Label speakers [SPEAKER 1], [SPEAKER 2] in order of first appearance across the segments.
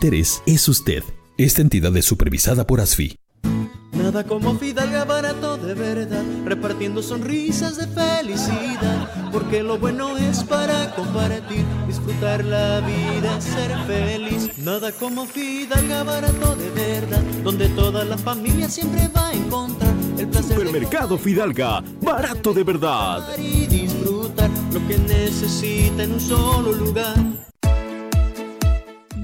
[SPEAKER 1] interés es usted. Esta entidad es supervisada por ASFI.
[SPEAKER 2] Nada como Fidalga barato de verdad, repartiendo sonrisas de felicidad, porque lo bueno es para compartir, disfrutar la vida, ser feliz. Nada como Fidalga barato de verdad, donde toda la familia siempre va a encontrar el placer.
[SPEAKER 3] Supermercado Fidalga, barato de verdad.
[SPEAKER 2] Y disfrutar lo que necesita en un solo lugar.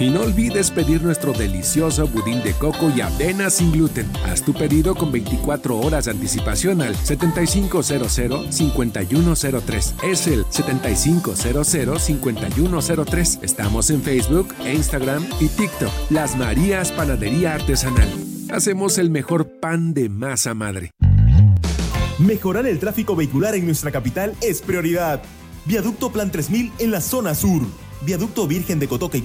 [SPEAKER 4] Y no olvides pedir nuestro delicioso budín de coco y avena sin gluten. Haz tu pedido con 24 horas de anticipación al 7500-5103. Es el 7500-5103. Estamos en Facebook, Instagram y TikTok. Las Marías Panadería Artesanal. Hacemos el mejor pan de masa madre.
[SPEAKER 5] Mejorar el tráfico vehicular en nuestra capital es prioridad. Viaducto Plan 3000 en la zona sur. Viaducto Virgen de Cotoca y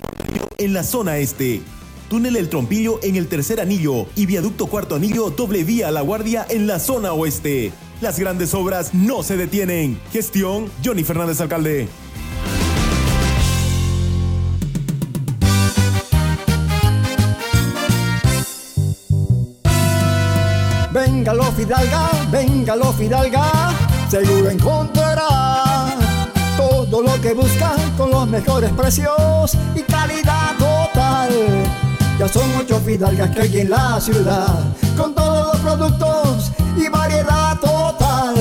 [SPEAKER 5] en la zona este. Túnel El Trompillo en el tercer anillo y viaducto cuarto anillo doble vía a La Guardia en la zona oeste. Las grandes obras no se detienen. Gestión Johnny Fernández Alcalde.
[SPEAKER 6] Véngalo Fidalga, véngalo Fidalga, seguro encontrará todo lo que busca con los mejores precios y calidad total. Ya son ocho Fidalgas que hay en la ciudad, con todos los productos y variedad total.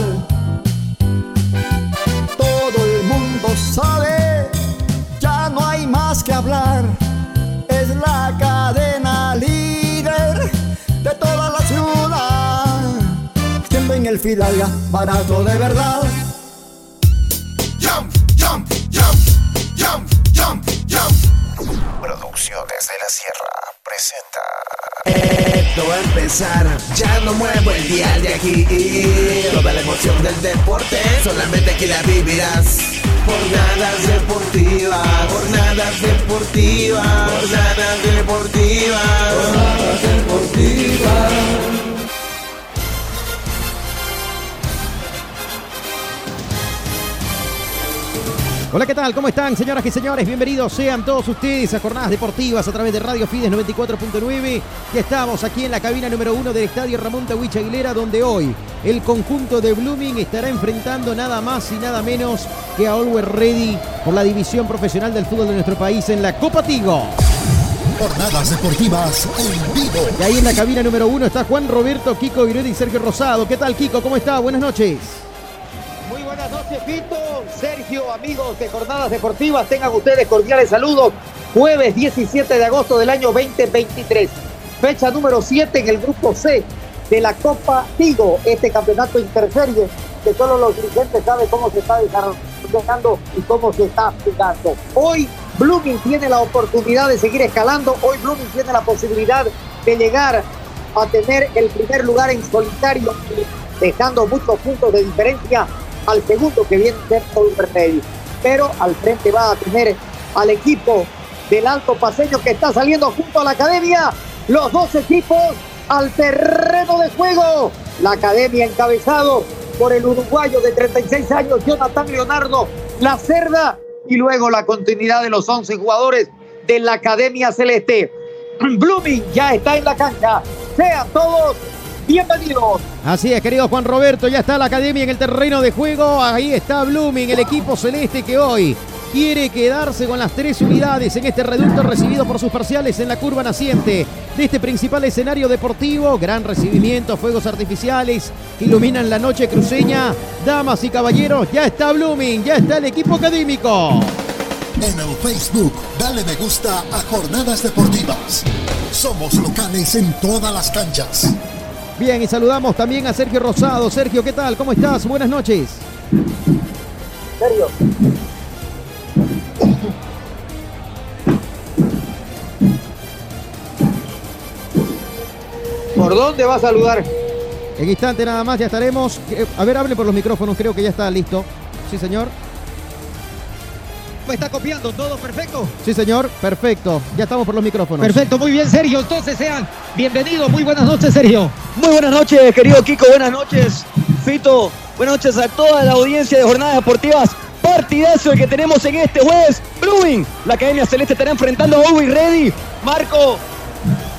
[SPEAKER 6] Todo el mundo sabe, ya no hay más que hablar. Es la cadena líder de toda la ciudad. Siempre en el Fidalga, barato de verdad.
[SPEAKER 7] Producciones de la Sierra presenta.
[SPEAKER 8] Esto va a empezar, ya no muevo el dial de aquí. Toda la emoción del deporte, solamente aquí la vivirás. Jornadas deportivas, jornadas deportivas, jornadas deportivas, jornadas deportivas.
[SPEAKER 9] Hola, ¿qué tal? ¿Cómo están, señoras y señores? Bienvenidos sean todos ustedes a Jornadas Deportivas a través de Radio Fides 94.9. Ya estamos aquí en la cabina número uno del Estadio Ramón Tawich Aguilera, donde hoy el conjunto de Blooming estará enfrentando nada más y nada menos que a Always Ready por la división profesional del fútbol de nuestro país en la Copa Tigo.
[SPEAKER 7] Jornadas deportivas en vivo.
[SPEAKER 9] Y ahí en la cabina número uno está Juan Roberto, Kiko Virueta y Sergio Rosado. ¿Qué tal, Kiko? ¿Cómo está? Buenas noches.
[SPEAKER 10] Sergio, amigos de Jornadas Deportivas, tengan ustedes cordiales saludos. Jueves 17 de agosto del año 2023, fecha número 7 en el grupo C de la Copa Tigo, este campeonato interserie que solo los dirigentes saben cómo se está desarrollando y cómo se está jugando. Hoy Blooming tiene la oportunidad de seguir escalando, hoy Blooming tiene la posibilidad de llegar a tener el primer lugar en solitario, dejando muchos puntos de diferencia al segundo que viene ser Olvermedio. Pero al frente va a tener al equipo del Alto Paseño que está saliendo junto a la academia. Los dos equipos al terreno de juego. La academia encabezado por el uruguayo de 36 años, Jonathan Leonardo La Cerda. Y luego la continuidad de los 11 jugadores de la Academia Celeste. Blooming ya está en la cancha. Sean todos bienvenidos.
[SPEAKER 9] Así es, querido Juan Roberto, ya está la academia en el terreno de juego. Ahí está Blooming, el equipo celeste que hoy quiere quedarse con las tres unidades en este reducto recibido por sus parciales en la curva naciente de este principal escenario deportivo. Gran recibimiento, fuegos artificiales iluminan la noche cruceña. Damas y caballeros, ya está Blooming, ya está el equipo académico.
[SPEAKER 7] En el Facebook, dale me gusta a Jornadas Deportivas. Somos locales en todas las canchas.
[SPEAKER 9] Bien, y saludamos también a Sergio Rosado. Sergio, ¿qué tal? ¿Cómo estás? Buenas noches.
[SPEAKER 10] Sergio. ¿Por dónde va a saludar?
[SPEAKER 9] En instante nada más ya estaremos. A ver, hable por los micrófonos, creo que ya está listo. Sí, señor.
[SPEAKER 11] Me está copiando todo perfecto.
[SPEAKER 9] Sí, señor. Perfecto. Ya estamos por los micrófonos.
[SPEAKER 11] Perfecto, muy bien, Sergio. Entonces sean bienvenidos. Muy buenas noches, Sergio.
[SPEAKER 12] Muy buenas noches, querido Kiko. Buenas noches, Fito. Buenas noches a toda la audiencia de Jornadas Deportivas. Partidazo el que tenemos en este jueves. Blooming, la Academia Celeste estará enfrentando a Ubi Ready. Marco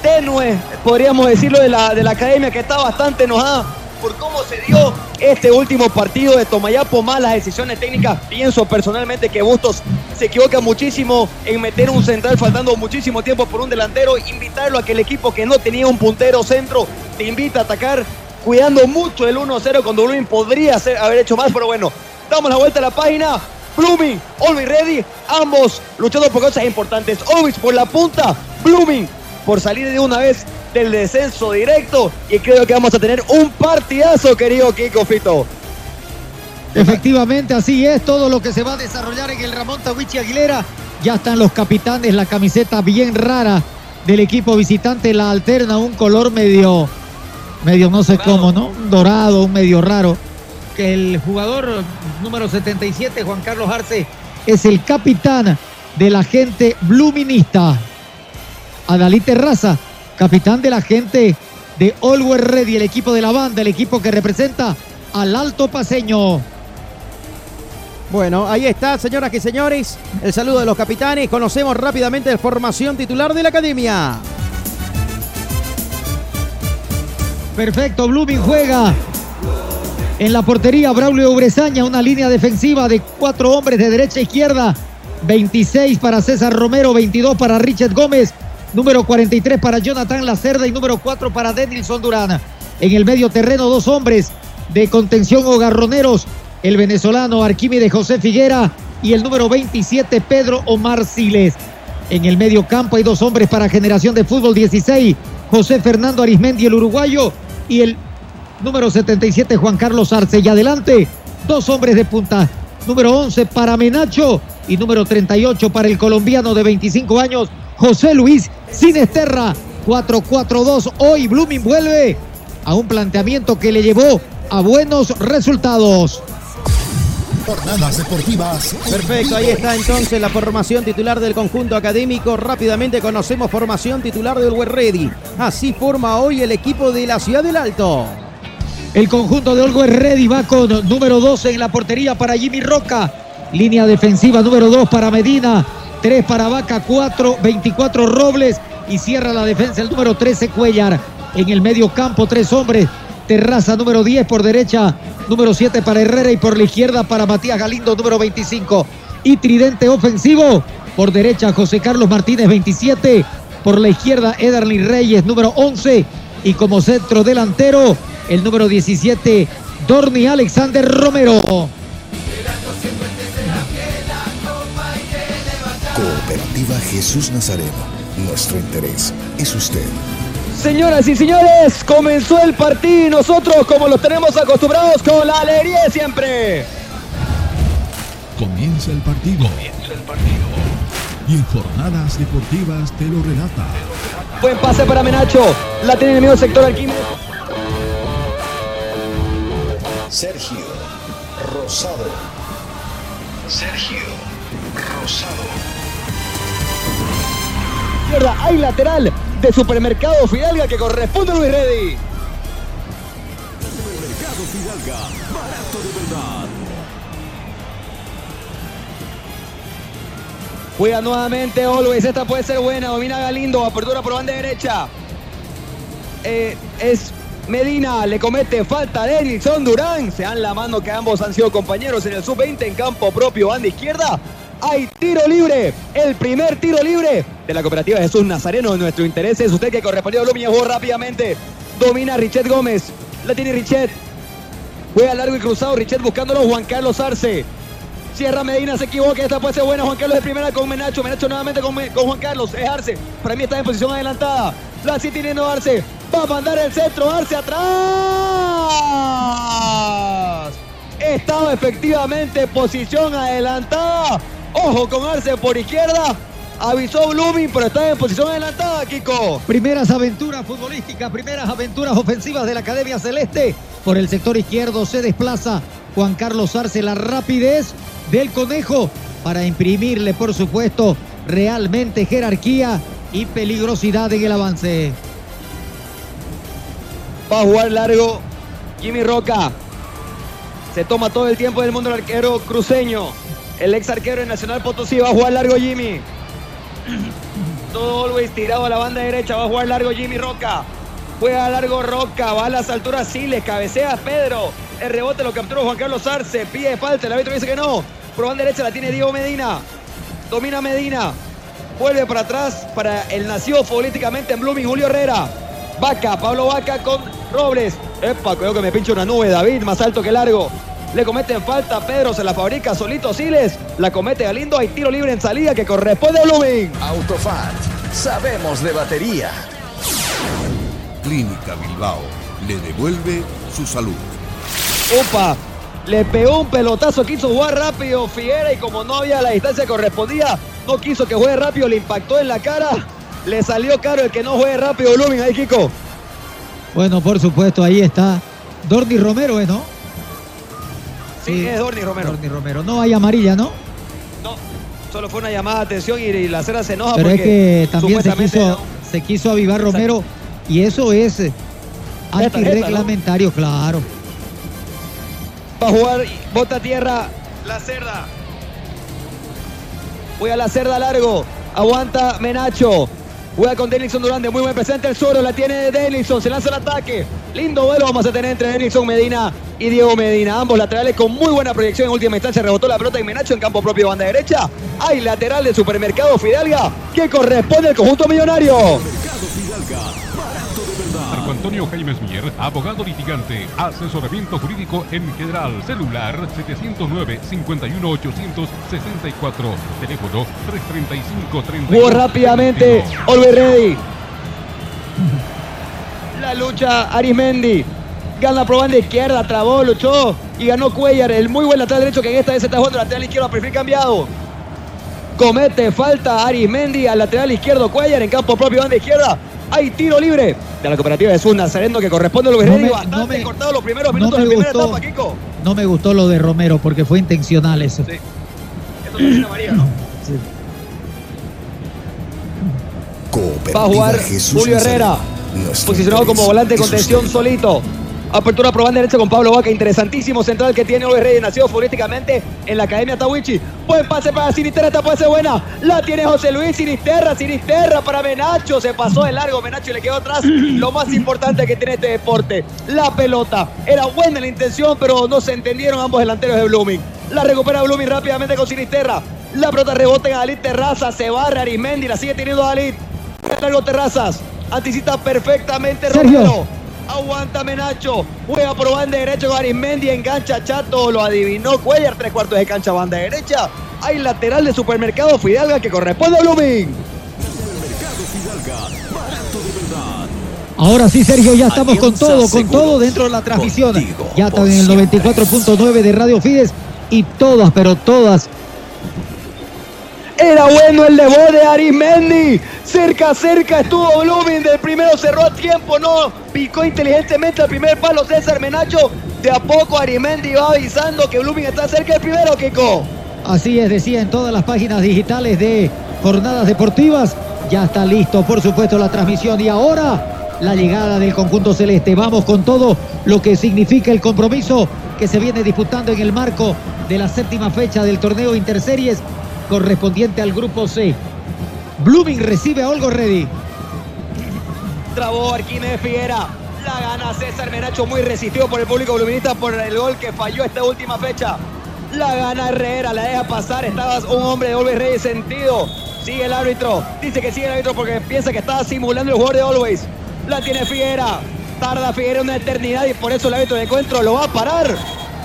[SPEAKER 12] tenue, podríamos decirlo, de la, de la Academia que está bastante enojada por cómo se dio este último partido de Tomayapo, malas decisiones técnicas. Pienso personalmente que Bustos se equivoca muchísimo en meter un central faltando muchísimo tiempo por un delantero, invitarlo a que el equipo que no tenía un puntero centro te invita a atacar, cuidando mucho el 1-0 cuando Blooming podría haber hecho más, pero bueno, damos la vuelta a la página. Blooming, Olvis Ready, ambos luchando por cosas importantes. Olvis por la punta, Blooming por salir de una vez del descenso directo y creo que vamos a tener un partidazo, querido Kiko Fito.
[SPEAKER 11] Efectivamente, así es todo lo que se va a desarrollar en el Ramón Tawichi Aguilera. Ya están los capitanes, la camiseta bien rara del equipo visitante, la alterna, un color medio, medio no sé cómo, ¿no? Un dorado, un medio raro. Que el jugador número 77, Juan Carlos Arce, es el capitán de la gente bluminista. Adalí Terraza, capitán de la gente de Always Ready, el equipo de la banda, el equipo que representa al Alto Paseño.
[SPEAKER 9] Bueno, ahí está, señoras y señores, el saludo de los capitanes. Conocemos rápidamente la formación titular de la academia.
[SPEAKER 11] Perfecto, Blooming juega en la portería Braulio Ubresaña, una línea defensiva de cuatro hombres de derecha a izquierda. 26 para César Romero, 22 para Richard Gómez, número 43 para Jonathan Lacerda y número 4 para Denilson Durán. En el medio terreno, dos hombres de contención o garroneros, el venezolano Arquímedes José Figuera y el número 27 Pedro Omar Siles. En el medio campo hay dos hombres para generación de fútbol 16, José Fernando Arismendi, el uruguayo, y el número 77 Juan Carlos Arce. Y adelante, dos hombres de punta, número 11 para Menacho y número 38 para el colombiano de 25 años, José Luis Sinesterra. 4-4-2. Hoy Blooming vuelve a un planteamiento que le llevó a buenos resultados.
[SPEAKER 13] Jornadas deportivas.
[SPEAKER 9] Perfecto, ahí está entonces la formación titular del conjunto académico. Rápidamente conocemos formación titular del Web Ready. Así forma hoy el equipo de la Ciudad del Alto.
[SPEAKER 11] El conjunto de Olgo Ready va con número 12 en la portería para Jimmy Roca. Línea defensiva número 2 para Medina. 3 para Vaca, 4, 24 Robles y cierra la defensa el número 13 Cuellar. En el medio campo, tres hombres. Terraza número 10 por derecha, número 7 para Herrera y por la izquierda para Matías Galindo, número 25. Y tridente ofensivo, por derecha José Carlos Martínez, 27. Por la izquierda Ederly Reyes, número 11. Y como centro delantero, el número 17, Dorni Alexander Romero.
[SPEAKER 13] Cooperativa Jesús Nazareno. Nuestro interés es usted.
[SPEAKER 12] Señoras y señores, comenzó el partido y nosotros, como los tenemos acostumbrados, con la alegría de siempre.
[SPEAKER 14] Comienza el partido. Comienza el partido. Y en jornadas deportivas te lo relata.
[SPEAKER 12] Buen pase para Menacho. La tiene en el medio sector Alquímedes.
[SPEAKER 13] Sergio Rosado. Sergio Rosado.
[SPEAKER 12] Izquierda, hay lateral de Supermercado Fidalga que corresponde a Luis Reddy.
[SPEAKER 3] Supermercado Fidalga, barato de verdad.
[SPEAKER 12] Juega nuevamente Always, esta puede ser buena, domina Galindo, apertura por banda derecha. Eh, es Medina, le comete falta a Denilson Durán. Se dan la mano que ambos han sido compañeros en el sub-20 en campo propio, banda izquierda. Hay tiro libre, el primer tiro libre de la cooperativa Jesús Nazareno nuestro interés. Es usted que correspondió a jugó rápidamente. Domina Richet Gómez, la tiene Richet. Juega largo y cruzado, Richet buscándolo, Juan Carlos Arce. Cierra Medina, se equivoca, esta puede ser buena. Juan Carlos de primera con Menacho, Menacho nuevamente con, con Juan Carlos, es Arce. Para mí está en posición adelantada. La sigue teniendo Arce. Va a mandar el centro, Arce atrás. Estaba efectivamente en posición adelantada. Ojo con Arce por izquierda. Avisó Blooming, pero está en posición adelantada, Kiko.
[SPEAKER 11] Primeras aventuras futbolísticas, primeras aventuras ofensivas de la Academia Celeste. Por el sector izquierdo se desplaza Juan Carlos Arce la rapidez del conejo para imprimirle, por supuesto, realmente jerarquía y peligrosidad en el avance.
[SPEAKER 12] Va a jugar largo Jimmy Roca. Se toma todo el tiempo del mundo el arquero cruceño. El ex arquero de Nacional Potosí va a jugar largo Jimmy. Todo always tirado a la banda derecha. Va a jugar largo Jimmy Roca. Juega largo Roca. Va a las alturas Siles. Cabecea Pedro. El rebote lo capturó Juan Carlos Arce. Pide falta. El árbitro dice que no. Por banda derecha la tiene Diego Medina. Domina Medina. Vuelve para atrás para el nacido políticamente en Blooming Julio Herrera. Vaca, Pablo Vaca con Robles. Epa, creo que me pincha una nube. David, más alto que largo. Le cometen falta, Pedro se la fabrica solito Siles. La comete Galindo, hay tiro libre en salida que corresponde a Blooming.
[SPEAKER 15] Autofat, sabemos de batería.
[SPEAKER 16] Clínica Bilbao le devuelve su salud.
[SPEAKER 12] Opa, le pegó un pelotazo, quiso jugar rápido Figuera y como no había la distancia que correspondía, no quiso que juegue rápido, le impactó en la cara. Le salió caro el que no juegue rápido, Blooming, ahí Kiko.
[SPEAKER 11] Bueno, por supuesto, ahí está. Dorni Romero, ¿eh, no?
[SPEAKER 12] Sí, es Dorni Romero.
[SPEAKER 11] Dorni Romero. No hay amarilla, ¿no?
[SPEAKER 12] No, solo fue una llamada de atención y, la cera se enoja
[SPEAKER 11] Pero es
[SPEAKER 12] porque
[SPEAKER 11] que también se quiso,
[SPEAKER 12] no.
[SPEAKER 11] se quiso avivar Romero y eso es eh,
[SPEAKER 12] tarjeta, ¿no?
[SPEAKER 11] antirreglamentario, claro.
[SPEAKER 12] Va a jugar, bota tierra, la cerda. Voy a la cerda largo. Aguanta Menacho. Juega con Denilson Durante, muy buen presente el suelo, la tiene Denilson, se lanza el ataque. Lindo duelo vamos a tener entre Denilson Medina y Diego Medina. Ambos laterales con muy buena proyección en última instancia. Rebotó la pelota y Menacho en campo propio, banda derecha. Hay lateral del supermercado Fidalga que corresponde al conjunto millonario.
[SPEAKER 17] Marco Antonio Jaimes Mier, abogado litigante, asesoramiento jurídico en general, celular 709-51864, teléfono 335
[SPEAKER 12] Jugó rápidamente, Always Ready. La lucha Arismendi. Gana por banda izquierda, trabó, luchó y ganó Cuellar, el muy buen lateral derecho que en esta vez está jugando lateral izquierdo a perfil cambiado. Comete falta Arismendi al lateral izquierdo Cuellar en campo propio banda izquierda. Hay tiro libre de la cooperativa de Sus Nazareno que corresponde a Always
[SPEAKER 11] No
[SPEAKER 12] Ready.
[SPEAKER 11] me-
[SPEAKER 12] Bastante
[SPEAKER 11] no me-
[SPEAKER 12] cortado los primeros
[SPEAKER 11] no
[SPEAKER 12] minutos
[SPEAKER 11] me
[SPEAKER 12] de primera
[SPEAKER 11] gustó.
[SPEAKER 12] etapa, Kiko.
[SPEAKER 11] No me gustó lo de Romero porque fue intencional eso.
[SPEAKER 12] Esto es una María, ¿no? Va a jugar Julio Herrera, posicionado como volante de contención solito. Apertura por banda derecha con Pablo Vaca, interesantísimo central que tiene Luis Reyes, nacido futbolísticamente en la Academia Tawichi. Buen pase para Sinisterra, esta puede ser buena. La tiene José Luis Sinisterra, Sinisterra para Menacho, se pasó de largo, Menacho y le quedó atrás. Lo más importante que tiene este deporte, la pelota. Era buena la intención, pero no se entendieron ambos delanteros de Blooming. La recupera Blooming rápidamente con Sinisterra. La pelota rebota en Dalit Terraza, se barra Arismendi, la sigue teniendo Dalit. Largo Terrazas, anticipa perfectamente
[SPEAKER 11] Sergio.
[SPEAKER 12] Romero. Aguanta Menacho, juega por banda derecha con Arismendi, engancha Chato, lo adivinó Cuellar, tres cuartos de cancha, banda derecha. Hay lateral de supermercado Fidalga que corresponde a Blooming.
[SPEAKER 11] Ahora sí, Sergio, ya estamos con todo, con todo dentro de la transmisión.
[SPEAKER 12] Contigo
[SPEAKER 11] Ya están en el
[SPEAKER 12] siempre.
[SPEAKER 11] 94.9 de Radio Fides y todas, pero todas
[SPEAKER 12] Era bueno el debut de Arismendi. Cerca, cerca estuvo Blooming. Del primero cerró a tiempo. No picó inteligentemente al primer palo César Menacho. De a poco Arismendi va avisando que Blooming está cerca del primero, Kiko.
[SPEAKER 11] Así es, decía en todas las páginas digitales de Jornadas Deportivas. Ya está listo, por supuesto, la transmisión. Y ahora la llegada del conjunto celeste. Vamos con todo lo que significa el compromiso que se viene disputando en el marco de la séptima fecha del torneo Interseries correspondiente al grupo C. Blooming recibe a Olgo Ready.
[SPEAKER 12] Trabó Arquímedes Figuera. La gana César Menacho, muy resistido por el público bluminista por el gol que falló esta última fecha. La gana Herrera, la deja pasar. Estabas un hombre de Always Reyes sentido. Sigue el árbitro. Dice que sigue el árbitro porque piensa que estaba simulando el jugador de Always. La tiene Figuera. Tarda Figuera una eternidad y por eso el árbitro de encuentro lo va a parar.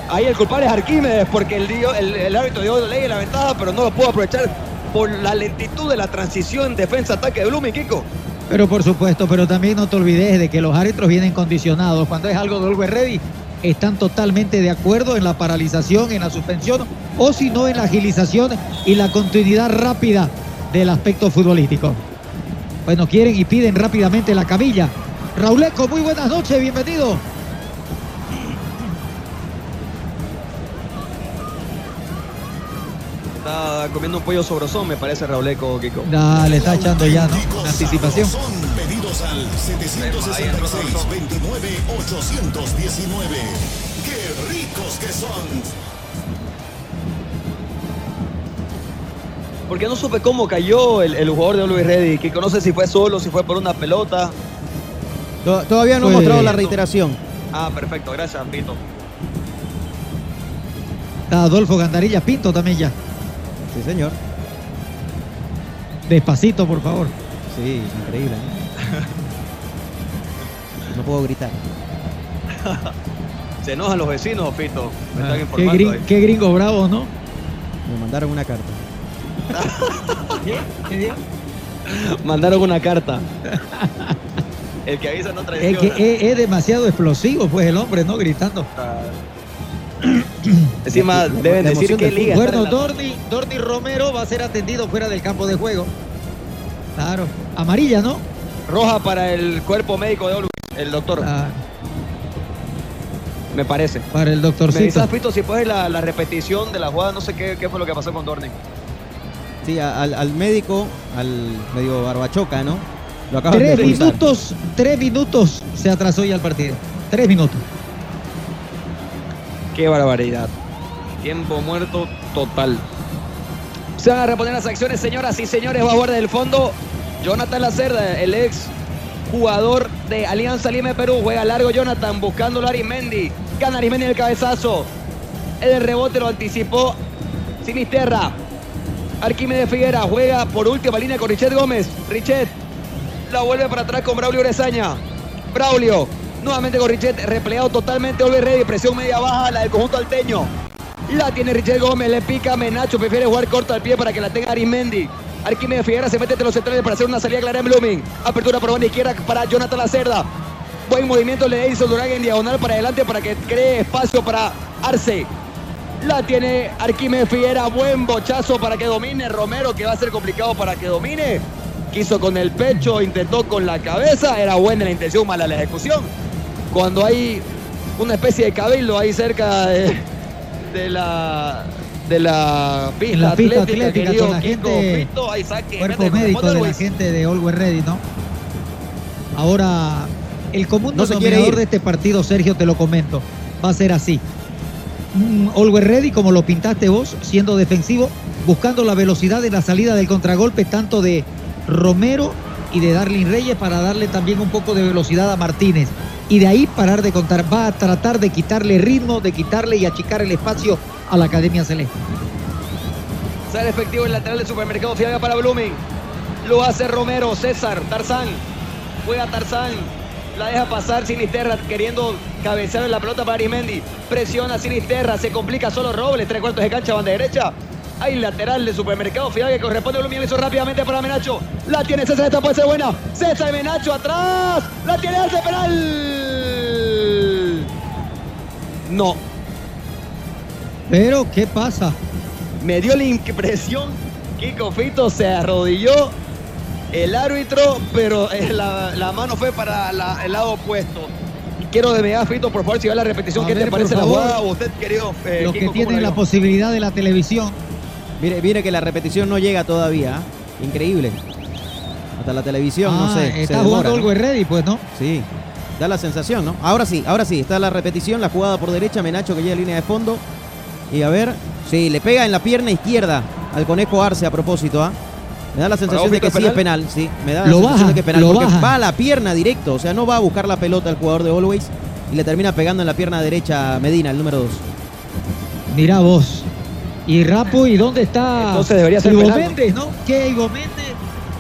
[SPEAKER 12] Ahí el culpable es Arquímedes porque el, el árbitro dio ley en la ventaja, pero no lo pudo aprovechar por la lentitud de la transición defensa-ataque de Blooming, Kiko.
[SPEAKER 11] Pero por supuesto, pero también no te olvides de que los árbitros vienen condicionados. Cuando es algo de Always Ready, están totalmente de acuerdo en la paralización, en la suspensión o si no en la agilización y la continuidad rápida del aspecto futbolístico. Bueno, quieren y piden rápidamente la camilla. Rauleco, muy buenas noches, bienvenido.
[SPEAKER 12] Comiendo un pollo sobrosón, me parece Rauleco, Kiko.
[SPEAKER 11] Dale, está echando ya, ¿no? Una anticipación.
[SPEAKER 18] Pedidos al 766 29 819. ¡Qué ricos que son!
[SPEAKER 12] Porque no supe cómo cayó el, el jugador de Luis Ready, Kiko. No sé si fue solo, si fue por una pelota.
[SPEAKER 9] To- Todavía no he mostrado la reiteración.
[SPEAKER 12] Ah, perfecto, gracias, Pito.
[SPEAKER 11] Está Adolfo Gandarilla Pinto también ya.
[SPEAKER 9] Sí, señor.
[SPEAKER 11] Despacito, por favor.
[SPEAKER 9] Sí, increíble. ¿no? No puedo gritar.
[SPEAKER 12] Se enojan los vecinos, Pito. Me están
[SPEAKER 11] Ah, qué, gring-
[SPEAKER 12] ahí.
[SPEAKER 11] qué gringo bravo, ¿no?
[SPEAKER 9] Me mandaron una carta.
[SPEAKER 12] Mandaron una carta. El que avisa no
[SPEAKER 11] Es
[SPEAKER 12] traiciona.
[SPEAKER 11] que es, es demasiado explosivo, pues el hombre, ¿no? Gritando.
[SPEAKER 12] Encima deben
[SPEAKER 11] La
[SPEAKER 12] decir
[SPEAKER 11] del
[SPEAKER 12] liga.
[SPEAKER 11] Bueno, Dorni, Dorni Romero va a ser atendido fuera del campo de juego. Claro. Amarilla, ¿no?
[SPEAKER 12] Roja para el cuerpo médico de Olvis, el doctor. Me parece.
[SPEAKER 11] Para el
[SPEAKER 12] Me
[SPEAKER 11] doctorcito.
[SPEAKER 12] avisas, Pito, si puedes la, la repetición de la jugada, no sé qué, qué fue lo que pasó con Dorni.
[SPEAKER 9] Sí, al, al médico, al medio barbachoca, ¿no? Lo
[SPEAKER 11] Tres
[SPEAKER 9] de
[SPEAKER 11] minutos, tres minutos se atrasó ya el partido. Tres minutos.
[SPEAKER 12] Qué barbaridad. Tiempo muerto total. Se van a reponer las acciones, señoras y señores. Va a jugar del fondo Jonathan Lacerda, el ex jugador de Alianza Lima Perú. Juega largo Jonathan, buscándolo a Arismendi. Gana Arismendi el cabezazo. El rebote lo anticipó Sinisterra. Arquímedes Figuera juega por última línea con Richet Gómez. Richet la vuelve para atrás con Braulio Urezaña. Braulio, nuevamente con Richet, replegado totalmente, Olver Ready, presión media baja, la del conjunto alteño. La tiene Richet Gómez, le pica Menacho, prefiere jugar corto al pie para que la tenga Arismendi. Arquímedes Figuera se mete entre los centrales para hacer una salida clara en Blooming. Apertura por banda izquierda para Jonathan Lacerda. Buen movimiento le hizo Durán en diagonal para adelante para que cree espacio para Arce. La tiene Arquímedes Figuera, buen bochazo para que domine. Romero, que va a ser complicado para que domine. Quiso con el pecho, intentó con la cabeza. Era buena la intención, mala la ejecución. Cuando hay una especie de cabildo ahí cerca de, de la de la pista,
[SPEAKER 11] En la pista
[SPEAKER 12] atlética,
[SPEAKER 11] atlética,
[SPEAKER 12] querido
[SPEAKER 11] con la
[SPEAKER 12] Kiko
[SPEAKER 11] gente-
[SPEAKER 12] Pito, ahí saque,
[SPEAKER 11] Cuerpo médico de la gente de Always Ready, ¿no? Ahora, el común
[SPEAKER 9] No
[SPEAKER 11] denominador de este partido, Sergio, te lo comento, va a ser así. Mm, Always Ready, como lo pintaste vos, siendo defensivo, buscando la velocidad de la salida del contragolpe, tanto de Romero y de Darlin Reyes, para darle también un poco de velocidad a Martínez. Y de ahí parar de contar. Va a tratar de quitarle ritmo, de quitarle y achicar el espacio a la Academia Celeste.
[SPEAKER 12] Sale efectivo el lateral del supermercado Fiaga para Blooming. Lo hace Romero, César, Tarzán. Juega Tarzán. La deja pasar Sinisterra queriendo cabecear en la pelota para Arimendi. Presiona Sinisterra, se complica solo Robles, tres cuartos de cancha, banda derecha. Hay lateral del supermercado Fiaga que corresponde a Blooming. Hizo rápidamente para Menacho. La tiene César, esta puede ser buena. César y Menacho atrás. La tiene hace penal. No,
[SPEAKER 11] Pero, ¿qué pasa?
[SPEAKER 12] me dio la impresión Kiko Fito se arrodilló el árbitro, pero eh, la, la mano fue para la- el lado opuesto. Quiero de Mega Fito, por favor, si va la repetición,
[SPEAKER 11] A
[SPEAKER 12] ¿qué
[SPEAKER 11] ver,
[SPEAKER 12] te parece la jugada? Usted, querido eh,
[SPEAKER 11] Los
[SPEAKER 12] Kiko,
[SPEAKER 11] que
[SPEAKER 12] ¿cómo
[SPEAKER 11] tienen la posibilidad de la televisión.
[SPEAKER 9] Mire, mire que la repetición no llega todavía. Increíble. Hasta la televisión, no
[SPEAKER 11] Ah,
[SPEAKER 9] sé. se
[SPEAKER 11] está
[SPEAKER 9] demora,
[SPEAKER 11] jugando
[SPEAKER 9] ¿no?
[SPEAKER 11] Always Ready, pues, ¿no?
[SPEAKER 9] Sí, da la sensación, ¿no? Ahora sí, ahora sí, está la repetición, la jugada por derecha, Menacho que llega a línea de fondo. Y a ver, sí, le pega en la pierna izquierda al conejo Arce a propósito, ¿ah? Me da la sensación de que sí es penal, sí. Me da la
[SPEAKER 11] Lo
[SPEAKER 9] sensación
[SPEAKER 11] baja,
[SPEAKER 9] de que es penal,
[SPEAKER 11] lo
[SPEAKER 9] porque
[SPEAKER 11] baja.
[SPEAKER 9] va a la pierna directo, o sea, no va a buscar la pelota el jugador de Always y le termina pegando en la pierna derecha a Medina, el número 2.
[SPEAKER 11] Mira vos. Y Rapo, ¿y dónde está
[SPEAKER 12] Entonces debería ser
[SPEAKER 11] Ivo
[SPEAKER 12] penal, ¿no?
[SPEAKER 11] Méndez, ¿no? Que Ivo Méndez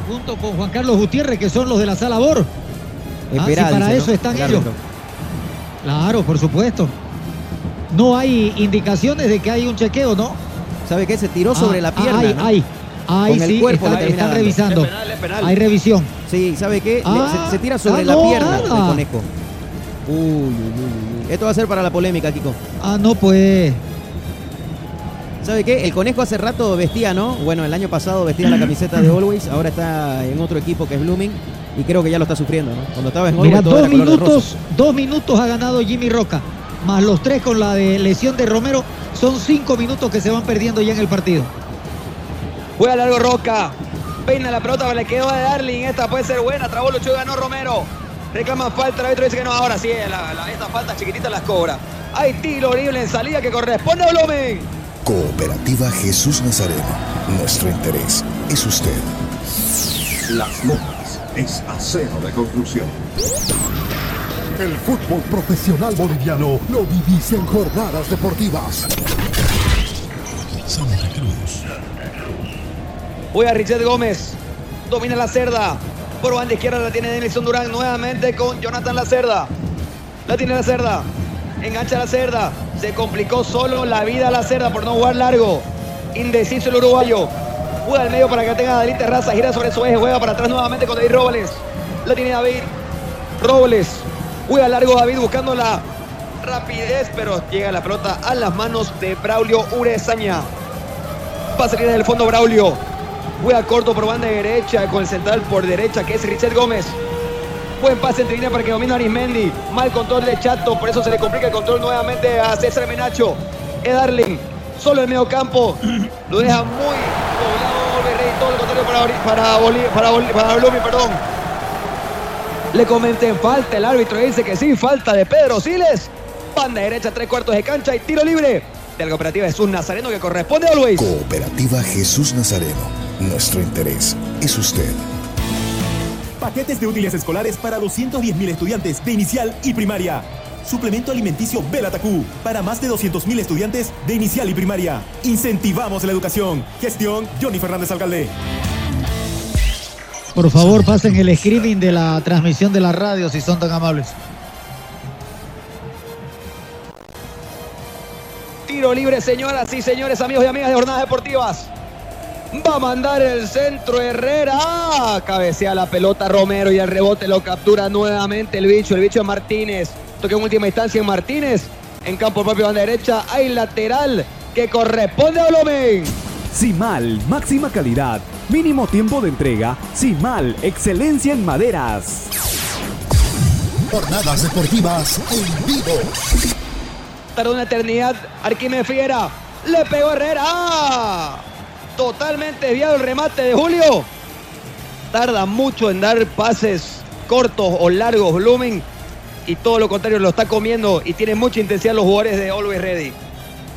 [SPEAKER 11] junto con Juan Carlos Gutiérrez, que son los de la sala BOR. Ah, si para
[SPEAKER 9] dice,
[SPEAKER 11] eso
[SPEAKER 9] ¿no?
[SPEAKER 11] están
[SPEAKER 9] El
[SPEAKER 11] ellos. Claro, por supuesto. No hay indicaciones de que hay un chequeo, ¿no?
[SPEAKER 9] ¿Sabe qué? Se tiró sobre
[SPEAKER 11] Ah,
[SPEAKER 9] la pierna.
[SPEAKER 11] Hay,
[SPEAKER 9] ¿no? Con el
[SPEAKER 11] sí,
[SPEAKER 9] cuerpo
[SPEAKER 11] está- están
[SPEAKER 9] dando.
[SPEAKER 11] revisando.
[SPEAKER 12] Es penal, es penal.
[SPEAKER 11] Hay revisión.
[SPEAKER 9] Sí, ¿sabe qué? Le-
[SPEAKER 11] Ah,
[SPEAKER 9] se, se tira sobre
[SPEAKER 11] ah,
[SPEAKER 9] la
[SPEAKER 11] no,
[SPEAKER 9] pierna
[SPEAKER 11] nada.
[SPEAKER 9] conejo. Uy, uy, uy, uy. Esto va a ser para la polémica, Kiko.
[SPEAKER 11] Ah, no, pues.
[SPEAKER 9] ¿Sabe qué? El conejo hace rato vestía, ¿no? Bueno, el año pasado vestía la camiseta de Always, ahora está en otro equipo que es Blooming y creo que ya lo está sufriendo, ¿no? Cuando estaba en Always
[SPEAKER 11] Mira,
[SPEAKER 9] todo
[SPEAKER 11] dos minutos, dos minutos ha ganado Jimmy Roca, más los tres con la de lesión de Romero, son cinco minutos que se van perdiendo ya en el partido.
[SPEAKER 12] Juega largo Roca. Peina la pelota, le quedó a Darling. Esta puede ser buena. Trabó Lucho, ganó Romero. Reclama falta, el árbitro dice que no. Ahora sí, la, la, esta falta chiquitita las cobra. Hay tiro horrible en salida que corresponde a Blumen.
[SPEAKER 19] Cooperativa Jesús Nazareno. Nuestro interés es usted.
[SPEAKER 13] Las Lomas es acero de construcción.
[SPEAKER 7] El fútbol profesional boliviano lo vivís en jornadas deportivas.
[SPEAKER 14] Santa Cruz.
[SPEAKER 12] Juega Richard Gómez. Domina la cerda. Por banda izquierda la tiene Denison Durán nuevamente con Jonathan La Cerda. La tiene La Cerda. Engancha La Cerda. Se complicó solo la vida a La Cerda por no jugar largo. Indeciso el uruguayo. Juega al medio para que tenga David Terraza. Gira sobre su eje. Juega para atrás nuevamente con David Robles. La tiene David. Robles. Juega largo David buscando la rapidez, pero llega la pelota a las manos de Braulio Urezaña. Va a salir del fondo Braulio. Juega corto por banda derecha con el central por derecha que es Richard Gómez. Buen pase entre línea para que domine Arismendi. Mal control de Chato, por eso se le complica el control nuevamente a César Menacho. Edarling, solo el medio campo. Lo deja muy poblado Rey, todo lo contrario para, para, para, para Blumi, perdón. Le comenten falta, el árbitro dice que sí, falta de Pedro Siles. Banda derecha, tres cuartos de cancha y tiro libre de la cooperativa Jesús Nazareno que corresponde a Luis.
[SPEAKER 19] Cooperativa Jesús Nazareno. Nuestro interés es usted.
[SPEAKER 5] Paquetes de útiles escolares para 210.000 estudiantes de inicial y primaria. Suplemento alimenticio Belatacú para más de 200.000 estudiantes de inicial y primaria. Incentivamos la educación. Gestión Johnny Fernández Alcalde.
[SPEAKER 11] Por favor, pasen el screening de la transmisión de la radio si son tan amables.
[SPEAKER 12] Tiro libre, señoras y señores, amigos y amigas de Jornadas Deportivas. Va a mandar el centro Herrera. Cabecea la pelota Romero y el rebote lo captura nuevamente el bicho, el bicho Martínez. Toque en última instancia en Martínez. En campo propio banda derecha hay lateral que corresponde a Olomén.
[SPEAKER 20] Simal, máxima calidad, mínimo tiempo de entrega. Simal, excelencia en maderas.
[SPEAKER 7] Jornadas deportivas en vivo.
[SPEAKER 12] Tardó una eternidad. Arquímedes Fiera. Le pegó Herrera. Totalmente desviado el remate de Julio. Tarda mucho en dar pases cortos o largos Blooming. Y todo lo contrario lo está comiendo y tiene mucha intensidad los jugadores de Always Ready.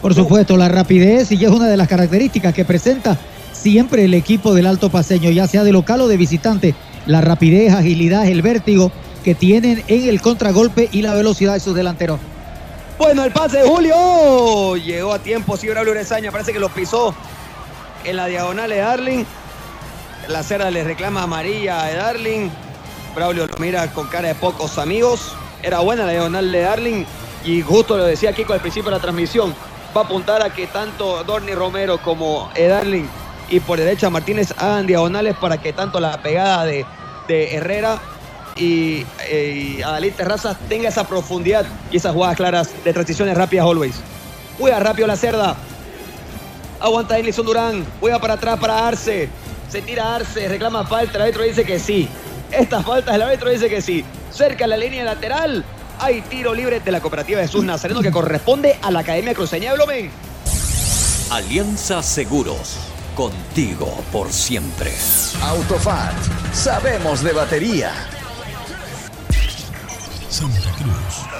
[SPEAKER 11] Por supuesto, la rapidez y es una de las características que presenta siempre el equipo del Alto Paseño, ya sea de local o de visitante. La rapidez, agilidad, el vértigo que tienen en el contragolpe y la velocidad de sus delanteros.
[SPEAKER 12] Bueno, el pase de Julio. Llegó a tiempo, sí, Braulio Urezaña. Parece que lo pisó en la diagonal de Darling. La cerda le reclama amarilla a Darling. Braulio lo mira con cara de pocos amigos. Era buena la diagonal de Darling. Y justo lo decía Kiko al principio de la transmisión. Va a apuntar a que tanto Dorni Romero como Darling y por derecha Martínez hagan diagonales para que tanto la pegada de, Herrera y, eh, y Adalid Terrazas tenga esa profundidad y esas jugadas claras de transiciones rápidas always. Juega rápido la cerda. Aguanta Enlison Durán. Juega para atrás para Arce. Se tira Arce. Reclama falta. El árbitro dice que sí. Estas faltas el árbitro dice que sí. Cerca la línea lateral. Hay tiro libre de la cooperativa Jesús Nazareno que corresponde a la Academia Cruceña de Blomen.
[SPEAKER 21] Alianza Seguros. Contigo por siempre.
[SPEAKER 15] Autofat. Sabemos de batería.
[SPEAKER 14] Santa Cruz.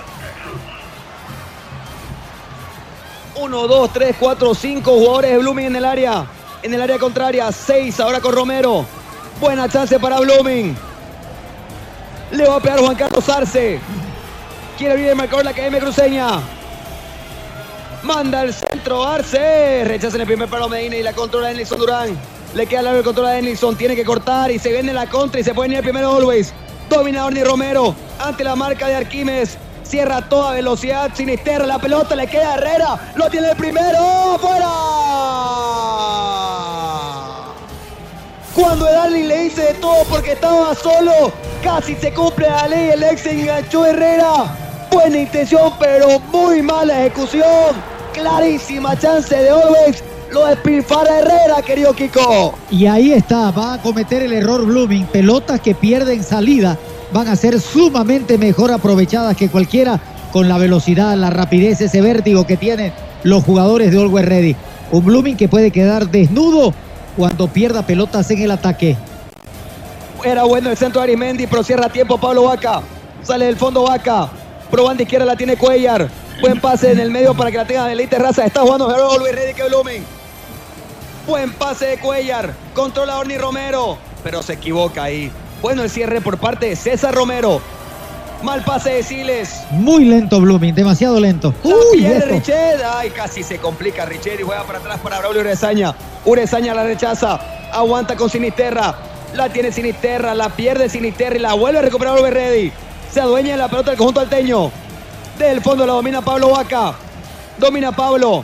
[SPEAKER 12] 1, 2, 3, 4, 5 jugadores de Blooming en el área. En el área contraria. 6 ahora con Romero. Buena chance para Blooming. Le va a pegar Juan Carlos Arce. Quiere abrir el marcador la Academia Cruceña. Manda el centro Arce. Rechaza en el primer palo Medina y la controla Enilson Durán. Le queda largo el control a Enilson. Tiene que cortar y se vende la contra y se puede ir el primero Always. Dominador ni Romero. Ante la marca de Arquímedes. Cierra a toda velocidad. Sinisterra la pelota. Le queda Herrera. Lo tiene el primero. ¡Fuera! Cuando Darling le dice de todo porque estaba solo. Casi se cumple la ley. El ex enganchó Herrera. Buena intención, pero muy mala ejecución. Clarísima chance de Always. Lo despilfarra Herrera, querido Kiko.
[SPEAKER 11] Y ahí está, va a cometer el error Blooming. Pelotas que pierden salida van a ser sumamente mejor aprovechadas que cualquiera con la velocidad, la rapidez, ese vértigo que tienen los jugadores de Always Ready. Un Blooming que puede quedar desnudo cuando pierda pelotas en el ataque.
[SPEAKER 12] Era bueno el centro de Arimendi, pero cierra tiempo Pablo Vaca. Sale del fondo Vaca. Probando izquierda la tiene Cuellar. Buen pase en el medio para que la tenga Elite Raza. Está jugando Luis Ready que Blumen. Buen pase de Cuellar. Controla Orni Romero. Pero se equivoca ahí. Bueno el cierre por parte de César Romero. Mal pase de Siles.
[SPEAKER 11] Muy lento Blooming, demasiado lento.
[SPEAKER 12] La
[SPEAKER 11] Uy.
[SPEAKER 12] Richet. Ay, casi se complica Richet y juega para atrás para Braulio Urezaña. Urezaña la rechaza. Aguanta con Sinisterra. La tiene Sinisterra. La pierde Sinisterra y la vuelve a recuperar Ready. Se adueña de la pelota del conjunto alteño. Del fondo la domina Pablo Vaca. Domina Pablo.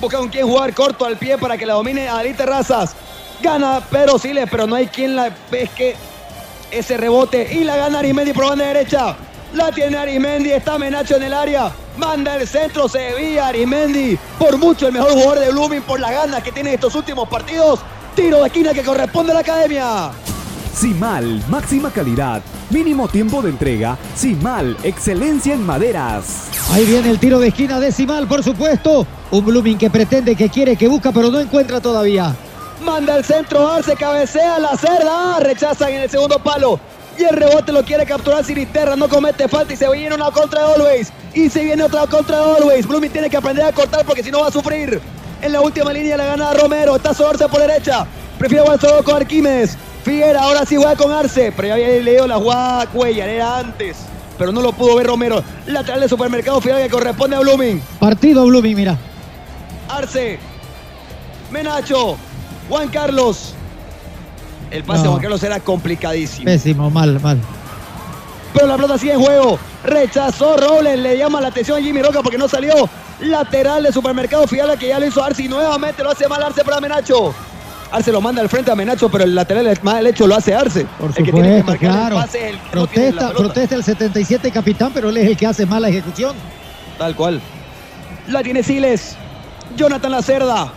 [SPEAKER 12] Busca con quién jugar corto al pie para que la domine Adalí Terrazas. Gana Pedro Siles, pero no hay quien la pesque ese rebote. Y la gana Arimendi por banda derecha. La tiene Arimendi, está Menacho en el área. Manda el centro, se desvía Arimendi. Por mucho el mejor jugador de Blooming por las ganas que tiene en estos últimos partidos. Tiro de esquina que corresponde a la academia.
[SPEAKER 20] Simal, máxima calidad, mínimo tiempo de entrega. Simal, excelencia en maderas.
[SPEAKER 11] Ahí viene el tiro de esquina decimal, por supuesto. Un Blooming que pretende, que quiere, que busca, pero no encuentra todavía.
[SPEAKER 12] Manda el centro, Arce cabecea la cerda. Rechazan en el segundo palo. Y el rebote lo quiere capturar Sinisterra. No comete falta y se viene una contra de Always. Y se viene otra contra de Always. Blooming tiene que aprender a cortar porque si no va a sufrir. En la última línea la gana Romero. Está Arce por derecha. Prefiere jugar solo con Arquímedes. Figuera ahora sí juega con Arce. Pero ya había leído la jugada Cuellar. Era antes. Pero no lo pudo ver Romero. Lateral de supermercado final que corresponde a Blooming.
[SPEAKER 11] Partido Blooming, mira.
[SPEAKER 12] Arce. Menacho. Juan Carlos. El pase de. Juan Carlos era complicadísimo.
[SPEAKER 11] Pésimo, mal, mal.
[SPEAKER 12] Pero la pelota sigue en juego. Rechazó Robles. Le llama la atención a Jimmy Roca porque no salió. Lateral de supermercado Fiala que ya lo hizo Arce y nuevamente lo hace mal Arce para Menacho. Arce lo manda al frente a Menacho, pero el lateral mal hecho lo hace Arce.
[SPEAKER 11] Por
[SPEAKER 12] el que tiene que
[SPEAKER 11] supuesto,
[SPEAKER 12] marcar
[SPEAKER 11] claro.
[SPEAKER 12] el pase es el que
[SPEAKER 11] Protesta, protesta el 77 capitán, pero él es el que hace mala ejecución.
[SPEAKER 12] Tal cual. La tiene Siles. Jonathan Lacerda.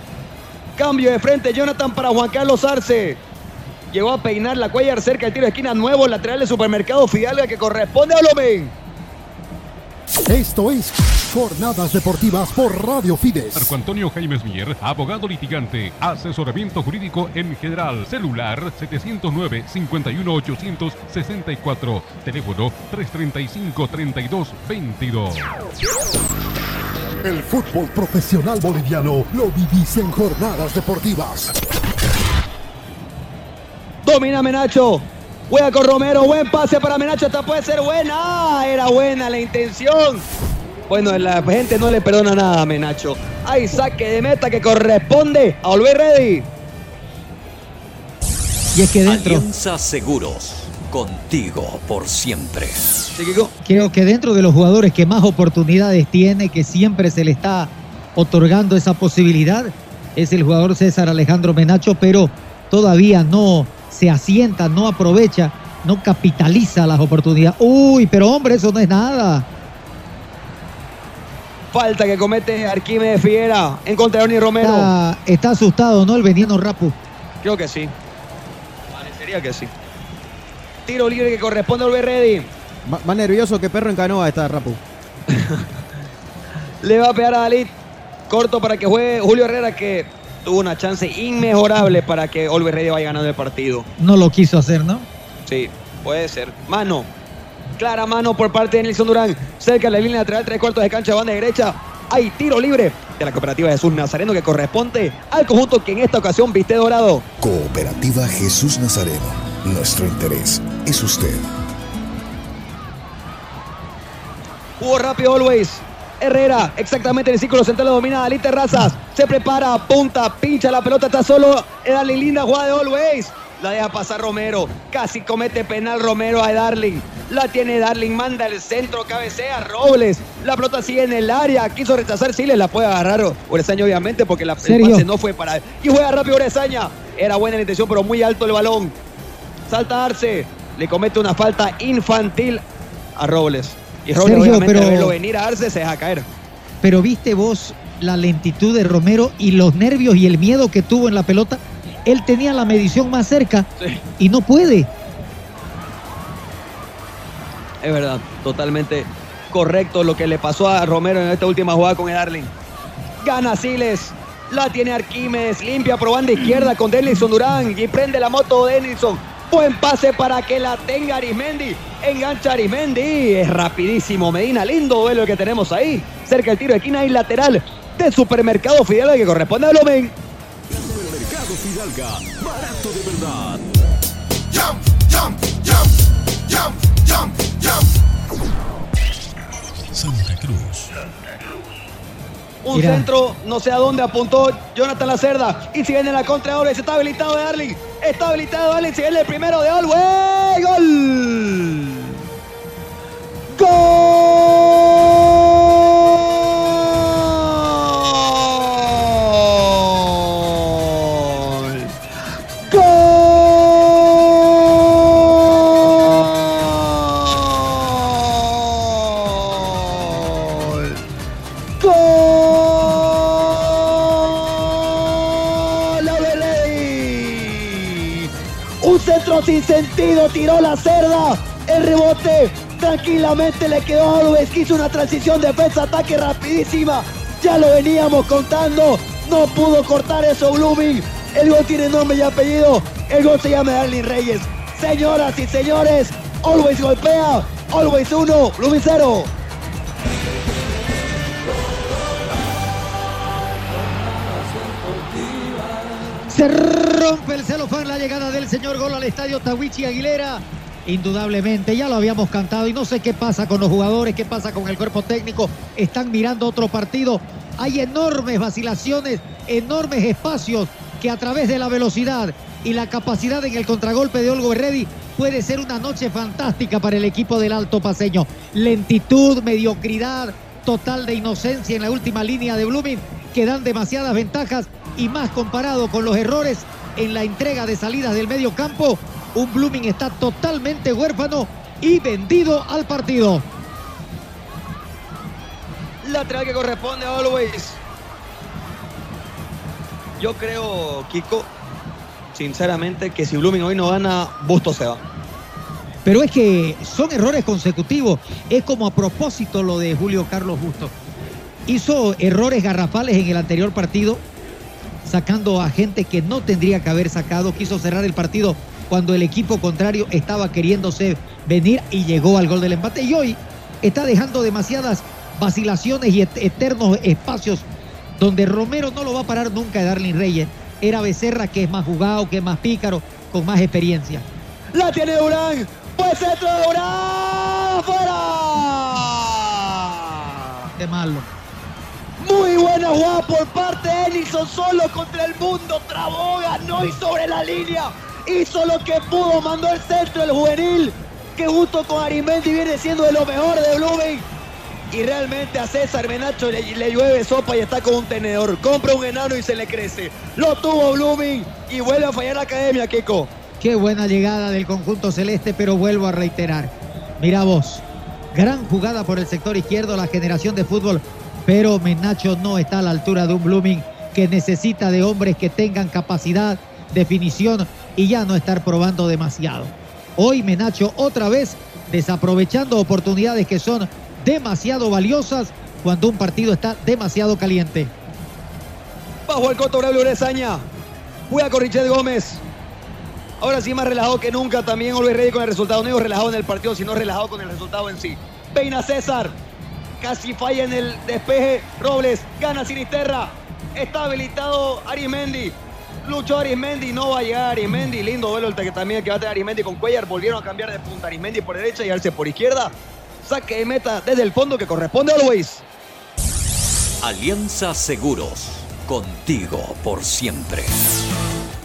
[SPEAKER 12] Cambio de frente. Jonathan para Juan Carlos Arce. Llegó a peinar la cuellar cerca del tiro de esquina nuevo. Lateral de supermercado Fidalga que corresponde a Blomen.
[SPEAKER 7] Esto es Jornadas Deportivas por Radio Fides.
[SPEAKER 17] Marco Antonio Jaimes Mier, abogado litigante, asesoramiento jurídico en general, celular 709-51864, teléfono 335-3222.
[SPEAKER 7] El fútbol profesional boliviano lo vivís en Jornadas Deportivas.
[SPEAKER 12] Domina Menacho. Juega con Romero. Buen pase para Menacho. Esta puede ser buena. Ah, era buena la intención. Bueno, la gente no le perdona nada a Menacho. Hay saque de meta que corresponde a Olver Ready.
[SPEAKER 11] Y es que dentro,
[SPEAKER 21] Alianza Seguros, contigo por siempre.
[SPEAKER 11] creo que dentro de los jugadores que más oportunidades tiene, que siempre se le está otorgando esa posibilidad, es el jugador César Alejandro Menacho, pero todavía no se asienta, no aprovecha, no capitaliza las oportunidades. Uy, pero hombre, eso no es nada.
[SPEAKER 12] Falta que comete Arquímedes Figuera en contra de Orni Romero.
[SPEAKER 11] Está, está asustado, ¿no? El Veniano Rapu.
[SPEAKER 12] Creo que sí. Parecería que sí. Tiro libre que corresponde a Olver Ready.
[SPEAKER 9] Más, más nervioso que perro en canoa está Rapu.
[SPEAKER 12] Le va a pegar a Dalit. Corto para que juegue Julio Herrera que tuvo una chance inmejorable para que Olver Ready vaya ganando el partido.
[SPEAKER 11] No lo quiso hacer, ¿no?
[SPEAKER 12] Sí, puede ser. Mano. Clara mano por parte de Nelson Durán. Cerca de la línea lateral, tres cuartos de cancha, banda derecha. Hay tiro libre de la cooperativa Jesús Nazareno que corresponde al conjunto que en esta ocasión viste dorado.
[SPEAKER 19] Cooperativa Jesús Nazareno. Nuestro interés es usted.
[SPEAKER 12] Jugó rápido Always. Herrera, exactamente en el círculo central lo domina Dalí Terrazas. Se prepara, punta, pincha la pelota, está solo. La linda jugada de Always. La deja pasar Romero. Casi comete penal Romero a Darling. La tiene Darling, manda el centro, cabecea Robles. La pelota sigue en el área. Quiso rechazar Siles, la puede agarrar Urezaña, obviamente, porque la, el pase no fue para él. Y juega rápido Urezaña. Era buena la intención, pero muy alto el balón. Salta Arce. Le comete una falta infantil a Robles. Y Robles,
[SPEAKER 11] Sergio,
[SPEAKER 12] obviamente,
[SPEAKER 11] pero-
[SPEAKER 12] verlo venir a Arce, se deja caer.
[SPEAKER 11] Pero viste vos la lentitud de Romero y los nervios y el miedo que tuvo en la pelota. Él tenía la medición más cerca y no puede.
[SPEAKER 12] Es verdad, totalmente correcto lo que le pasó a Romero en esta última jugada con el Arling. Gana Siles. La tiene Arquímedes, limpia por banda izquierda con Denilson Durán y prende la moto Denilson. Buen pase para que la tenga Arismendi. Engancha Arismendi. Es rapidísimo Medina. Lindo duelo que tenemos ahí. Cerca del tiro de esquina y lateral del supermercado Fidalga que corresponde a Blumen.
[SPEAKER 22] Supermercado Fidalga, barato de verdad.
[SPEAKER 18] Jump, jump, jump, jump, jump, jump.
[SPEAKER 14] Santa Cruz.
[SPEAKER 12] Un
[SPEAKER 11] Mira.
[SPEAKER 12] centro, no sé a dónde apuntó Jonathan Lacerda. Y si viene la contra de Always, está habilitado de Darling. Está habilitado si viene el primero de Always. ¡Gol! ¡Gol! Tiró la cerda. El rebote tranquilamente le quedó a Alves, que hizo una transición defensa-ataque rapidísima. Ya lo veníamos contando. No pudo cortar eso Blooming. El gol tiene nombre y apellido. El gol se llama Darling Reyes. Señoras y señores, Always golpea. Always 1, Blooming 0.
[SPEAKER 11] Se rompe el celofán la llegada del señor gol al estadio Tawichi Aguilera. Indudablemente, ya lo habíamos cantado y no sé qué pasa con los jugadores, qué pasa con el cuerpo técnico. Están mirando otro partido. Hay enormes vacilaciones, enormes espacios que a través de la velocidad y la capacidad en el contragolpe de Olgo Herredi puede ser una noche fantástica para el equipo del Alto Paseño. Lentitud, mediocridad, total de inocencia en la última línea de Blooming que dan demasiadas ventajas y más comparado con los errores en la entrega de salidas del medio campo, un Blooming está totalmente huérfano y vendido al partido.
[SPEAKER 12] Lateral que corresponde a Always. Yo creo, Kiko, sinceramente, que si Blooming hoy no gana, Busto se va.
[SPEAKER 11] Pero es que son errores consecutivos. Es como a propósito lo de Julio Carlos Busto. Hizo errores garrafales en el anterior partido, sacando a gente que no tendría que haber sacado. Quiso cerrar el partido cuando el equipo contrario estaba queriéndose venir y llegó al gol del empate. Y hoy está dejando demasiadas vacilaciones y et- eternos espacios donde Romero no lo va a parar nunca de Darling Reyes. Era Becerra que es más jugado, que es más pícaro, con más experiencia.
[SPEAKER 12] La tiene Durán. Pues centro de Durán. ¡Fuera!
[SPEAKER 11] De malo.
[SPEAKER 12] Muy buena jugada por parte de Ellison solo contra el mundo. Trabó, ganó y sobre la línea. Hizo lo que pudo, mandó el centro el juvenil. Que justo con Arimendi viene siendo de lo mejor de Blooming. Y realmente a César Menacho le, le llueve sopa y está con un tenedor. Compra un enano y se le crece. Lo tuvo Blooming y vuelve a fallar la academia, Kiko.
[SPEAKER 11] Qué buena llegada del conjunto celeste, pero vuelvo a reiterar. Mira vos, gran jugada por el sector izquierdo, la generación de fútbol, pero Menacho no está a la altura de un Blooming que necesita de hombres que tengan capacidad, definición y ya no estar probando demasiado. Hoy Menacho otra vez desaprovechando oportunidades que son demasiado valiosas cuando un partido está demasiado caliente.
[SPEAKER 12] Bajo el coto Braulio Brezaña. Juega Gómez. Ahora sí más relajado que nunca también Olvez Reyes con el resultado. No digo relajado en el partido, sino relajado con el resultado en sí. Peina César. Casi falla en el despeje. Robles gana Sinisterra. Está habilitado Arismendi. Luchó Arismendi. No va a llegar Arismendi. Lindo duelo el que también que va a tener Arismendi con Cuellar. Volvieron a cambiar de punta. Arismendi por derecha y Arce por izquierda. Saque de meta desde el fondo que corresponde a Always.
[SPEAKER 21] Alianza Seguros. Contigo por siempre.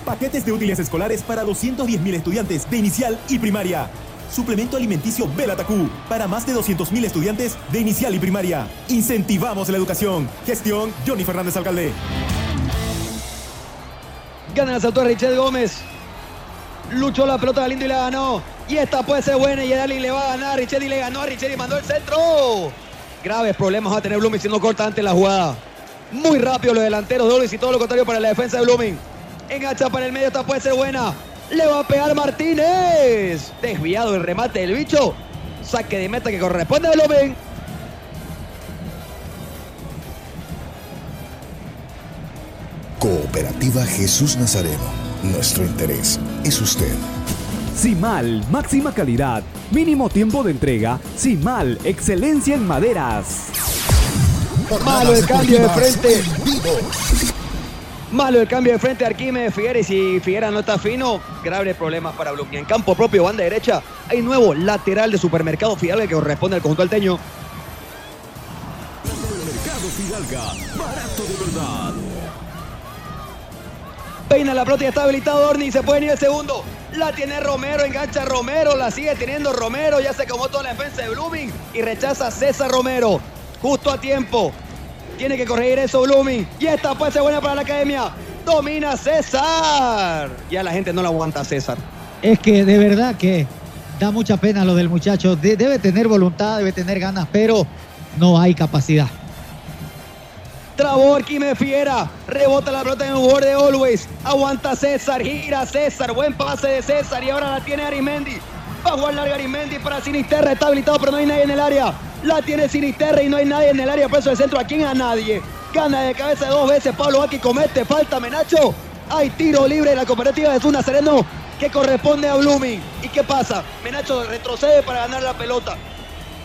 [SPEAKER 5] Paquetes de útiles escolares para 210.000 estudiantes de inicial y primaria. Suplemento alimenticio Belatacú para más de 200.000 estudiantes de inicial y primaria. Incentivamos la educación. Gestión Johnny Fernández Alcalde.
[SPEAKER 12] Gana la saltó Richard Gómez. Luchó la pelota Galindo y la ganó. Y esta puede ser buena y Darling le va a ganar. Richelli le ganó a Richelli, mandó el centro. Graves problemas va a tener Blooming si no corta antes la jugada. Muy rápido los delanteros de y todo lo contrario para la defensa de Blooming. Engancha para el medio, esta puede ser buena. Le va a pegar Martínez. Desviado el remate del bicho. Saque de meta que corresponde a Blooming.
[SPEAKER 19] Cooperativa Jesús Nazareno. Nuestro interés es usted.
[SPEAKER 20] Simal, máxima calidad, mínimo tiempo de entrega. Simal, excelencia en maderas.
[SPEAKER 12] Malo el cambio de frente. Malo el cambio de frente de Arquímedes Figuera y si Figuera no está fino, graves problemas para Blooming. En campo propio, banda derecha, hay nuevo lateral de supermercado Fidalga que corresponde al conjunto alteño.
[SPEAKER 22] Mercado Fidalga, barato de verdad.
[SPEAKER 12] Peina la pelota y está habilitado Orni. Se puede ir el segundo. La tiene Romero, engancha Romero. La sigue teniendo Romero. Ya se acomodó toda la defensa de Blooming. Y rechaza a César Romero. Justo a tiempo. Tiene que corregir eso Blooming. Y esta puede ser buena para la academia. Domina César. Ya la gente no la aguanta César.
[SPEAKER 11] Es que de verdad que da mucha pena lo del muchacho. De- debe tener voluntad, debe tener ganas, pero no hay capacidad.
[SPEAKER 12] Trabó Arquímedes Fiera. Rebota la pelota en el jugador de Always. Aguanta César. Gira César. Buen pase de César. Y ahora la tiene Arimendi. Va a jugar larga Arimendi para Sinisterra. Está habilitado, pero no hay nadie en el área. La tiene Sinisterra y no hay nadie en el área. Por eso el centro. ¿A quién? A nadie. Gana de cabeza dos veces. Pablo Aki comete. Falta Menacho. Hay tiro libre de la cooperativa de Jesús Nazareno que corresponde a Blooming. ¿Y qué pasa? Menacho retrocede para ganar la pelota.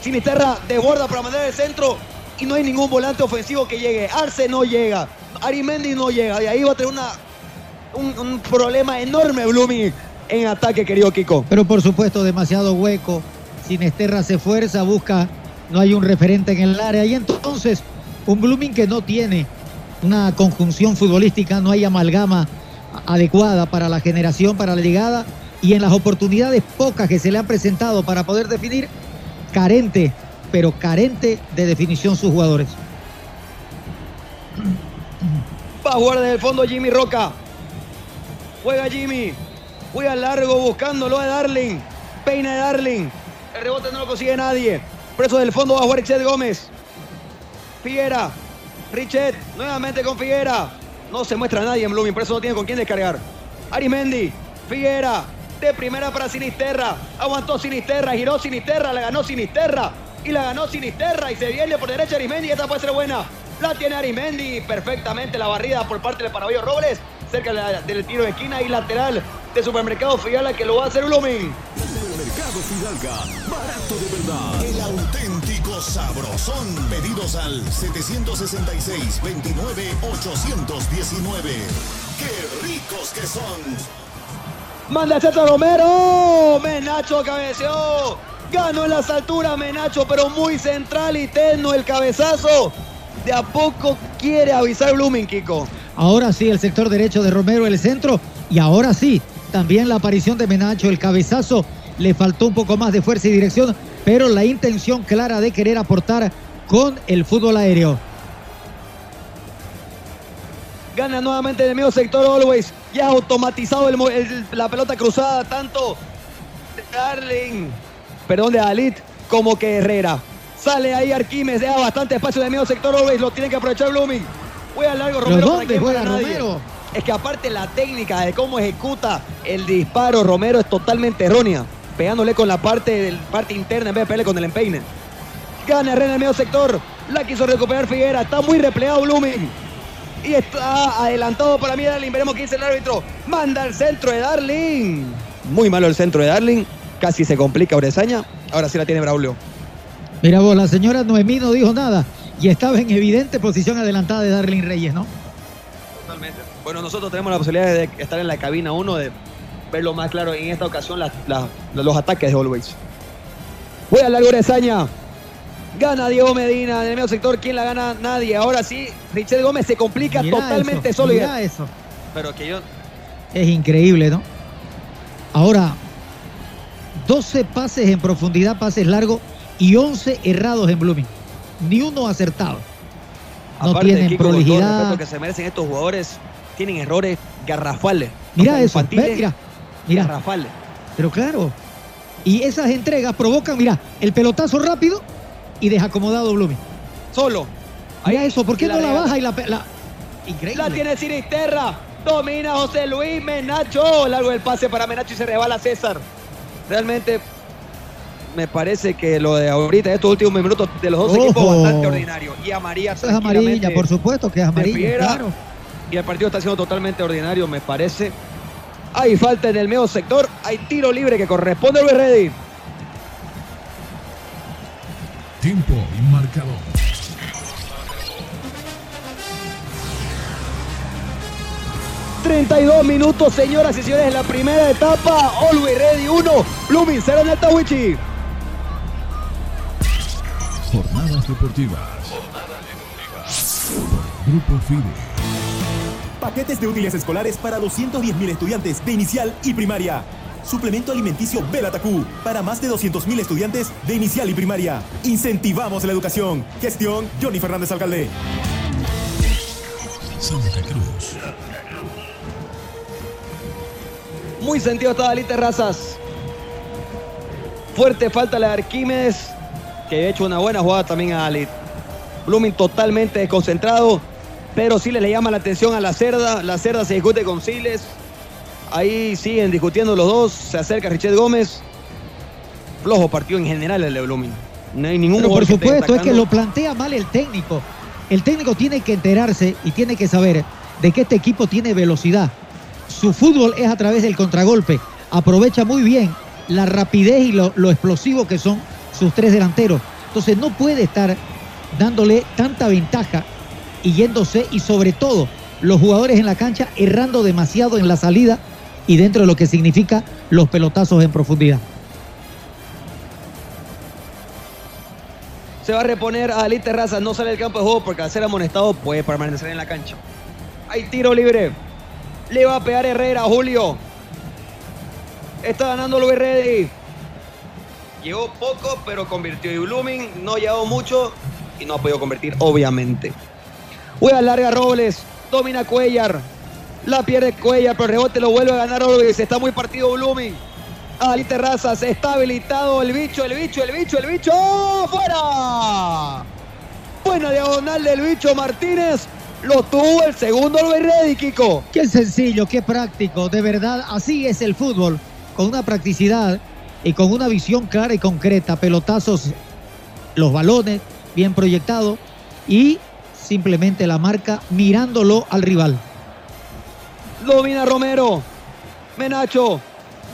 [SPEAKER 12] Sinisterra desborda para mandar el centro y no hay ningún volante ofensivo que llegue. Arce no llega. Arimendi no llega. De ahí va a tener una, un, un problema enorme Blooming en ataque, querido Kiko.
[SPEAKER 11] Pero por supuesto, demasiado hueco. Sinesterra se fuerza, busca, no hay un referente en el área. Y entonces, un Blooming que no tiene una conjunción futbolística, no hay amalgama adecuada para la generación, para la llegada. Y en las oportunidades pocas que se le han presentado para poder definir, carente, pero carente de definición sus jugadores.
[SPEAKER 12] Va a jugar desde el fondo Jimmy Roca. Juega Jimmy. Juega largo buscándolo a Darling. Peina de Darling. El rebote no lo consigue nadie. Preso del fondo va a jugar Gómez. Figuera. Richet. Nuevamente con Figuera. No se muestra nadie en Blooming. Por eso no tiene con quién descargar. Arimendi. Figuera. De primera para Sinisterra. Aguantó Sinisterra. Giró Sinisterra. La ganó Sinisterra. Y la ganó Sinisterra. Y se viene por derecha Arimendi. Esta puede ser buena. La tiene Arimendi. Perfectamente la barrida por parte del Paraguayo Robles. Cerca del tiro de esquina y lateral de Supermercado Figala que lo va a hacer Blooming.
[SPEAKER 22] Mercado Fidalga, barato de verdad.
[SPEAKER 18] El auténtico sabrosón. Pedidos al 766-29-819. ¡Qué ricos que son!
[SPEAKER 12] Manda centro Romero. Menacho cabeceó. Ganó en las alturas Menacho, pero muy central y tenno el cabezazo. De a poco quiere avisar Blooming, Kiko.
[SPEAKER 11] Ahora sí, el sector derecho de Romero, el centro. Y ahora sí, también la aparición de Menacho, el cabezazo. Le faltó un poco más de fuerza y dirección, pero la intención clara de querer aportar con el fútbol aéreo.
[SPEAKER 12] Gana nuevamente en el medio sector Always. Ya automatizado la pelota cruzada tanto de Darling, perdón, de Alit como que Herrera. Sale ahí Arquímedes, deja bastante espacio en el medio sector Always. Lo tiene que aprovechar Blooming. Juega largo
[SPEAKER 11] ¿Pero
[SPEAKER 12] Romero.
[SPEAKER 11] dónde
[SPEAKER 12] para quién,
[SPEAKER 11] juega. Romero?
[SPEAKER 12] Es que aparte la técnica de cómo ejecuta el disparo Romero es totalmente errónea. Pegándole con la parte, del, parte interna en vez de pegarle con el empeine. Gana Herrera en el medio sector. La quiso recuperar Figuera. Está muy replegado Blooming. Y está adelantado para mí Darling. Veremos qué dice el árbitro. Manda el centro de Darling. Muy malo el centro de Darling. Casi se complica Orezaña. Ahora sí la tiene Braulio.
[SPEAKER 11] Mira vos, la señora Noemí no dijo nada y estaba en evidente posición adelantada de Darlene Reyes, ¿no?
[SPEAKER 12] Totalmente. Bueno, nosotros tenemos la posibilidad de estar en la cabina 1 de verlo más claro en esta ocasión los ataques de Always. Juega largo Orezaña. Gana Diego Medina en el medio sector. ¿Quién la gana? Nadie. Ahora sí, Richel Gómez se complica
[SPEAKER 11] Mirá
[SPEAKER 12] totalmente
[SPEAKER 11] eso,
[SPEAKER 12] solo.
[SPEAKER 11] mirá eso.
[SPEAKER 12] Pero que yo
[SPEAKER 11] Es increíble, ¿no? Ahora, 12 pases en profundidad, pases largos y 11 errados en Blooming. Ni uno acertado. No
[SPEAKER 12] Aparte,
[SPEAKER 11] tienen
[SPEAKER 12] Kiko, todo el
[SPEAKER 11] prolijidad.
[SPEAKER 12] respeto que se merecen estos jugadores, tienen errores garrafales.
[SPEAKER 11] Mira eso,
[SPEAKER 12] infantiles,
[SPEAKER 11] mira, mira.
[SPEAKER 12] Garrafales.
[SPEAKER 11] Pero claro. Y esas entregas provocan, mira, el pelotazo rápido y desacomodado Blooming.
[SPEAKER 12] Solo.
[SPEAKER 11] Mira eso, ¿por qué
[SPEAKER 12] la
[SPEAKER 11] no la baja y la... la- Increíble.
[SPEAKER 12] La tiene Sinisterra. Domina José Luis Menacho. Largo el pase para Menacho y se rebala César. Realmente me parece que lo de ahorita, estos últimos minutos de los dos
[SPEAKER 11] Ojo.
[SPEAKER 12] equipos, bastante ordinario. Y a María
[SPEAKER 11] Eso es amarilla, por supuesto que es amarilla, claro.
[SPEAKER 12] Y el partido está siendo totalmente ordinario, me parece. Hay falta en el medio sector. Hay tiro libre que corresponde al Luis Ready.
[SPEAKER 14] Tiempo y marcador.
[SPEAKER 12] ...32 minutos, señoras y señores, en la primera etapa. Always Ready 1, Blooming 0 en el Tawichi.
[SPEAKER 14] Jornadas deportivas. Grupo FIDE.
[SPEAKER 5] Paquetes de útiles escolares para 210.000 estudiantes de inicial y primaria. Suplemento alimenticio Belatacú para más de 200.000 estudiantes de inicial y primaria. Incentivamos la educación. Gestión Johnny Fernández Alcalde.
[SPEAKER 14] Santa Cruz.
[SPEAKER 12] Muy sentido está Dalí Terrazas. Fuerte falta la de Arquímedes, que ha hecho una buena jugada también a Dalit. Blooming totalmente desconcentrado, pero sí le, llama la atención a la cerda. La cerda se discute con Siles. Ahí siguen discutiendo los dos. Se acerca Richard Gómez. Flojo partido en general el de Blooming. No hay ningún
[SPEAKER 11] Pero por supuesto, es que lo plantea mal el técnico. El técnico tiene que enterarse y tiene que saber de que este equipo tiene velocidad. Su fútbol es a través del contragolpe. Aprovecha muy bien la rapidez y lo, lo explosivo que son sus tres delanteros. Entonces no puede estar dándole tanta ventaja y yéndose y sobre todo los jugadores en la cancha errando demasiado en la salida y dentro de lo que significa los pelotazos en profundidad.
[SPEAKER 12] Se va a reponer a Dalí Terrazas. No sale del campo de juego porque al ser amonestado puede permanecer en la cancha. Hay tiro libre. Le va a pegar Herrera, Julio. Está ganando Luis Ready. Llegó poco, pero convirtió. Y Blooming no llegó mucho y no ha podido convertir, obviamente. Juega larga Robles. Domina Cuellar. La pierde Cuellar, pero el rebote lo vuelve a ganar Robles. Está muy partido Blooming. Ali Terrazas, está habilitado el bicho, el bicho, el bicho, el bicho. ¡Oh, ¡Fuera! Buena diagonal del bicho Martínez. Lo tuvo el segundo Luis Ready, Kiko.
[SPEAKER 11] Qué sencillo, qué práctico. De verdad, así es el fútbol. Con una practicidad y con una visión clara y concreta. Pelotazos, los balones bien proyectados y simplemente la marca mirándolo al rival.
[SPEAKER 12] Domina Romero. Menacho.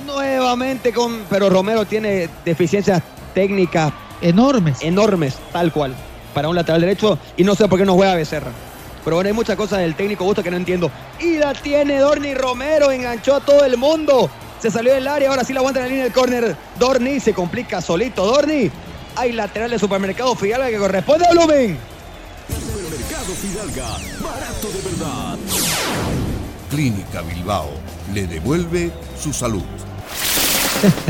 [SPEAKER 12] Nuevamente con. Pero Romero tiene deficiencias técnicas.
[SPEAKER 11] Enormes.
[SPEAKER 12] Enormes, tal cual. Para un lateral derecho. Y no sé por qué no juega Becerra. Pero bueno, hay muchas cosas del técnico gusto que no entiendo. Y la tiene Dorni Romero. Enganchó a todo el mundo. Se salió del área. Ahora sí la aguanta en la línea del córner. Dorni se complica solito. Dorni. Hay lateral de supermercado Fidalga que corresponde a Blumen.
[SPEAKER 22] Supermercado Fidalga, barato de verdad.
[SPEAKER 16] Clínica Bilbao le devuelve su salud.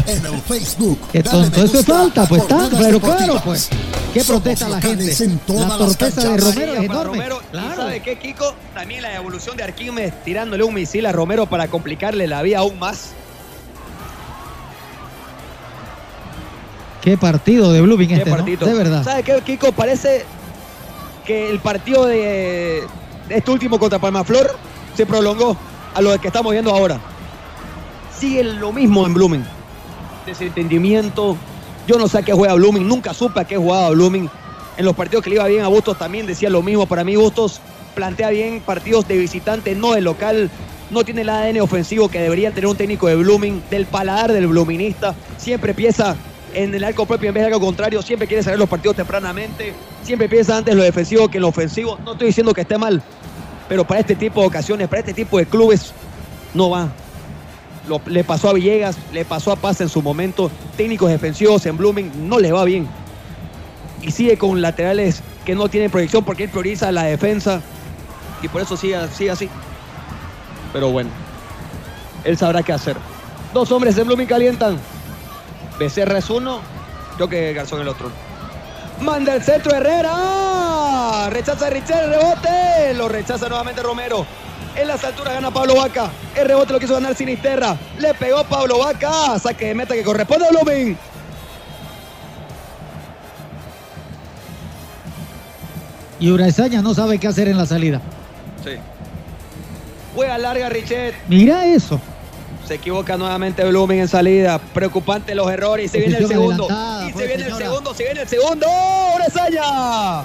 [SPEAKER 7] En el Facebook.
[SPEAKER 11] Qué tonto, eso es falta, pues está,
[SPEAKER 7] Jornadas
[SPEAKER 11] pero claro, pues. ¿Qué protesta la gente?
[SPEAKER 7] locales en todas
[SPEAKER 11] La
[SPEAKER 7] las
[SPEAKER 11] torpeza de. Romero es enorme.
[SPEAKER 12] Romero, ¿y sabe qué, Kiko? También la evolución de Arquímedes tirándole un misil a Romero para complicarle la vida aún más.
[SPEAKER 11] Qué partido de Blooming
[SPEAKER 12] Qué
[SPEAKER 11] este, ¿no?
[SPEAKER 12] partito.
[SPEAKER 11] De verdad.
[SPEAKER 12] ¿Sabe qué, Kiko? Parece que el partido de, de este último contra Palmaflor se prolongó a lo que estamos viendo ahora. Sigue lo mismo en Blooming. Desentendimiento. Yo no sé a qué juega Blooming. Nunca supe a qué jugaba Blooming. En los partidos que le iba bien a Bustos también decía lo mismo. Para mí Bustos plantea bien partidos de visitante, no de local. No tiene el ADN ofensivo que debería tener un técnico de Blooming, del paladar del Bloominista. Siempre piensa en el arco propio en vez de algo contrario. Siempre quiere salir los partidos tempranamente. Siempre piensa antes lo defensivo que en lo ofensivo. No estoy diciendo que esté mal, pero para este tipo de ocasiones, para este tipo de clubes, no va. Le pasó a Villegas, le pasó a Paz en su momento. Técnicos defensivos en Blooming no le va bien. Y sigue con laterales que no tienen proyección porque él prioriza la defensa. Y por eso sigue, sigue así. Pero bueno, él sabrá qué hacer. Dos hombres en Blooming calientan. Becerra es uno, yo que Garzón el otro. Manda el centro Herrera. Rechaza Richard el rebote. Lo rechaza nuevamente Romero. En las alturas gana Pablo Vaca. El rebote lo quiso ganar Sinisterra. Le pegó Pablo Vaca. Saque de meta que corresponde a Blooming.
[SPEAKER 11] Y Uraesaña no sabe qué hacer en la salida.
[SPEAKER 12] Sí. Juega larga Richet.
[SPEAKER 11] Mira eso.
[SPEAKER 12] Se equivoca nuevamente Blooming en salida. Preocupante los errores. Y se viene el segundo. Y se
[SPEAKER 11] pues,
[SPEAKER 12] viene el segundo. Se viene el segundo. ¡Oh, Oresaña!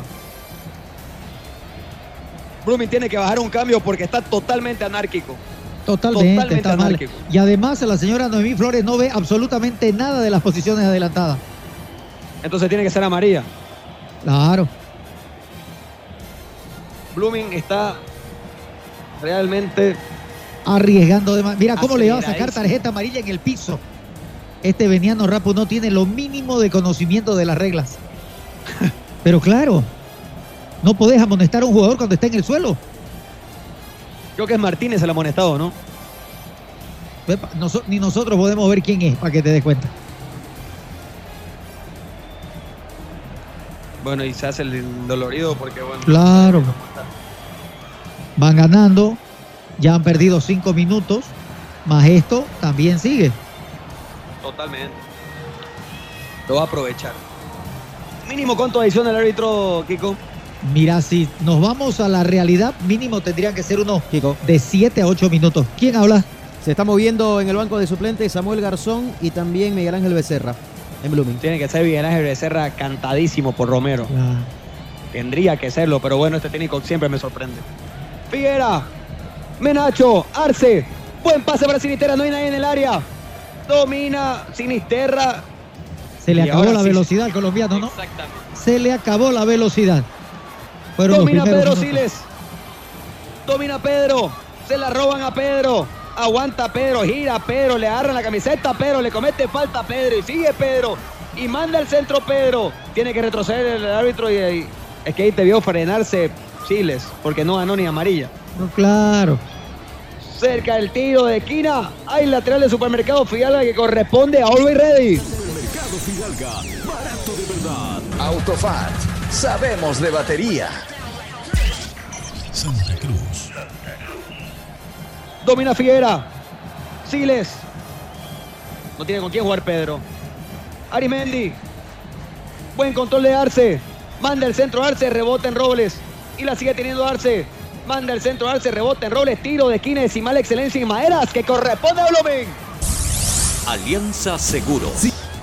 [SPEAKER 12] Blooming tiene que bajar un cambio porque está totalmente anárquico.
[SPEAKER 11] Totalmente,
[SPEAKER 12] Totalmente
[SPEAKER 11] mal.
[SPEAKER 12] anárquico.
[SPEAKER 11] Y además la señora Noemí Flores no ve absolutamente nada de las posiciones adelantadas.
[SPEAKER 12] Entonces tiene que ser amarilla.
[SPEAKER 11] Claro.
[SPEAKER 12] Blooming está realmente
[SPEAKER 11] Arriesgando de más. Mira cómo le va a sacar tarjeta amarilla en el piso. Este Veniano Rapo no tiene lo mínimo de conocimiento de las reglas. Pero claro, no podés amonestar a un jugador cuando está en el suelo.
[SPEAKER 12] Creo que es Martínez el amonestado, ¿no?
[SPEAKER 11] Ni nosotros podemos ver quién es, para que te des cuenta.
[SPEAKER 12] Bueno, y se hace el dolorido porque, bueno.
[SPEAKER 11] Claro. Van ganando. Ya han perdido cinco minutos. Más esto también sigue.
[SPEAKER 12] Totalmente. Lo va a aprovechar. Mínimo cuánto adiciona el árbitro, Kiko.
[SPEAKER 11] Mira, si nos vamos a la realidad, mínimo tendrían que ser unos de 7 a 8 minutos. ¿Quién habla?
[SPEAKER 9] Se está moviendo en el banco de suplentes Samuel Garzón y también Miguel Ángel Becerra en Blooming.
[SPEAKER 12] Tiene que ser Miguel Ángel Becerra cantadísimo por Romero. Tendría que serlo, pero bueno, este técnico siempre me sorprende. Figuera, Menacho, Arce, buen pase para Sinisterra, no hay nadie en el área. Domina Sinisterra.
[SPEAKER 11] Se le
[SPEAKER 12] Y
[SPEAKER 11] acabó la
[SPEAKER 12] sí,
[SPEAKER 11] velocidad al colombiano, ¿no?
[SPEAKER 12] Exactamente.
[SPEAKER 11] Se le acabó la velocidad. Fueron
[SPEAKER 12] Domina Pedro
[SPEAKER 11] minutos.
[SPEAKER 12] Siles. Domina Pedro. Se la roban a Pedro. Aguanta Pedro, gira Pedro, le agarran la camiseta a Pedro, le comete falta a Pedro y sigue Pedro. Y manda el centro Pedro. Tiene que retroceder el árbitro y, y- es que ahí te vio frenarse Siles, porque no ganó ni amarilla.
[SPEAKER 11] No, claro.
[SPEAKER 12] Cerca del tiro de esquina, hay lateral de supermercado Fidalga que corresponde a Always Ready.
[SPEAKER 22] Mercado Fidalga, barato de verdad.
[SPEAKER 15] Autofat, sabemos de batería.
[SPEAKER 14] Santa Cruz.
[SPEAKER 12] Domina Figuera. Siles. No tiene con quién jugar Pedro. Arimendi. Buen control de Arce. Manda el centro Arce, rebota en Robles. Y la sigue teniendo Arce. Manda el centro Arce, rebota en Robles. Tiro de esquina decimal excelencia y Maderas que corresponde a Blooming.
[SPEAKER 21] Alianza Seguro.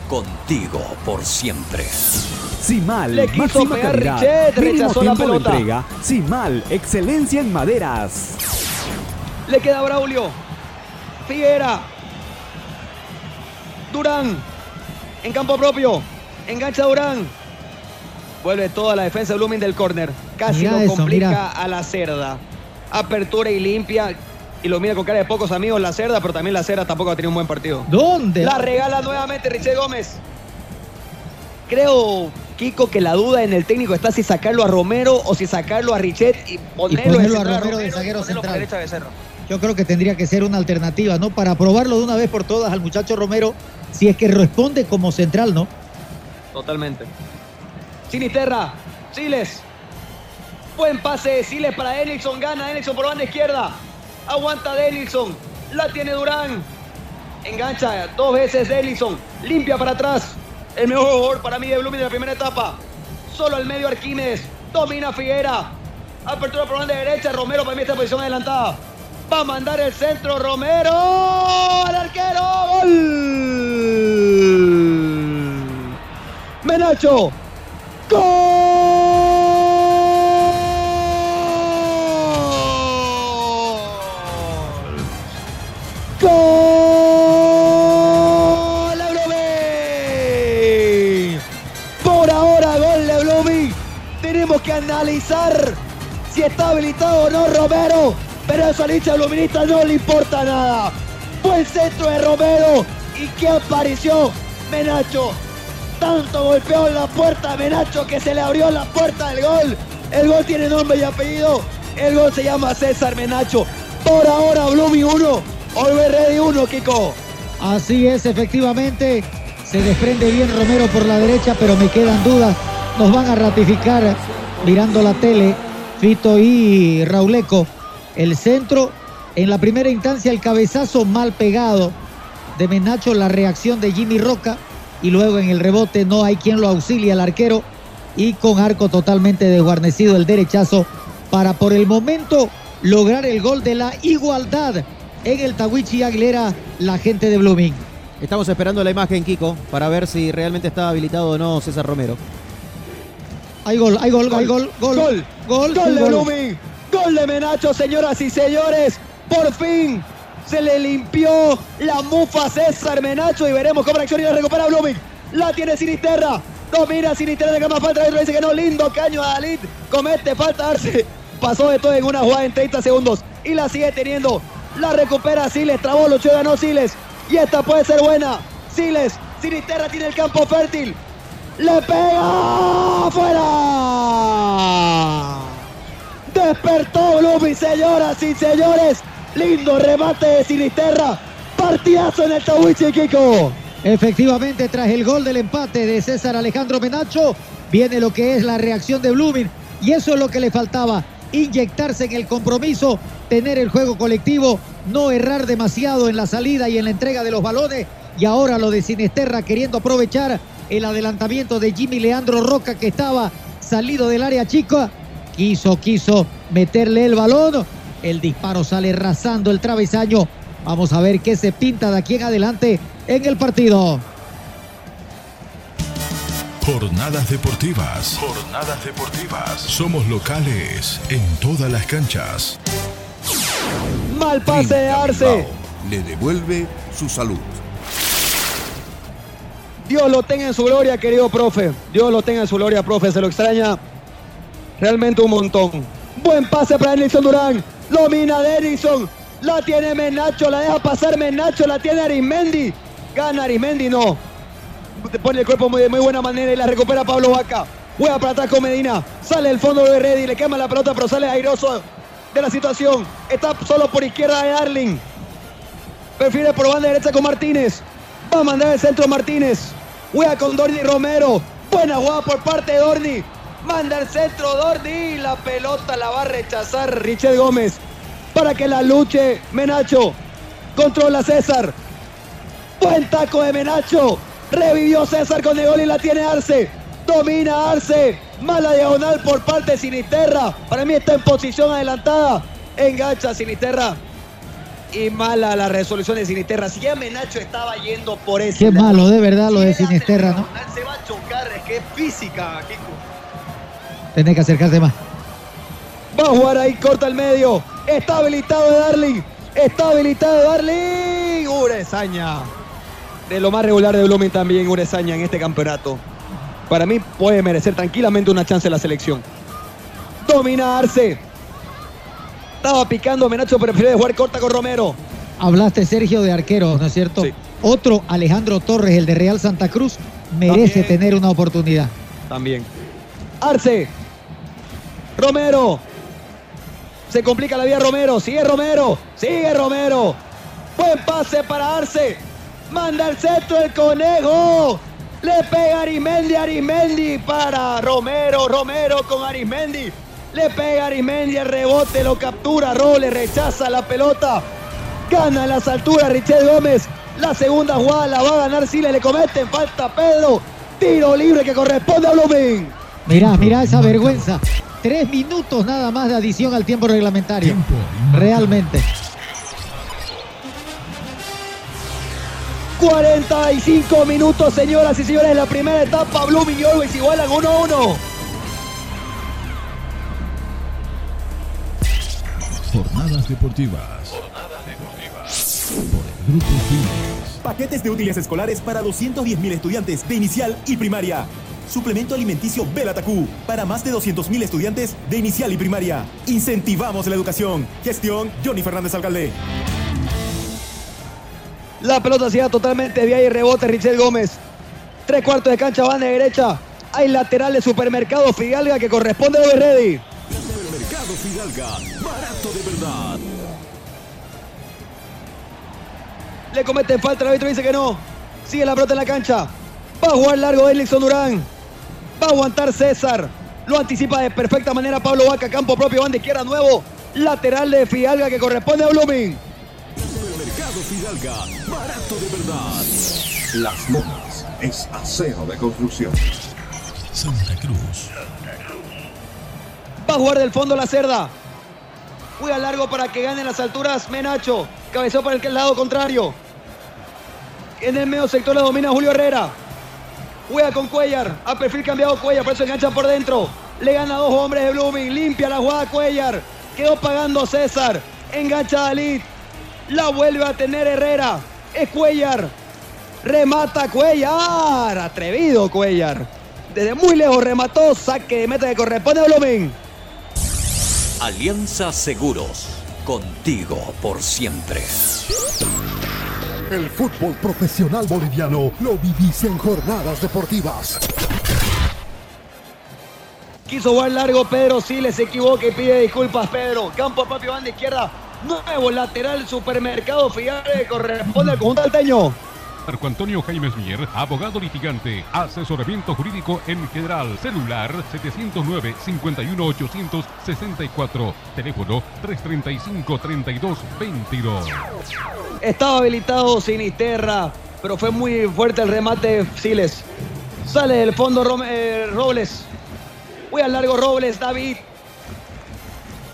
[SPEAKER 21] Contigo por siempre.
[SPEAKER 20] Simal,
[SPEAKER 12] Le quiso
[SPEAKER 20] máxima
[SPEAKER 12] pegar
[SPEAKER 20] calidad,
[SPEAKER 12] Richet,
[SPEAKER 20] mínimo
[SPEAKER 12] rechazó la
[SPEAKER 20] tiempo de
[SPEAKER 12] pelota.
[SPEAKER 20] entrega. Simal, excelencia en maderas.
[SPEAKER 12] Le queda Braulio. Figuera. Durán. En campo propio. Engancha Durán. Vuelve toda la defensa de Blooming del córner. Casi
[SPEAKER 11] Mira
[SPEAKER 12] lo
[SPEAKER 11] eso,
[SPEAKER 12] complica
[SPEAKER 11] mira.
[SPEAKER 12] a la cerda. Apertura y limpia. Y lo mira con cara de pocos amigos la cerda, pero también la cerda tampoco ha tenido un buen partido.
[SPEAKER 11] ¿Dónde?
[SPEAKER 12] La regala nuevamente Richard Gómez. Creo, Kiko, que la duda en el técnico está si sacarlo a Romero o si sacarlo a Richet y ponerlo,
[SPEAKER 11] ponerlo
[SPEAKER 12] de
[SPEAKER 11] a
[SPEAKER 12] central
[SPEAKER 11] Romero de
[SPEAKER 12] y
[SPEAKER 11] zaguero
[SPEAKER 12] ponerlo
[SPEAKER 11] central.
[SPEAKER 12] a.
[SPEAKER 11] Yo creo que tendría que ser una alternativa, ¿no? Para probarlo de una vez por todas al muchacho Romero, si es que responde como central, ¿no?
[SPEAKER 12] Totalmente. Sinisterra, Siles. Buen pase de Siles para Denilson. Gana Denilson por banda izquierda. Aguanta Denilson. La tiene Durán. Engancha dos veces Denilson. Limpia para atrás. El mejor jugador para mí de Blooming de la primera etapa. Solo al medio Arquímedes. Domina Figuera. Apertura por banda derecha. Romero para mí está en posición adelantada. Va a mandar el centro Romero. Al arquero. Gol. Menacho. ¡Gol! ¡La Blooming! Por ahora, gol de Blooming. Tenemos que analizar si está habilitado o no Romero. Pero eso al hincha bluminista no le importa nada. Buen centro de Romero. ¿Y qué apareció? Menacho. Tanto golpeó en la puerta Menacho que se le abrió la puerta del gol. El gol tiene nombre y apellido. El gol se llama César Menacho. Por ahora, Blooming 1. Olver Ready 1, Kiko.
[SPEAKER 11] Así es, efectivamente. Se desprende bien Romero por la derecha, pero me quedan dudas. Nos van a ratificar mirando la tele, Fito y Rauleco. El centro, en la primera instancia, el cabezazo mal pegado de Menacho, la reacción de Jimmy Roca. Y luego en el rebote no hay quien lo auxilie al arquero. Y con arco totalmente desguarnecido el derechazo para por el momento lograr el gol de la igualdad en el Tawichi Aguilera, la gente de Blooming.
[SPEAKER 9] Estamos esperando la imagen, Kiko, para ver si realmente está habilitado o no César Romero.
[SPEAKER 11] Hay gol, hay gol, hay gol, gol,
[SPEAKER 12] Gol.
[SPEAKER 11] gol,
[SPEAKER 12] Gol
[SPEAKER 11] sí,
[SPEAKER 12] de
[SPEAKER 11] gol.
[SPEAKER 12] Blooming. Gol Gol de Menacho, señoras y señores. Por fin se le limpió la mufa César Menacho y veremos cómo reacciona y la recupera Blooming. La tiene Sinisterra. Domina Sinisterra de cama falta. Dice que no. Lindo caño a Dalit. Comete falta Arce. Pasó de todo en una jugada en 30 segundos. Y la sigue teniendo. La recupera Siles. Trabó, luchó, ganó Siles. Y esta puede ser buena. Siles. Sinisterra tiene el campo fértil. Le pega. ¡Fuera! Despertó Blooming, señoras y señores. Lindo remate de Sinisterra. Partidazo en el Tawichi, Kiko.
[SPEAKER 11] Efectivamente, tras el gol del empate de César Alejandro Menacho, viene lo que es la reacción de Blooming. Y eso es lo que le faltaba, inyectarse en el compromiso, tener el juego colectivo, no errar demasiado en la salida y en la entrega de los balones. Y ahora lo de Sinisterra queriendo aprovechar el adelantamiento de Jimmy Leandro Roca que estaba salido del área chica. Quiso, quiso meterle el balón. El disparo sale rasando el travesaño. Vamos a ver qué se pinta de aquí en adelante en el partido.
[SPEAKER 14] Jornadas deportivas. Jornadas deportivas. Somos locales en todas las canchas.
[SPEAKER 12] Mal pase de Arce.
[SPEAKER 16] Le devuelve su salud.
[SPEAKER 12] Dios lo tenga en su gloria, querido profe. Dios lo tenga en su gloria, profe. Se lo extraña realmente un montón. Buen pase para Edison Durán. Domina de Edison. La tiene Menacho. La deja pasar Menacho. La tiene Arismendi. Gana Arismendi, no. Te pone el cuerpo muy, de muy buena manera y la recupera Pablo Vaca. Juega para atrás con Medina. Sale el fondo de Reddy. Le quema la pelota, pero sale airoso de la situación. Está solo por izquierda de Darling. Prefiere por banda derecha con Martínez. Va a mandar el centro Martínez. Juega con Dorni Romero. Buena jugada por parte de Dorni. Manda el centro Dorni. La pelota la va a rechazar Richard Gómez. Para que la luche Menacho. Controla César. Buen taco de Menacho. Revivió César con el gol y la tiene Arce. Domina Arce. Mala diagonal por parte de Sinisterra. Para mí está en posición adelantada. Engancha Sinisterra. Y mala la resolución de Sinisterra. Si ya Menacho estaba yendo por ese
[SPEAKER 11] Qué malo, de verdad, lo de Sinisterra, ¿no?
[SPEAKER 12] Se va a chocar, es que es física, Kiko.
[SPEAKER 11] Tenés que acercarse más.
[SPEAKER 12] Va a jugar ahí, corta el medio. Está habilitado Darling. Está habilitado Darling. Urezaña. De lo más regular de Blooming también, Urezaña en este campeonato. Para mí puede merecer tranquilamente una chance en la selección. Domina Arce. Estaba picando Menacho, pero prefiere jugar corta con Romero.
[SPEAKER 11] Hablaste, Sergio, de arqueros, ¿no es cierto? Otro, Alejandro Torres, el de Real Santa Cruz, merece
[SPEAKER 12] También.
[SPEAKER 11] tener una oportunidad.
[SPEAKER 12] También. Arce. Romero. Se complica la vida Romero. Sigue Romero. Sigue Romero. Buen pase para Arce. Manda el centro el conejo. Le pega Arismendi. Arismendi para Romero. Romero con Arismendi. Le pega Arismendi. El rebote lo captura. Role rechaza la pelota. Gana las alturas Richel Gómez. La segunda jugada la va a ganar Siles. Le cometen falta Pedro. Tiro libre que corresponde a Blooming.
[SPEAKER 11] Mirá, mirá esa vergüenza. Tres minutos nada más de adición al tiempo reglamentario. Realmente.
[SPEAKER 12] 45 minutos, señoras y señores, en la primera etapa. Blooming y Always igualan 1-1.
[SPEAKER 14] Jornadas deportivas. Por el Grupo Fines.
[SPEAKER 5] Paquetes de útiles escolares para 210.000 estudiantes de inicial y primaria. Suplemento alimenticio Belatacú para más de 200.000 estudiantes de inicial y primaria. Incentivamos la educación. Gestión Johnny Fernández Alcalde.
[SPEAKER 12] La pelota se va totalmente vía y rebote Richel Gómez. Tres cuartos de cancha van de derecha. Hay lateral de supermercado Fidalga que corresponde a Always Ready.
[SPEAKER 22] Supermercado Fidalga, barato de verdad.
[SPEAKER 12] Le cometen falta, el árbitro dice que no. Sigue la pelota en la cancha. Va a jugar largo Elixon Durán. Va a aguantar César. Lo anticipa de perfecta manera Pablo Vaca. Campo propio, banda izquierda nuevo. Lateral de Fidalga que corresponde a Blooming.
[SPEAKER 22] Supermercado Fidalga, barato de verdad.
[SPEAKER 13] Las Lomas es acero de construcción.
[SPEAKER 14] Santa Cruz.
[SPEAKER 12] Va a jugar del fondo la cerda. Juega largo para que gane en las alturas Menacho. Cabezó para el lado contrario. En el medio sector la domina Julio Herrera. Juega con Cuellar. A perfil cambiado Cuellar. Por eso enganchan por dentro. Le gana a dos hombres de Blooming. Limpia la jugada Cuellar. Quedó pagando César. Engancha Dalit. La vuelve a tener Herrera. Es Cuellar. Remata Cuellar. Atrevido Cuellar. Desde muy lejos remató. Saque de meta que corresponde a Blooming.
[SPEAKER 21] Alianza Seguros. Contigo por siempre.
[SPEAKER 7] El fútbol profesional boliviano lo vivís en jornadas deportivas.
[SPEAKER 12] Quiso jugar largo Pedro Siles, se equivoca y pide disculpas Pedro. Campo Papi banda izquierda. Nuevo lateral supermercado Figare corresponde al conjunto alteño.
[SPEAKER 17] Marco Antonio Jaimes Mier, abogado litigante, asesoramiento jurídico en general, celular 709-51864, teléfono 335-3222.
[SPEAKER 12] Estaba habilitado Sinisterra, pero fue muy fuerte el remate de Siles. Sale del fondo eh, Robles. Muy al largo Robles, David.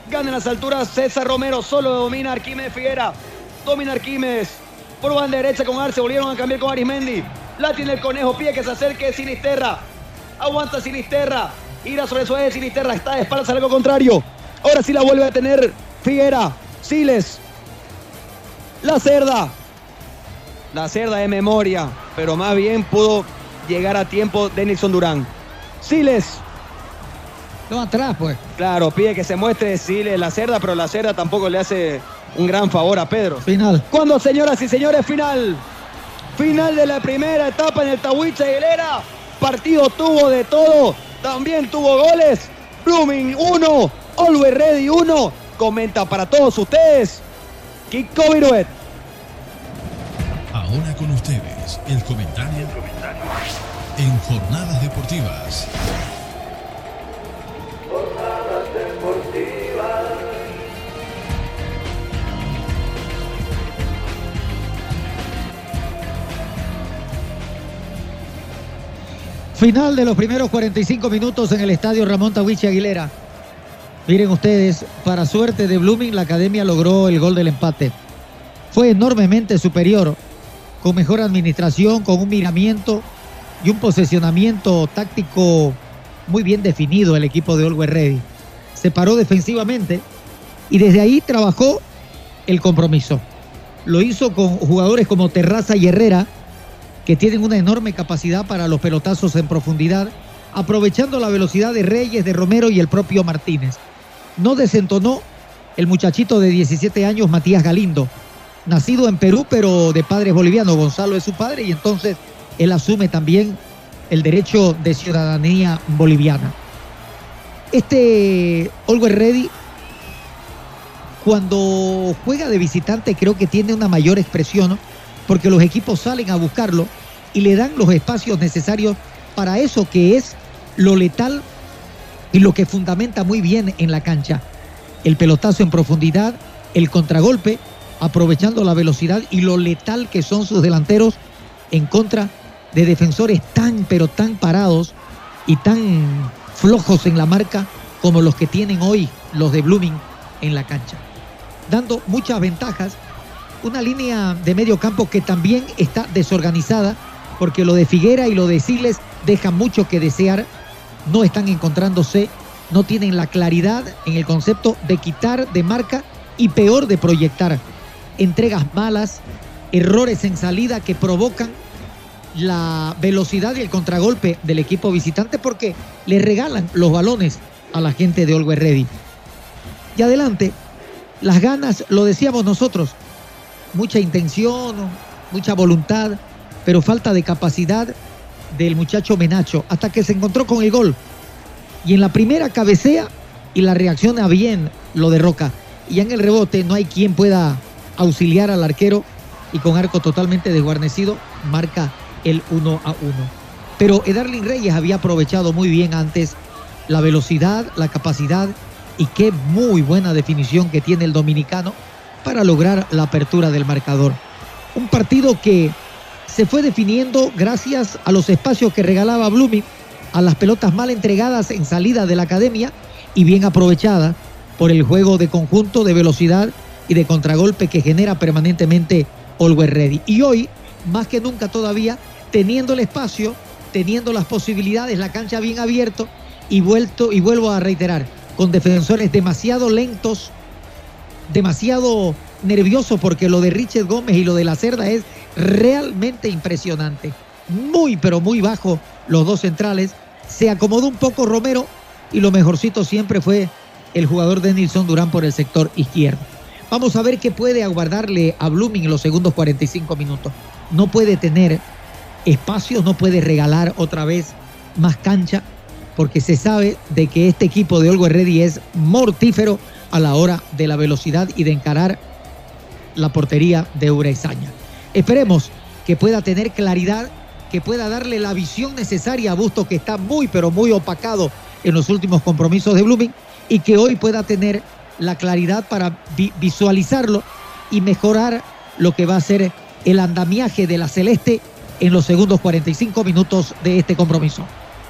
[SPEAKER 12] Gana en las alturas César Romero, solo domina Arquímedes Figuera. Domina Arquímedes. Por banda derecha con Arce, volvieron a cambiar con Arismendi. La tiene el conejo, pide que se acerque Sinisterra. Aguanta Sinisterra. Ira sobre suave Sinisterra, está de espaldas al algo contrario. Ahora sí la vuelve a tener Figuera. Siles. La cerda. La cerda de memoria, pero más bien pudo llegar a tiempo Denilson Durán. Siles.
[SPEAKER 11] No atrás, pues.
[SPEAKER 12] Claro, pide que se muestre Siles la cerda, pero la cerda tampoco le hace un gran favor a Pedro.
[SPEAKER 11] Final.
[SPEAKER 12] Cuando, señoras y señores, final. Final de la primera etapa en el Tahuicha Aguilera. Partido tuvo de todo. También tuvo goles. Blooming 1, Always Ready 1. Comenta para todos ustedes. Kiko Viruet.
[SPEAKER 23] Ahora con ustedes, el comentario en Jornadas Deportivas.
[SPEAKER 11] Final de los primeros 45 minutos en el estadio Ramón Tawichi Aguilera. Miren ustedes, para suerte de Blooming, la academia logró el gol del empate. Fue enormemente superior, con mejor administración, con un miramiento y un posesionamiento táctico muy bien definido el equipo de Always Ready. Se paró defensivamente y desde ahí trabajó el compromiso. Lo hizo con jugadores como Terraza y Herrera, que tienen una enorme capacidad para los pelotazos en profundidad, aprovechando la velocidad de Reyes, de Romero y el propio Martínez. No desentonó el muchachito de 17 años, Matías Galindo, nacido en Perú, pero de padres bolivianos. Gonzalo es su padre y entonces él asume también el derecho de ciudadanía boliviana. Este Always Ready, cuando juega de visitante, creo que tiene una mayor expresión. Porque los equipos salen a buscarlo y le dan los espacios necesarios para eso que es lo letal y lo que fundamenta muy bien en la cancha. El pelotazo en profundidad, el contragolpe, aprovechando la velocidad y lo letal que son sus delanteros en contra de defensores tan pero tan parados y tan flojos en la marca como los que tienen hoy los de Blooming en la cancha. Dando muchas ventajas una línea de medio campo que también está desorganizada, porque lo de Figuera y lo de Siles dejan mucho que desear, no están encontrándose, no tienen la claridad en el concepto de quitar de marca y peor de proyectar. Entregas malas, errores en salida que provocan la velocidad y el contragolpe del equipo visitante porque le regalan los balones a la gente de Always Ready. Y adelante, las ganas, lo decíamos nosotros, mucha intención, mucha voluntad, pero falta de capacidad del muchacho Menacho, hasta que se encontró con el gol. Y en la primera cabecea y la reacción a bien lo derroca. Y en el rebote no hay quien pueda auxiliar al arquero y con arco totalmente desguarnecido marca el 1 a 1. Pero Edarlin Reyes había aprovechado muy bien antes la velocidad, la capacidad y qué muy buena definición que tiene el dominicano para lograr la apertura del marcador. Un partido que se fue definiendo gracias a los espacios que regalaba Blooming, a las pelotas mal entregadas en salida de la academia y bien aprovechadas por el juego de conjunto de velocidad y de contragolpe que genera permanentemente Always Ready. Y hoy, más que nunca todavía, teniendo el espacio, teniendo las posibilidades, la cancha bien abierto y vuelto y vuelvo a reiterar, con defensores demasiado lentos, demasiado nerviosos, porque lo de Richard Gómez y lo de la Cerda es realmente impresionante. Muy, pero muy bajo los dos centrales. Se acomodó un poco Romero y lo mejorcito siempre fue el jugador de Nilson Durán por el sector izquierdo. Vamos a ver qué puede aguardarle a Blooming en los segundos 45 minutos. No puede tener espacios, no puede regalar otra vez más cancha, porque se sabe de que este equipo de Olgo Ready es mortífero a la hora de la velocidad y de encarar la portería de Urezaña. Esperemos que pueda tener claridad, que pueda darle la visión necesaria a Busto, que está muy, pero muy opacado en los últimos compromisos de Blooming, y que hoy pueda tener la claridad para visualizarlo y mejorar lo que va a ser el andamiaje de la Celeste en los segundos 45 minutos de este compromiso.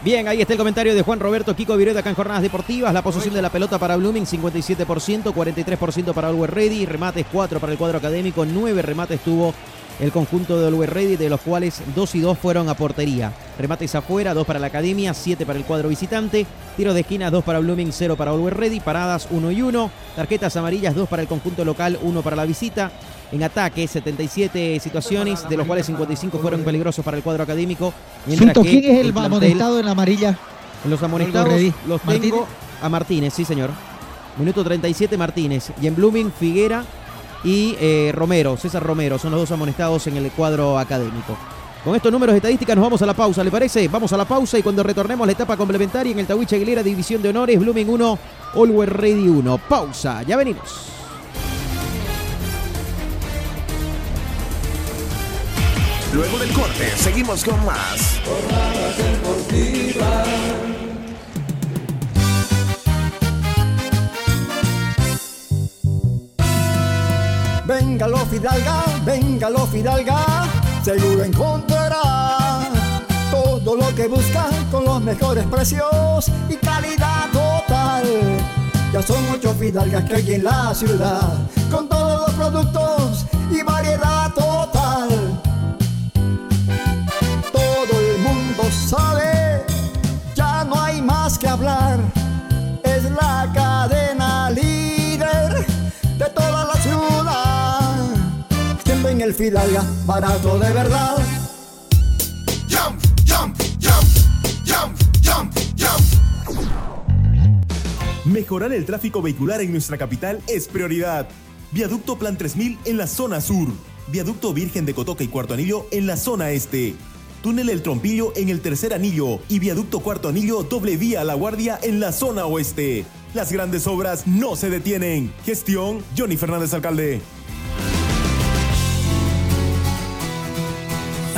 [SPEAKER 9] Bien, ahí está el comentario de Juan Roberto Kiko Vireda acá en Jornadas Deportivas. La posición de la pelota para Blooming, 57%, 43% para Always Ready, remates 4 para el cuadro académico, 9 remates tuvo el conjunto de Always Ready, de los cuales 2 y 2 fueron a portería. Remates afuera, 2 para la academia, 7 para el cuadro visitante. Tiros de esquina, 2 para Blooming, 0 para Always Ready. Paradas, 1 y 1. Tarjetas amarillas, 2 para el conjunto local, 1 para la visita en ataque, 77 situaciones, de los cuales 55 fueron peligrosos para el cuadro académico.
[SPEAKER 11] Mientras ¿Quién es el, amonestado en la amarilla?
[SPEAKER 9] Los amonestados los tengo a Martínez, sí señor. Minuto 37 Martínez. Y en Blooming, Figuera y eh, Romero, César Romero, son los dos amonestados en el cuadro académico. Con estos números estadísticas nos vamos a la pausa, ¿le parece? Vamos a la pausa y cuando retornemos la etapa complementaria en el Tawiche Aguilera, División de Honores, Blooming 1, Always Ready 1. Pausa, ya venimos.
[SPEAKER 18] Luego del corte, seguimos con más.
[SPEAKER 6] Venga lo Fidalga, venga lo Fidalga, seguro encontrará todo lo que busca con los mejores precios y calidad total. Ya son ocho Fidalgas que hay en la ciudad, con todos los productos y variedad total el Fidalga, barato de verdad.
[SPEAKER 18] Jump, jump, jump, jump, jump, jump.
[SPEAKER 5] Mejorar el tráfico vehicular en nuestra capital es prioridad. Viaducto Plan 3000 en la zona sur. Viaducto Virgen de Cotoca y Cuarto Anillo en la zona este túnel El Trompillo en el tercer anillo y viaducto cuarto anillo doble vía a la guardia en la zona oeste. Las grandes obras no se detienen. Gestión Johnny Fernández Alcalde.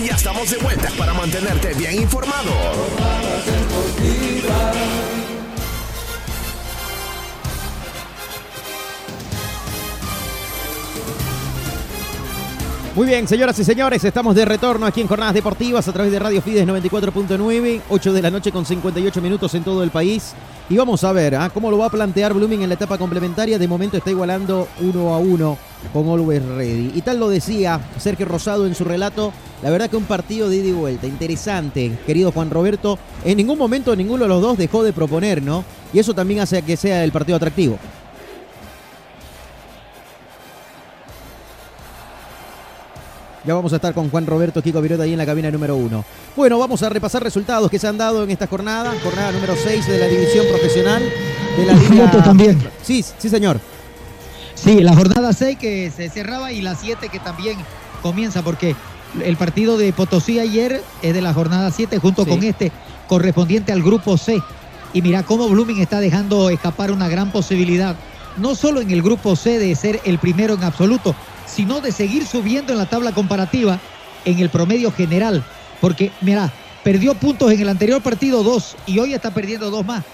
[SPEAKER 18] Y ya estamos de vuelta para mantenerte bien informado.
[SPEAKER 9] Muy bien, señoras y señores, estamos de retorno aquí en Jornadas Deportivas a través de Radio Fides 94.9, 8 de la noche con 58 minutos en todo el país. Y vamos a ver ¿ah? cómo lo va a plantear Blooming en la etapa complementaria. De momento está igualando uno a uno con Always Ready. Y tal lo decía Sergio Rosado en su relato. La verdad que un partido de ida y vuelta, interesante, querido Juan Roberto. En ningún momento ninguno de los dos dejó de proponer, ¿no? Y eso también hace que sea el partido atractivo. Ya vamos a estar con Juan Roberto Kiko Virota ahí en la cabina número uno. Bueno, vamos a repasar resultados que se han dado en esta jornada, jornada número 6 de la división profesional de la Liga.
[SPEAKER 11] también.
[SPEAKER 9] Sí, sí, señor.
[SPEAKER 11] Sí, la jornada 6 que se cerraba y la 7 que también comienza porque el partido de Potosí ayer es de la jornada 7 junto
[SPEAKER 9] Sí.
[SPEAKER 11] con este correspondiente al grupo C. Y mira cómo Blooming está dejando escapar una gran posibilidad, no solo en el grupo C de ser el primero en absoluto, sino de seguir subiendo en la tabla comparativa en el promedio general. Porque, mira, perdió puntos en el anterior partido dos y hoy está perdiendo dos más.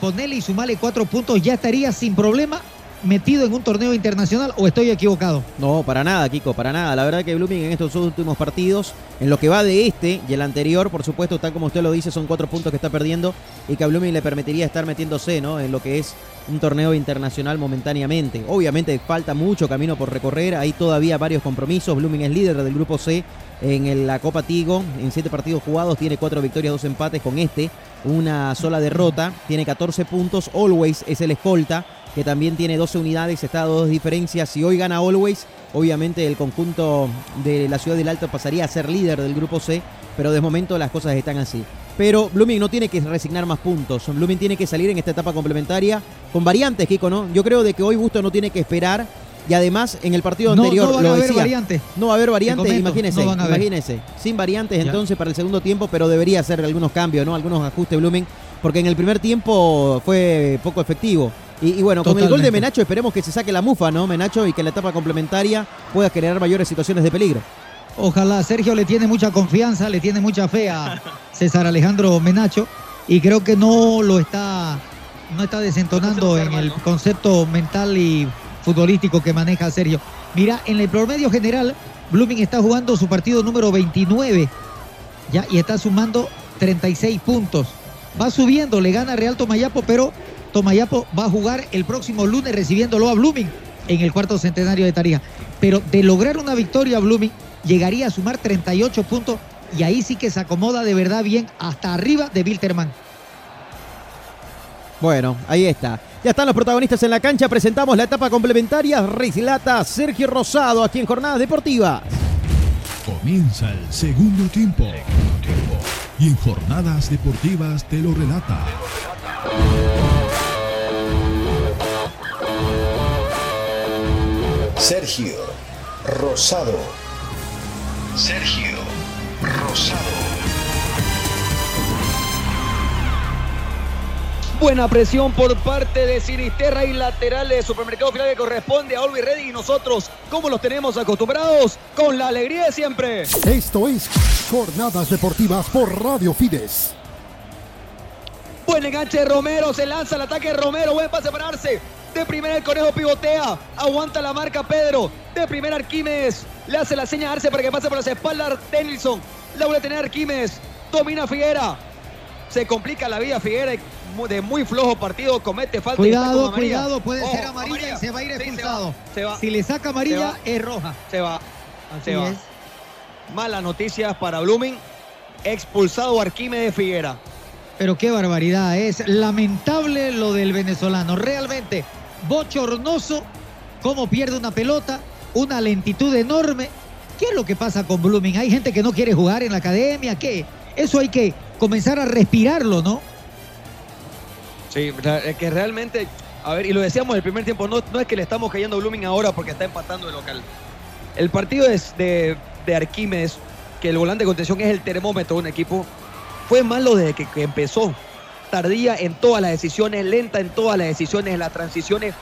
[SPEAKER 11] Ponele y sumale cuatro puntos, ya estaría sin problema metido en un torneo internacional o estoy equivocado.
[SPEAKER 9] No, para nada, Kiko, para nada. La verdad que Blooming en estos últimos partidos, en lo que va de este y el anterior, por supuesto, tal como usted lo dice, son cuatro puntos que está perdiendo y que a Blooming le permitiría estar metiéndose ¿no? en lo que es un torneo internacional momentáneamente. Obviamente falta mucho camino por recorrer, hay todavía varios compromisos. Blooming es líder del grupo C en la Copa Tigo, en siete partidos jugados, tiene cuatro victorias, dos empates con este, una sola derrota, tiene 14 puntos. Always es el escolta que también tiene 12 unidades, está a dos diferencias. Si hoy gana Always, obviamente el conjunto de la ciudad del Alto pasaría a ser líder del grupo C, pero de momento las cosas están así. Pero Blooming no tiene que resignar más puntos. Blooming tiene que salir en esta etapa complementaria con variantes, Kiko, ¿no? Yo creo de que hoy Busto no tiene que esperar. Y además, en el partido
[SPEAKER 11] No,
[SPEAKER 9] anterior
[SPEAKER 11] no van
[SPEAKER 9] lo
[SPEAKER 11] a haber
[SPEAKER 9] decía,
[SPEAKER 11] variantes.
[SPEAKER 9] No va a haber variantes,
[SPEAKER 11] Te comento, no
[SPEAKER 9] imagínese. Sin variantes
[SPEAKER 11] Ya.
[SPEAKER 9] entonces para el segundo tiempo, pero debería hacer algunos cambios, ¿no? Algunos ajustes Blooming, porque en el primer tiempo fue poco efectivo. Y, y bueno, con el gol de. Menacho esperemos que se saque la mufa, ¿no, Menacho? Y que la etapa complementaria pueda generar mayores situaciones de peligro.
[SPEAKER 11] Ojalá Sergio le tiene mucha confianza, le tiene mucha fe a César Alejandro Menacho y creo que no lo está no está desentonando en el concepto mental y futbolístico que maneja Sergio. Mira, en el promedio general, Blooming está jugando su partido número 29 ya y está sumando 36 puntos. Va subiendo, le gana Real Tomayapo, pero Tomayapo va a jugar el próximo lunes recibiéndolo a Blooming en el cuarto centenario de Tarija. Pero de lograr una victoria, Blooming llegaría a sumar 38 puntos y ahí sí que se acomoda de verdad bien hasta arriba de Wilterman.
[SPEAKER 9] Bueno, ahí está. Ya están los protagonistas en la cancha. Presentamos la etapa complementaria. Rislata Sergio Rosado aquí en Jornadas Deportivas.
[SPEAKER 23] Comienza el segundo tiempo. Y en jornadas deportivas te lo relata.
[SPEAKER 13] Sergio Rosado. Sergio Rosado.
[SPEAKER 12] Buena presión por parte de Sinisterra y lateral de Supermercado Final que corresponde a Always Ready y nosotros, como los tenemos acostumbrados, con la alegría de siempre.
[SPEAKER 24] Esto es Jornadas Deportivas por Radio Fides.
[SPEAKER 12] Buen enganche de Romero, se lanza el ataque de Romero, buen pase para Arce. De primera el conejo pivotea, aguanta la marca Pedro. De primera Arquímedes, le hace la seña a Arce para que pase por las espaldas Denilson. La vuelve a tener Arquímedes, domina Figuera. Se complica la vida Figuera de muy flojo partido, comete falta. y
[SPEAKER 11] Cuidado,
[SPEAKER 12] amarilla.
[SPEAKER 11] cuidado, puede
[SPEAKER 12] Ojo,
[SPEAKER 11] ser amarilla, y se va a ir
[SPEAKER 12] Sí, se
[SPEAKER 11] expulsado.
[SPEAKER 12] se va.
[SPEAKER 11] Si le saca amarilla, es roja.
[SPEAKER 12] Se va.
[SPEAKER 11] Así
[SPEAKER 12] se va.
[SPEAKER 11] es.
[SPEAKER 12] Malas noticias para Blooming. Expulsado Arquímedes Figuera.
[SPEAKER 11] Pero qué barbaridad, es lamentable lo del venezolano, realmente bochornoso cómo pierde una pelota, una lentitud enorme. ¿Qué es lo que pasa con Blooming? Hay gente que no quiere jugar en la academia, ¿qué? Eso hay que comenzar a respirarlo, ¿no?
[SPEAKER 12] Sí, que realmente, a ver, y lo decíamos el primer tiempo, no, no es que le estamos cayendo a Blooming ahora porque está empatando de local. El partido es de, de Arquímedes, que el volante de contención es el termómetro de un equipo, fue malo desde que, empezó. Tardía en todas las decisiones, lenta en todas las decisiones, las transiciones.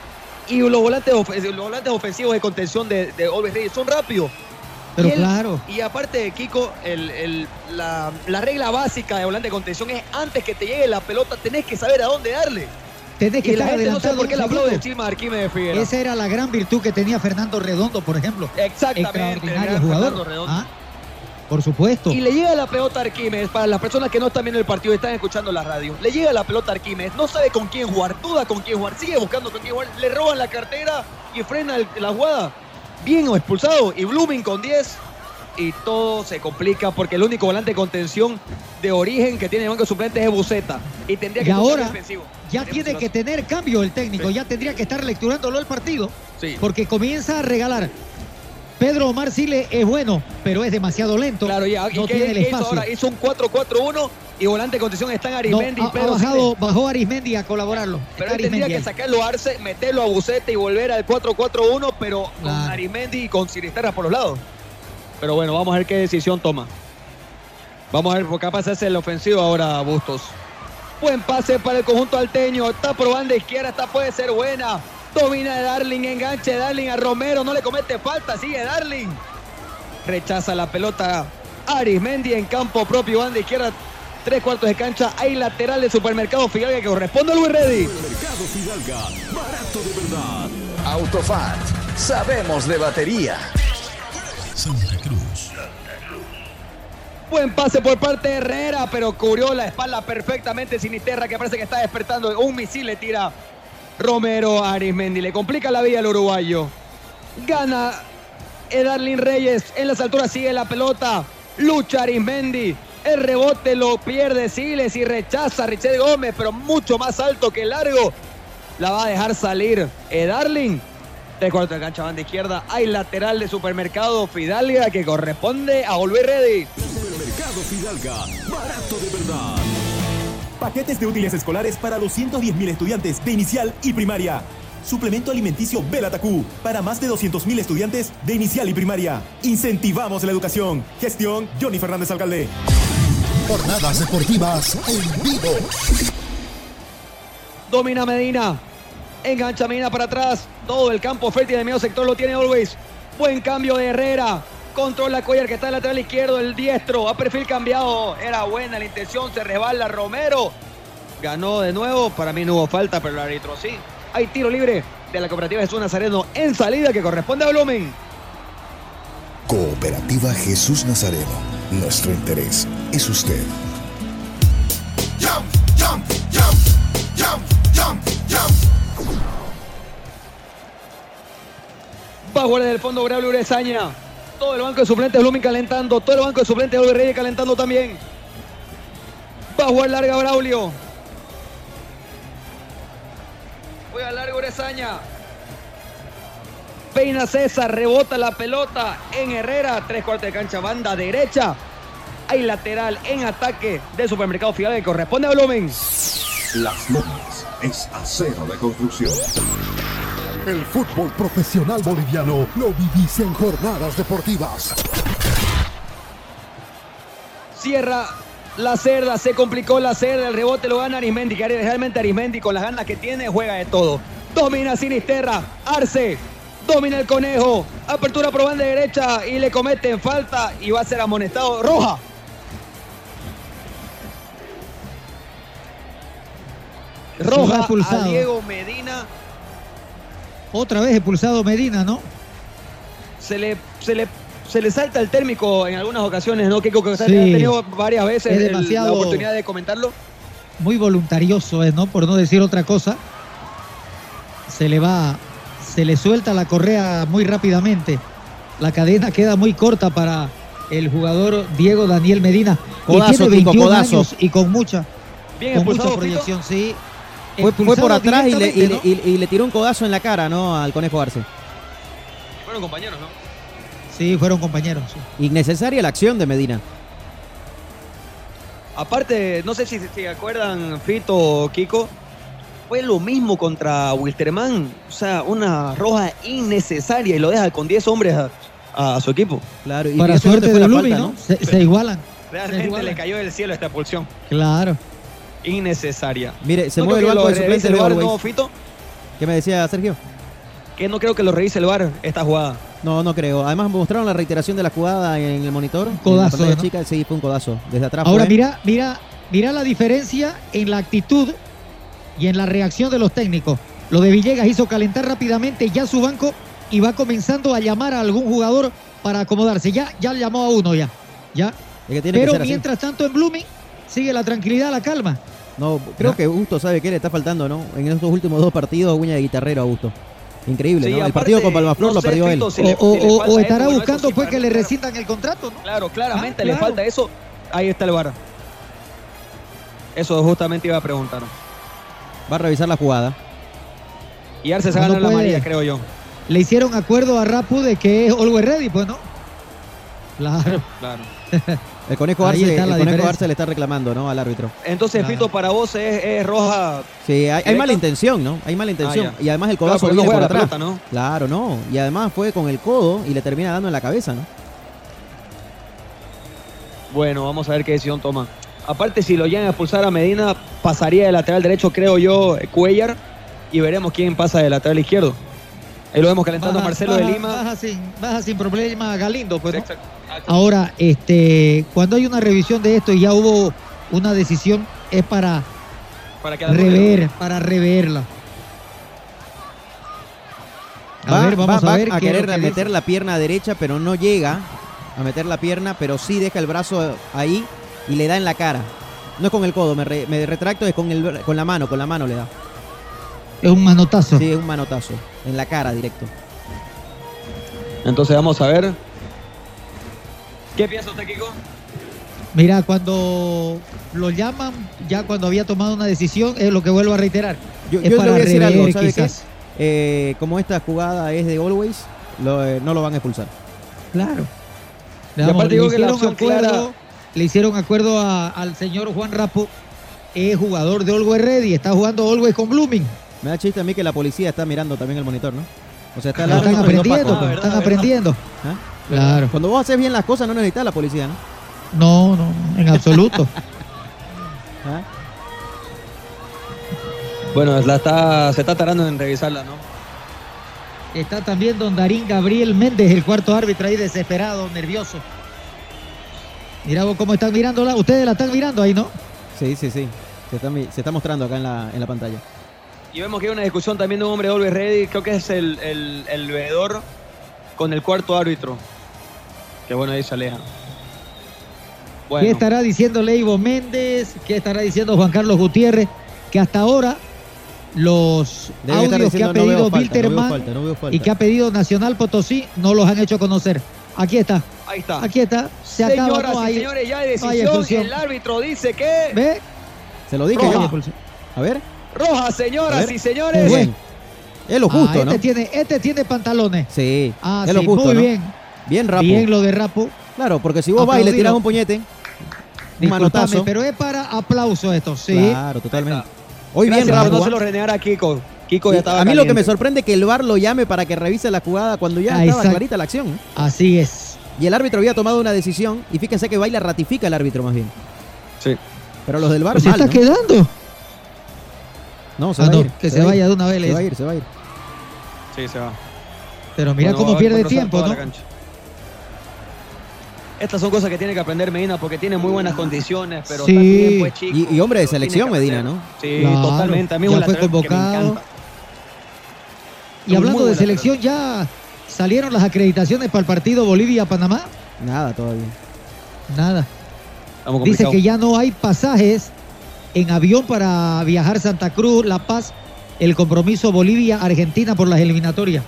[SPEAKER 12] Y los volantes, of- los volantes ofensivos de contención de, de Ready son rápidos.
[SPEAKER 11] Pero
[SPEAKER 12] Y él-
[SPEAKER 11] claro.
[SPEAKER 12] Y aparte de Kiko, el- el- la, la regla básica de volante de contención es antes que te llegue la pelota, tenés que saber a dónde darle.
[SPEAKER 11] Tenés que
[SPEAKER 12] y la
[SPEAKER 11] estar
[SPEAKER 12] gente no
[SPEAKER 11] adelantado
[SPEAKER 12] por qué la de Arquímedes Figueroa.
[SPEAKER 11] Esa era la gran virtud que tenía Fernando Redondo, por ejemplo.
[SPEAKER 12] Exactamente,
[SPEAKER 11] Extraordinario jugador.
[SPEAKER 12] Fernando Redondo.
[SPEAKER 11] Ah, Por supuesto.
[SPEAKER 12] Y le llega la pelota a Arquímedes, para las personas que no están viendo el partido y están escuchando la radio, le llega la pelota a Arquímedes, no sabe con quién jugar, duda con quién jugar, sigue buscando con quién jugar, le roban la cartera y frena el- la jugada. Bien o expulsado, y Blooming con 10, y todo se complica porque el único volante de contención de origen que tiene el banco de suplentes es Buceta. Y tendría
[SPEAKER 11] Y
[SPEAKER 12] que
[SPEAKER 11] ahora
[SPEAKER 12] defensivo.
[SPEAKER 11] ya tiene que tener cambio el técnico, ya tendría que estar lecturándolo el partido,
[SPEAKER 12] Sí.
[SPEAKER 11] porque comienza a regalar Pedro Omar Sile es bueno, pero es demasiado lento.
[SPEAKER 12] Claro, ya. ¿Y
[SPEAKER 11] no tiene el
[SPEAKER 12] qué hizo
[SPEAKER 11] espacio.
[SPEAKER 12] ahora? Hizo un 4-4-1 y volante de contención están
[SPEAKER 11] No,
[SPEAKER 12] Arismendi
[SPEAKER 11] ha-
[SPEAKER 12] y
[SPEAKER 11] ha
[SPEAKER 12] Pedro
[SPEAKER 11] bajado, bajó Arismendi a colaborarlo.
[SPEAKER 12] Pero él tendría que sacarlo a Arce, meterlo a Bucete y volver al 4-4-1, pero con
[SPEAKER 11] Claro.
[SPEAKER 12] Arismendi y con Sinisterra por los lados. Pero bueno, vamos a ver qué decisión toma. Vamos a ver, porque capaz hace el ofensivo ahora Bustos. Buen pase para el conjunto alteño. Está probando izquierda, esta puede ser buena. Domina de Darling, enganche de Darling a Romero, no le comete falta, sigue Darling. Rechaza la pelota Arismendi en campo propio, banda izquierda, tres cuartos de cancha. Hay lateral de supermercado Fidalga que corresponde a Luis Reddy.
[SPEAKER 18] Mercado Fidalga, barato de verdad.
[SPEAKER 15] Autofat, sabemos de batería.
[SPEAKER 23] Santa Cruz.
[SPEAKER 12] Buen pase por parte de Herrera, pero cubrió la espalda perfectamente Sinisterra, que parece que está despertando. Un misil le tira Romero Arismendi. Le complica la vida al uruguayo. Gana Edarlin Reyes. En las alturas sigue la pelota. Lucha Arismendi. El rebote lo pierde Siles y rechaza a Richard Gómez, pero mucho más alto que largo. La va a dejar salir Edarlin. Tres cuartos de cancha, banda izquierda. Hay lateral de supermercado Fidalga que corresponde a Volver Ready.
[SPEAKER 18] Mercado Fidalga, barato de verdad.
[SPEAKER 5] Paquetes de útiles escolares para 210.000 estudiantes de inicial y primaria. Suplemento alimenticio Belatacú para más de 200.000 estudiantes de inicial y primaria. Incentivamos la educación. Gestión Johnny Fernández Alcalde.
[SPEAKER 24] Jornadas deportivas en vivo.
[SPEAKER 12] Domina Medina. Engancha Medina para atrás. Todo el campo fértil del medio sector lo tiene Always. Buen cambio de Herrera. Controla Cuellar que está en lateral izquierdo, el diestro. A perfil cambiado. Era buena la intención. Se resbala Romero. Ganó de nuevo. Para mí no hubo falta, pero el árbitro sí. Hay tiro libre de la cooperativa Jesús Nazareno en salida que corresponde a Blumen.
[SPEAKER 25] Cooperativa Jesús Nazareno. Nuestro interés es usted.
[SPEAKER 18] Jump, jump, jump, jump, jump, jump.
[SPEAKER 12] Va a jugar desde el fondo Braulio Urezaña. Todo el banco de suplentes de Blooming calentando. Todo el banco de suplentes de Oliver Reyes calentando también. Va a jugar larga Braulio. Juega larga Urezaña. Peina César, rebota la pelota en Herrera. Tres cuartos de cancha, banda derecha. Hay lateral en ataque del supermercado Fidalga que corresponde a Blooming.
[SPEAKER 13] Las Lomas es acero de construcción.
[SPEAKER 24] El fútbol profesional boliviano lo vivís en jornadas deportivas.
[SPEAKER 12] Cierra la cerda, se complicó la cerda, el rebote lo gana Arismendi, que realmente Arismendi con las ganas que tiene juega de todo. Domina Sinisterra, Arce, domina el conejo, apertura por banda derecha y le cometen falta y va a ser amonestado roja. Roja a. Diego Medina,
[SPEAKER 11] Otra vez expulsado Medina, ¿no?
[SPEAKER 12] se le, se le, se le salta el térmico en algunas ocasiones, ¿no? Que que usted
[SPEAKER 11] Sí.
[SPEAKER 12] ha tenido varias veces
[SPEAKER 11] Es
[SPEAKER 12] el- la oportunidad de comentarlo.
[SPEAKER 11] Muy voluntarioso es, ¿no? Por no decir otra cosa. Se le va, se le suelta la correa muy rápidamente. La cadena queda muy corta para el jugador Diego Daniel Medina.
[SPEAKER 9] Codazo,
[SPEAKER 11] y tiene
[SPEAKER 9] Kiko,
[SPEAKER 11] 21
[SPEAKER 9] codazo.
[SPEAKER 11] años y con mucha,
[SPEAKER 12] Bien
[SPEAKER 11] con mucha proyección, sí.
[SPEAKER 9] Fue, fue por atrás y le, y, le-
[SPEAKER 11] directamente,
[SPEAKER 9] y- y le tiró un codazo en la cara, ¿no? Al Conejo Arce.
[SPEAKER 12] Fueron compañeros, ¿no?
[SPEAKER 11] Sí, fueron compañeros. sí.
[SPEAKER 9] Innecesaria la acción de Medina.
[SPEAKER 12] Aparte, no sé si se acuerdan, Fito o Kiko, fue lo mismo contra Wilterman. O sea, una roja innecesaria y lo deja con 10 hombres a, a su equipo.
[SPEAKER 9] Claro, y
[SPEAKER 11] Para suerte
[SPEAKER 9] fue
[SPEAKER 11] de
[SPEAKER 9] la
[SPEAKER 11] Blooming,
[SPEAKER 9] falta,
[SPEAKER 11] ¿no? Se, se igualan.
[SPEAKER 12] Realmente
[SPEAKER 11] igualan.
[SPEAKER 12] le cayó del cielo esta expulsión.
[SPEAKER 11] Claro.
[SPEAKER 12] Innecesaria.
[SPEAKER 9] Mire, se
[SPEAKER 12] No
[SPEAKER 9] mueve el banco de suplentes
[SPEAKER 12] el
[SPEAKER 9] Always.
[SPEAKER 12] ¿no, Fito?
[SPEAKER 9] ¿Qué me decía Sergio?
[SPEAKER 12] Que no creo que lo revise el VAR esta jugada.
[SPEAKER 9] No, no creo. Además mostraron la reiteración de la jugada en el monitor. Un
[SPEAKER 11] codazo, ¿no?
[SPEAKER 9] chica, sí, fue un codazo. Desde atrás
[SPEAKER 11] Ahora
[SPEAKER 9] fue.
[SPEAKER 11] mira, mira, mira la diferencia en la actitud y en la reacción de los técnicos. Lo de Villegas hizo calentar rápidamente ya su banco y va comenzando a llamar a algún jugador para acomodarse. Ya, ya llamó a uno ya. Ya.
[SPEAKER 9] Es que tiene que
[SPEAKER 11] Pero
[SPEAKER 9] así.
[SPEAKER 11] mientras tanto en Blooming sigue la tranquilidad, la calma.
[SPEAKER 9] No, creo que Augusto sabe que le está faltando, ¿no? En estos últimos dos partidos, uña de guitarrero a Augusto. Increíble,
[SPEAKER 12] Sí,
[SPEAKER 9] ¿no? El partido con Palmaflor
[SPEAKER 12] no
[SPEAKER 9] lo perdió él.
[SPEAKER 12] Si
[SPEAKER 11] o
[SPEAKER 12] le-
[SPEAKER 11] o-
[SPEAKER 12] si le
[SPEAKER 11] o-
[SPEAKER 12] falta
[SPEAKER 11] o
[SPEAKER 12] eso,
[SPEAKER 11] estará
[SPEAKER 12] eso
[SPEAKER 11] buscando
[SPEAKER 12] sí,
[SPEAKER 11] pues que le rescindan el contrato, ¿no?
[SPEAKER 12] Claro, claramente
[SPEAKER 11] Ah,
[SPEAKER 12] le
[SPEAKER 11] claro.
[SPEAKER 12] falta eso. Ahí está el VAR. Eso justamente iba a preguntar.
[SPEAKER 9] Va a revisar la jugada.
[SPEAKER 12] Y Arce se
[SPEAKER 11] No
[SPEAKER 12] gana la. María, creo yo.
[SPEAKER 11] le hicieron acuerdo a Rapu de que es Always Ready, pues, ¿no? Claro.
[SPEAKER 12] Claro.
[SPEAKER 9] El conejo Arce, el conejo. Arce le está reclamando, ¿no? Al árbitro.
[SPEAKER 12] Entonces, Fito, para vos es, es roja.
[SPEAKER 9] Sí, hay, mala intención, ¿no? Hay mala intención.
[SPEAKER 12] Ah,
[SPEAKER 9] y además el
[SPEAKER 12] Claro,
[SPEAKER 9] codazo
[SPEAKER 12] porque no
[SPEAKER 9] viene por atrás.
[SPEAKER 12] pelota, ¿no?
[SPEAKER 9] Claro, no. Y además fue con el codo y le termina dando en la cabeza, ¿no?
[SPEAKER 12] Bueno, vamos a ver qué decisión toma. Aparte, si lo llegan a expulsar a Medina, pasaría de lateral derecho, creo yo, Cuellar. Y veremos quién pasa de lateral izquierdo. Ahí lo vemos calentando a Marcelo
[SPEAKER 11] baja-
[SPEAKER 12] de Lima.
[SPEAKER 11] Baja sin, baja sin problema Galindo, pues. ¿no? Ahora, este, cuando hay una revisión de esto y ya hubo una decisión, es para
[SPEAKER 12] Para que
[SPEAKER 11] rever, para reverla. A
[SPEAKER 9] va,
[SPEAKER 11] ver, vamos
[SPEAKER 9] va-
[SPEAKER 11] a
[SPEAKER 9] va
[SPEAKER 11] ver
[SPEAKER 9] a querer
[SPEAKER 11] que
[SPEAKER 9] meter
[SPEAKER 11] dice.
[SPEAKER 9] la pierna derecha, pero no llega a meter la pierna, pero sí deja el brazo ahí y le da en la cara. No es con el codo, me, re- me retracto, es con, el, con la mano, con la mano le da.
[SPEAKER 11] Es un manotazo.
[SPEAKER 9] Sí, es un manotazo. En la cara directo.
[SPEAKER 12] Entonces vamos a ver. ¿Qué piensa usted, Kiko?
[SPEAKER 11] Mira, cuando lo llaman, ya cuando había tomado una decisión, es lo que vuelvo a reiterar.
[SPEAKER 9] Yo,
[SPEAKER 11] es
[SPEAKER 9] yo le
[SPEAKER 11] para
[SPEAKER 9] voy a decir algo,
[SPEAKER 11] quizás.
[SPEAKER 9] Eh, como esta jugada es de Always, lo, eh, no lo van a expulsar.
[SPEAKER 11] Claro.
[SPEAKER 12] Y aparte digo que la
[SPEAKER 11] hicieron
[SPEAKER 12] opción
[SPEAKER 11] acuerdo,
[SPEAKER 12] clara-
[SPEAKER 11] le hicieron acuerdo a- al señor Juan Rapo, es jugador de Always Ready, está jugando Always con Blooming.
[SPEAKER 9] Me da chiste a mí que la policía está mirando también el monitor, ¿no? O sea, está
[SPEAKER 11] Están
[SPEAKER 9] no
[SPEAKER 11] aprendiendo, pues, están aprendiendo.
[SPEAKER 9] ¿Ah?
[SPEAKER 11] Claro.
[SPEAKER 9] Cuando vos haces bien las cosas no necesitas la policía, ¿no?
[SPEAKER 11] No, no, en absoluto.
[SPEAKER 9] ¿Ah?
[SPEAKER 12] Bueno, la está, se está tardando en revisarla, ¿no?
[SPEAKER 11] Está también don Darín Gabriel Méndez, el cuarto árbitro ahí desesperado, nervioso. Mira vos cómo están mirándola. Ustedes la están mirando ahí, ¿no?
[SPEAKER 9] Sí, sí, sí. Se está, se está mostrando acá en la, en la pantalla.
[SPEAKER 12] Y vemos que hay una discusión también de un hombre de Always Ready, creo que es el, el, el veedor con el cuarto árbitro. Que bueno, ahí se aleja. Bueno,
[SPEAKER 11] ¿Qué estará diciendo Leivo Méndez? ¿Qué estará diciendo Juan Carlos Gutiérrez? Que hasta ahora los
[SPEAKER 9] Debe
[SPEAKER 11] audios que ha
[SPEAKER 9] "No
[SPEAKER 11] pedido
[SPEAKER 9] no
[SPEAKER 11] Wilterman
[SPEAKER 9] no veo falta".
[SPEAKER 11] y que ha pedido Nacional Potosí no los han hecho conocer. Aquí está.
[SPEAKER 12] ahí está.
[SPEAKER 11] Aquí está. Se acaba,
[SPEAKER 12] Señoras
[SPEAKER 11] no
[SPEAKER 12] y
[SPEAKER 11] hay-
[SPEAKER 12] señores, ya hay
[SPEAKER 11] no hay
[SPEAKER 12] decisión. el árbitro dice que.
[SPEAKER 11] ¿Ve?
[SPEAKER 9] Se lo dije.
[SPEAKER 12] Roja.
[SPEAKER 9] yo. A ver.
[SPEAKER 12] Roja, señoras
[SPEAKER 9] ver.
[SPEAKER 12] y señores.
[SPEAKER 9] Bien. Es lo
[SPEAKER 11] Ah,
[SPEAKER 9] justo,
[SPEAKER 11] este
[SPEAKER 9] ¿no?
[SPEAKER 11] Tiene, este tiene pantalones.
[SPEAKER 9] Sí.
[SPEAKER 11] Ah,
[SPEAKER 9] es lo
[SPEAKER 11] sí,
[SPEAKER 9] justo,
[SPEAKER 11] muy
[SPEAKER 9] ¿no?
[SPEAKER 11] bien.
[SPEAKER 9] Bien rapo.
[SPEAKER 11] Bien lo de Rapo.
[SPEAKER 9] Claro, porque si vos vas y le tiras un puñete, un manotazo.
[SPEAKER 11] pero es para aplauso esto, sí.
[SPEAKER 9] Claro, totalmente. Hoy
[SPEAKER 12] Gracias
[SPEAKER 9] bien rapo.
[SPEAKER 12] no
[SPEAKER 9] ¿ah?
[SPEAKER 12] se lo renegar a Kiko. Kiko ya estaba
[SPEAKER 9] a mí lo que me sorprende es que el VAR lo llame para que revise la jugada cuando ya
[SPEAKER 11] Ah,
[SPEAKER 9] estaba clarita la acción. ¿eh?
[SPEAKER 11] Así es.
[SPEAKER 9] Y el árbitro había tomado una decisión y fíjense que Baila ratifica el árbitro más bien.
[SPEAKER 12] Sí.
[SPEAKER 9] Pero los del VAR
[SPEAKER 11] Pues se
[SPEAKER 9] mal,
[SPEAKER 11] está
[SPEAKER 9] ¿no?
[SPEAKER 11] quedando.
[SPEAKER 9] No, se
[SPEAKER 11] Ah,
[SPEAKER 9] va
[SPEAKER 11] no,
[SPEAKER 9] a ir.
[SPEAKER 11] que se
[SPEAKER 9] va a
[SPEAKER 11] vaya
[SPEAKER 9] ir.
[SPEAKER 11] de una vez,
[SPEAKER 9] Se va a ir, se va a ir.
[SPEAKER 12] Sí, se va.
[SPEAKER 11] Pero mira
[SPEAKER 12] Bueno,
[SPEAKER 11] cómo pierde tiempo, ¿no?
[SPEAKER 12] Estas son cosas que tiene que aprender Medina porque tiene muy buenas condiciones, pero
[SPEAKER 11] Sí.
[SPEAKER 12] también pues chico.
[SPEAKER 9] Y, y hombre de selección, Medina. ¿no?
[SPEAKER 12] Sí,
[SPEAKER 11] Claro,
[SPEAKER 12] totalmente. A mí
[SPEAKER 11] ya
[SPEAKER 12] un
[SPEAKER 11] fue convocado. Y hablando de selección, ya salieron las acreditaciones para el partido Bolivia-Panamá.
[SPEAKER 9] Nada todavía.
[SPEAKER 11] Nada. Dice que ya no hay pasajes en avión para viajar Santa Cruz, La Paz, el compromiso Bolivia-Argentina por las eliminatorias.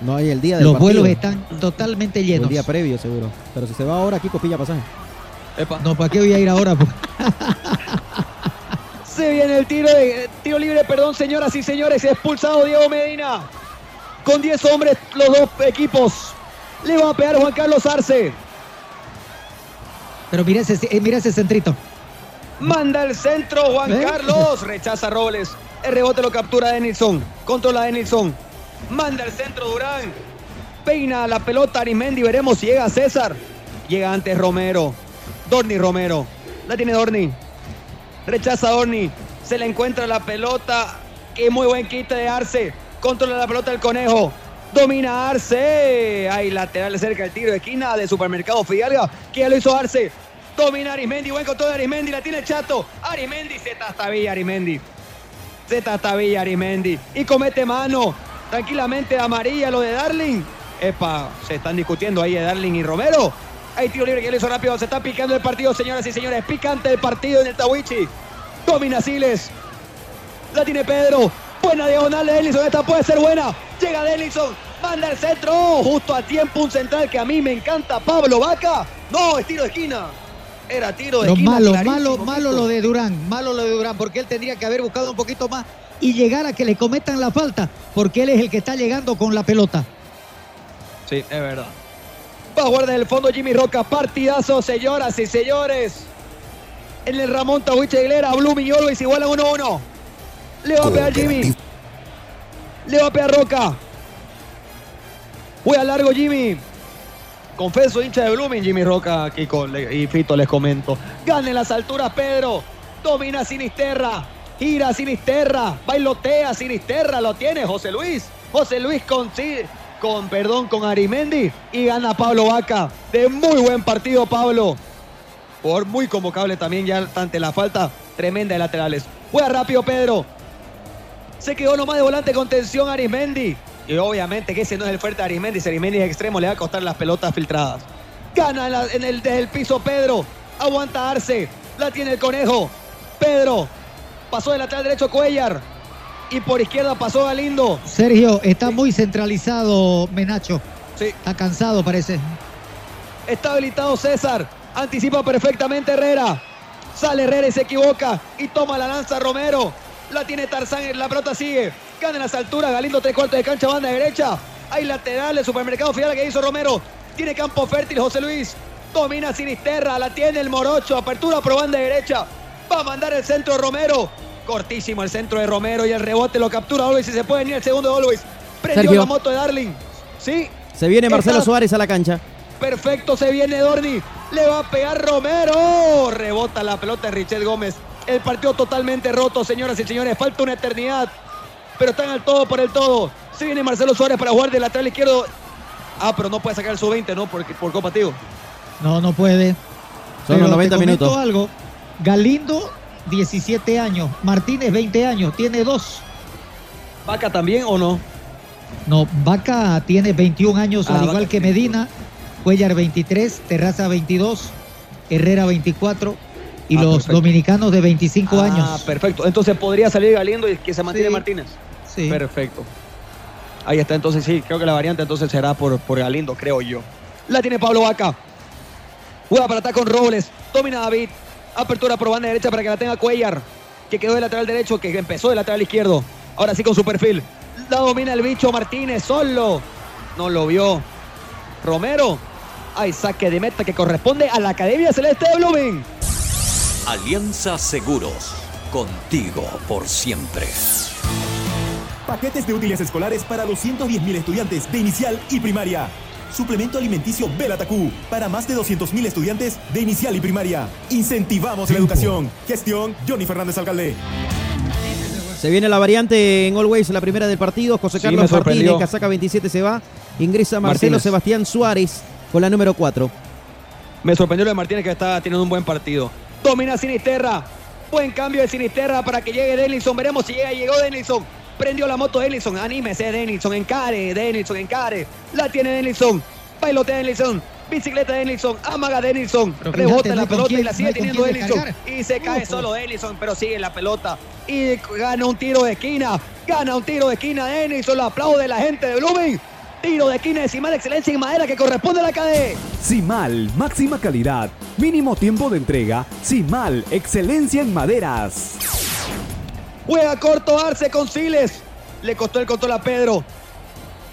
[SPEAKER 9] No hay el día del
[SPEAKER 11] Los
[SPEAKER 9] partido.
[SPEAKER 11] vuelos están totalmente llenos.
[SPEAKER 9] El día previo, seguro. Pero si se va ahora, Kiko pilla pasaje.
[SPEAKER 12] Epa.
[SPEAKER 11] No, ¿para qué voy a ir ahora? pues?
[SPEAKER 12] Se viene el tiro, de, tiro libre, perdón, señoras y señores. Expulsado Diego Medina. Con 10 hombres, los dos equipos. Le va a pegar Juan Carlos Arce.
[SPEAKER 11] Pero mira ese, eh, mira ese centrito.
[SPEAKER 12] Manda el centro Juan
[SPEAKER 11] ¿Eh?
[SPEAKER 12] Carlos. Rechaza Robles. El rebote lo captura Denilson. Controla Denilson. Manda el centro Durán. Peina la pelota Arismendi. Veremos si llega César. Llega antes Romero. Dorni Romero. La tiene Dorni. Rechaza Dorni. Se le encuentra la pelota. Qué muy buen quite de Arce. Controla la pelota el conejo. Domina Arce. Hay lateral cerca del tiro de esquina de Supermercado Fidalga. Que lo hizo Arce. Domina Arismendi. Buen control de Arismendi. La tiene Chato. Arismendi. Z hasta Villa Arismendi. Villa Arismendi. Y comete mano. Tranquilamente amarilla lo de Darling. Epa, se están discutiendo ahí de Darling y Romero. Hay tiro libre que le hizo rápido. Se está picando el partido, señoras y señores. Picante el partido en el Tawichi. Domina Siles. La tiene Pedro. Buena diagonal de Denilson. Esta puede ser buena. Llega Denilson. Manda el centro. Oh, justo a tiempo un central que a mí me encanta. Pablo Vaca. No, es tiro de esquina. Era tiro de
[SPEAKER 11] Pero
[SPEAKER 12] esquina.
[SPEAKER 11] malo, malo, malo lo de Durán, malo lo de Durán, porque él tendría que haber buscado un poquito más y llegar a que le cometan la falta, porque él es el que está llegando con la pelota.
[SPEAKER 12] Sí, es verdad. Va a jugar desde el fondo Jimmy Roca. Partidazo, señoras y señores. En el Ramón Tawich Aguilera, Blooming y Always igual a 1-1. Le va a pegar Jimmy. Le va a pegar Roca. Juega largo Jimmy. Confeso, hincha de Blooming, Jimmy Roca aquí con, y Fito les comento. Gana en las alturas Pedro. Domina Sinisterra. Gira Sinisterra. Bailotea Sinisterra. Lo tiene José Luis. José Luis con, con, perdón, con Arimendi. Y gana Pablo Vaca. De muy buen partido, Pablo. Por muy convocable también ya ante la falta tremenda de laterales. Juega rápido, Pedro. Se quedó nomás de volante con tensión Arimendi. Y obviamente que ese no es el fuerte de Arismendi. Si Arismendi es extremo, le va a costar las pelotas filtradas. Gana en, el, desde el piso Pedro. Aguanta Arce. La tiene el conejo. Pedro. Pasó de lateral derecho Cuellar. Y por izquierda pasó Galindo.
[SPEAKER 11] Sergio, está muy centralizado Menacho. Sí. Está cansado, parece.
[SPEAKER 12] Está habilitado César. Anticipa perfectamente Herrera. Sale Herrera y se equivoca. Y toma la lanza Romero. La tiene Tarzán. La pelota sigue. Gana en las alturas, Galindo tres cuartos de cancha, banda derecha. Hay lateral del supermercado final que hizo Romero. Tiene campo fértil José Luis. Domina Sinisterra, la tiene el Morocho. Apertura por banda derecha. Va a mandar el centro de Romero. Cortísimo el centro de Romero y el rebote lo captura Always y se puede venir el segundo de Always. Prendió la moto de Darling. Sí.
[SPEAKER 9] Se viene Marcelo Suárez a la cancha.
[SPEAKER 12] Perfecto, se viene Dorni. Le va a pegar Romero. Rebota la pelota de Richel Gómez. El partido totalmente roto, señoras y señores. Falta una eternidad pero están al todo por el todo. Se viene Marcelo Suárez para jugar de lateral izquierdo. Ah, pero no puede sacar el sub-20, ¿no? Por, por Copa
[SPEAKER 11] No, no puede.
[SPEAKER 9] Son los 90 minutos.
[SPEAKER 11] algo. Galindo, 17 años. Martínez, 20 años. Tiene dos.
[SPEAKER 12] ¿Vaca también o no?
[SPEAKER 11] No, Vaca tiene 21 años, al ah, igual que Medina. Cuellar, 23. Terraza, 22. Herrera, 24 y ah, los dominicanos de 25 años. Ah,
[SPEAKER 12] perfecto. Entonces podría salir Galindo y que se mantiene Martínez. Sí. Perfecto. Ahí está, entonces sí, creo que la variante entonces será por, por Galindo, creo yo. La tiene Pablo Vaca. Juega para atacar con Robles. Domina David. Apertura por banda derecha para que la tenga Cuellar. Que quedó de lateral derecho, que empezó de lateral izquierdo. Ahora sí con su perfil. La domina el bicho Martínez solo. No lo vio. Romero. Hay saque de meta que corresponde a la Academia Celeste de Blooming.
[SPEAKER 21] Alianza Seguros, contigo por siempre.
[SPEAKER 5] Paquetes de útiles escolares para 210.000 estudiantes de inicial y primaria. Suplemento alimenticio Belatacú para más de 200.000 estudiantes de inicial y primaria. Incentivamos la educación. Gestión Johnny Fernández Alcalde.
[SPEAKER 9] Se viene la variante en Always, la primera del partido. José Carlos Martínez, casaca 27 se va. Ingresa Marcelo Sebastián Suárez con la número 4.
[SPEAKER 12] Me sorprendió lo de Martínez que está teniendo un buen partido. Domina Sinisterra. Buen cambio de Sinisterra para que llegue Denilson. Veremos si llega. Llegó Denilson. Prendió la moto Denilson. Anímese Denilson. Encare. Denilson. Encare. La tiene Denilson. Bailotea Denilson. Bicicleta de Denilson, amaga Denilson, rebota la pelota y la sigue teniendo Denilson. Y se cae solo Denilson, pero sigue la pelota. Y gana un tiro de esquina. Gana un tiro de esquina Denilson. Lo aplaude la gente de Blooming. Tiro de esquina de Simal Excelencia en Madera que corresponde a la KD.
[SPEAKER 3] Simal, máxima calidad, mínimo tiempo de entrega. Simal, excelencia en maderas.
[SPEAKER 12] Juega corto Arce con Siles. Le costó el control a Pedro.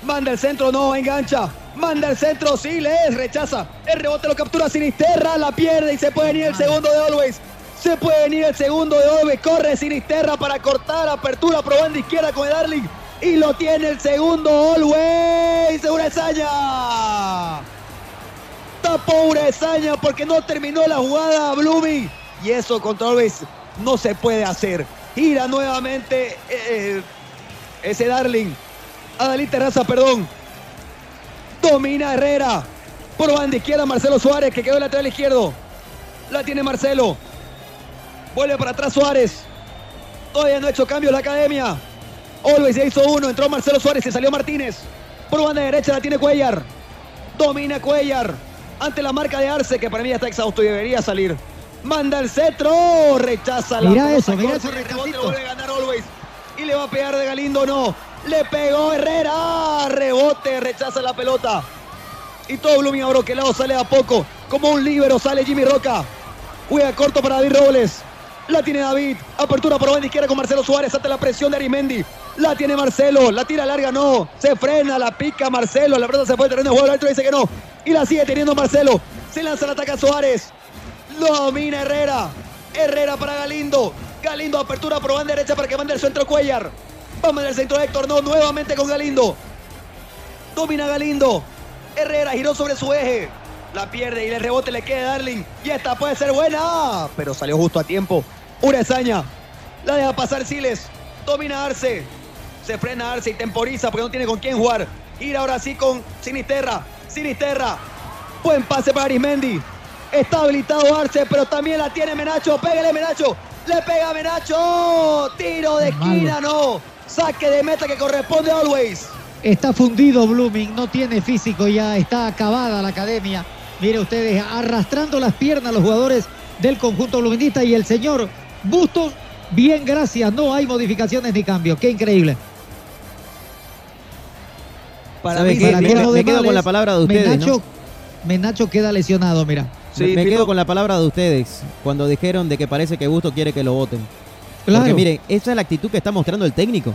[SPEAKER 12] Manda el centro, no, engancha. Manda el centro, Siles, rechaza. El rebote lo captura Sinisterra, la pierde y se puede venir el segundo de Always. Se puede venir el segundo de Always. Corre Sinisterra para cortar. Apertura probando izquierda con el Darling. Y lo tiene el segundo Always Urezaña. Tapó Urezaña porque no terminó la jugada Blooming. Y eso contra Always no se puede hacer. Gira nuevamente eh, ese Darling. Adalí Terraza, perdón. Domina Herrera. Por banda izquierda Marcelo Suárez que quedó lateral izquierdo. La tiene Marcelo. Vuelve para atrás Suárez. Todavía no ha hecho cambios la academia. Always ya hizo uno, entró Marcelo Suárez y salió Martínez. Por banda derecha la tiene Cuellar. Domina Cuellar. Ante la marca de Arce, que para mí ya está exhausto y debería salir. Manda el cetro. Rechaza la
[SPEAKER 11] Mira eso, mira eso,
[SPEAKER 12] rebote, vuelve a ganar Always. Y le va a pegar de Galindo, no. Le pegó Herrera. Rebote, rechaza la pelota. Y todo Blooming lado sale a poco. Como un líbero sale Jimmy Roca. Juega corto para David Robles. La tiene David. Apertura por banda izquierda con Marcelo Suárez. Ante la presión de Arimendi. La tiene Marcelo. La tira larga, no. Se frena, la pica Marcelo. La verdad se fue el terreno de juego. El árbitro dice que no. Y la sigue teniendo Marcelo. Se lanza el ataque a Suárez. Lo domina Herrera. Herrera para Galindo. Galindo, apertura por derecha para que mande el centro Cuellar. Vamos del centro Héctor. No, nuevamente con Galindo. Domina Galindo. Herrera giró sobre su eje. La pierde y el rebote le queda a Darling. Y esta puede ser buena. Pero salió justo a tiempo. Urezaña. La deja pasar Siles. Domina Arce. Se frena Arce y temporiza porque no tiene con quién jugar. Ir ahora sí con Sinisterra. Sinisterra. Buen pase para Arismendi. Está habilitado Arce, pero también la tiene Menacho. Pégale Menacho. Le pega Menacho. Tiro de esquina, no. Saque de meta que corresponde a Always.
[SPEAKER 11] Está fundido Blooming, no tiene físico ya, está acabada la academia. Mire ustedes, arrastrando las piernas los jugadores del conjunto bluminista y el señor Bustos, bien gracias, no hay modificaciones ni cambios, qué increíble.
[SPEAKER 9] Para mí, me, me, me quedo con la palabra de ustedes.
[SPEAKER 11] Menacho,
[SPEAKER 9] ¿no?
[SPEAKER 11] Menacho queda lesionado, mira.
[SPEAKER 9] Sí, me quedo con la palabra de ustedes cuando dijeron de que parece que Bustos quiere que lo voten.
[SPEAKER 11] Claro.
[SPEAKER 9] Porque miren, esa es la actitud que está mostrando el técnico.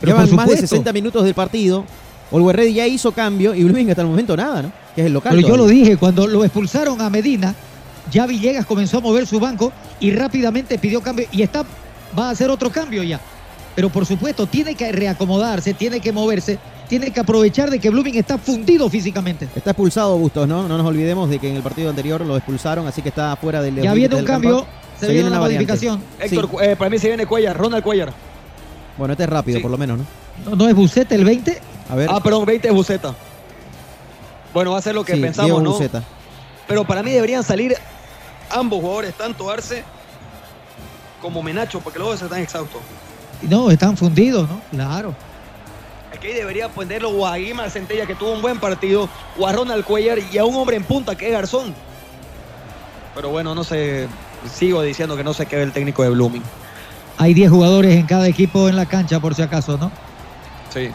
[SPEAKER 11] Pero
[SPEAKER 9] Llevan
[SPEAKER 11] por
[SPEAKER 9] más de
[SPEAKER 11] supuesto.
[SPEAKER 9] 60 minutos del partido. Olwer Ready ya hizo cambio y Blooming hasta el momento nada, ¿no? Que es el local.
[SPEAKER 11] Pero yo lo dije, cuando lo expulsaron a Medina, ya Villegas comenzó a mover su banco y rápidamente pidió cambio y está, va a hacer otro cambio ya. Pero por supuesto, tiene que reacomodarse, tiene que moverse, tiene que aprovechar de que Blooming está fundido físicamente.
[SPEAKER 9] Está expulsado Bustos, ¿no? No nos olvidemos de que en el partido anterior lo expulsaron, así que está fuera del
[SPEAKER 11] Ya
[SPEAKER 9] del
[SPEAKER 11] viene un
[SPEAKER 9] campo.
[SPEAKER 11] cambio, se, viene una
[SPEAKER 9] variante.
[SPEAKER 11] modificación.
[SPEAKER 12] Héctor, eh, para mí se viene Cuellar, Ronald Cuellar.
[SPEAKER 9] Bueno, este es rápido,
[SPEAKER 12] Sí.
[SPEAKER 9] por lo menos, ¿no?
[SPEAKER 11] No, no es Buceta el 20.
[SPEAKER 9] A ver.
[SPEAKER 12] Ah, perdón, 20 es Buceta. Bueno, va a ser lo que
[SPEAKER 9] sí,
[SPEAKER 12] pensamos,
[SPEAKER 9] Diego
[SPEAKER 12] ¿no?
[SPEAKER 9] Buceta.
[SPEAKER 12] Pero para mí deberían salir ambos jugadores, tanto Arce como Menacho, porque los dos están exhaustos.
[SPEAKER 11] No, están fundidos, ¿no? Claro.
[SPEAKER 12] Aquí debería ponerlo o a Guimar Centella, que tuvo un buen partido, o a Ronald Cuellar y a un hombre en punta, que es Garzón. Pero bueno, no sé, sigo diciendo que no sé qué ve el técnico de Blooming.
[SPEAKER 11] Hay 10 jugadores en cada equipo en la cancha, por si acaso, ¿no?
[SPEAKER 12] Sí.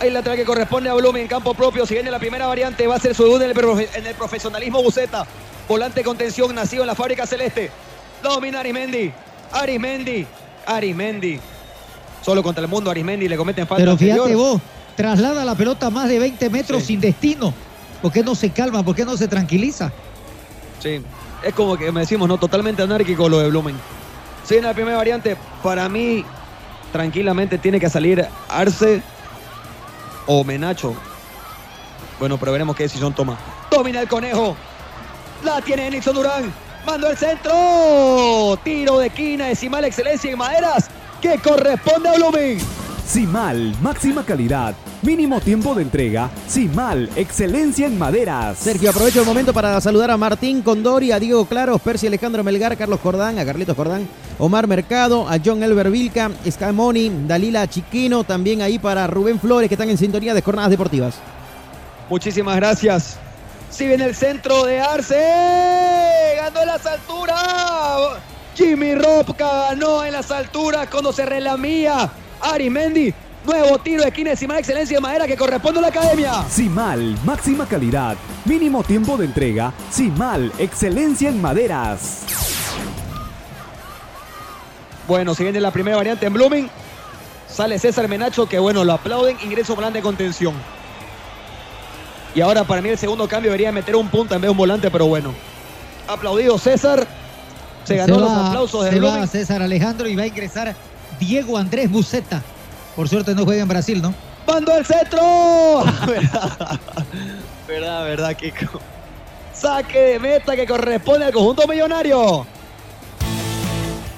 [SPEAKER 12] Hay lateral que corresponde a Blooming en campo propio. Si viene la primera variante, va a ser su debut en el, profe- en el profesionalismo Buceta. Volante con tensión, nacido en la fábrica celeste. Lo domina Arimendi. Arimendi. Arimendi. Solo contra el mundo Arimendi le cometen falta
[SPEAKER 11] Pero fíjate
[SPEAKER 12] anterior.
[SPEAKER 11] vos, traslada la pelota más de 20 metros
[SPEAKER 12] Sí.
[SPEAKER 11] sin destino. ¿Por qué no se calma? ¿Por qué no se tranquiliza?
[SPEAKER 12] Sí. Es como que me decimos, ¿no? Totalmente anárquico lo de Blooming. Si viene la primera variante, para mí, tranquilamente tiene que salir Arce o Menacho. Bueno, pero veremos qué decisión toma. Domina el conejo. La tiene Nixon Durán. Mandó el centro. Tiro de esquina, decimal excelencia en maderas que corresponde a Blooming.
[SPEAKER 3] Simal, máxima calidad, mínimo tiempo de entrega. Simal, excelencia en maderas.
[SPEAKER 9] Sergio, aprovecho el momento para saludar a Martín Condori, a Diego Claros, Percy Alejandro Melgar, Carlos Cordán, a Carlitos Cordán, Omar Mercado, a John Elber Vilca, Scamoni, Dalila Chiquino, también ahí para Rubén Flores, que están en sintonía de jornadas deportivas.
[SPEAKER 12] Muchísimas gracias. Si viene el centro de Arce. Ganó las alturas. Jimmy Ropka ganó en las alturas cuando se relamía. Arimendi. Nuevo tiro de esquina de excelencia de madera que corresponde a la academia.
[SPEAKER 3] Simal, máxima calidad, mínimo tiempo de entrega. Simal, excelencia en maderas.
[SPEAKER 12] Bueno, si viene la primera variante en Blooming. Sale César Menacho, que bueno, lo aplauden. Ingreso volante de contención. Y ahora para mí el segundo cambio debería meter un punta en vez de un volante, pero bueno. Aplaudido César. Se ganó los
[SPEAKER 11] va-
[SPEAKER 12] aplausos de
[SPEAKER 11] se va César Alejandro y va a ingresar Diego Andrés Buceta. Por suerte no juega en Brasil, ¿no?
[SPEAKER 12] ¡Mandó el centro! verdad, verdad, verdad, Kiko. Saque de meta que corresponde al conjunto millonario.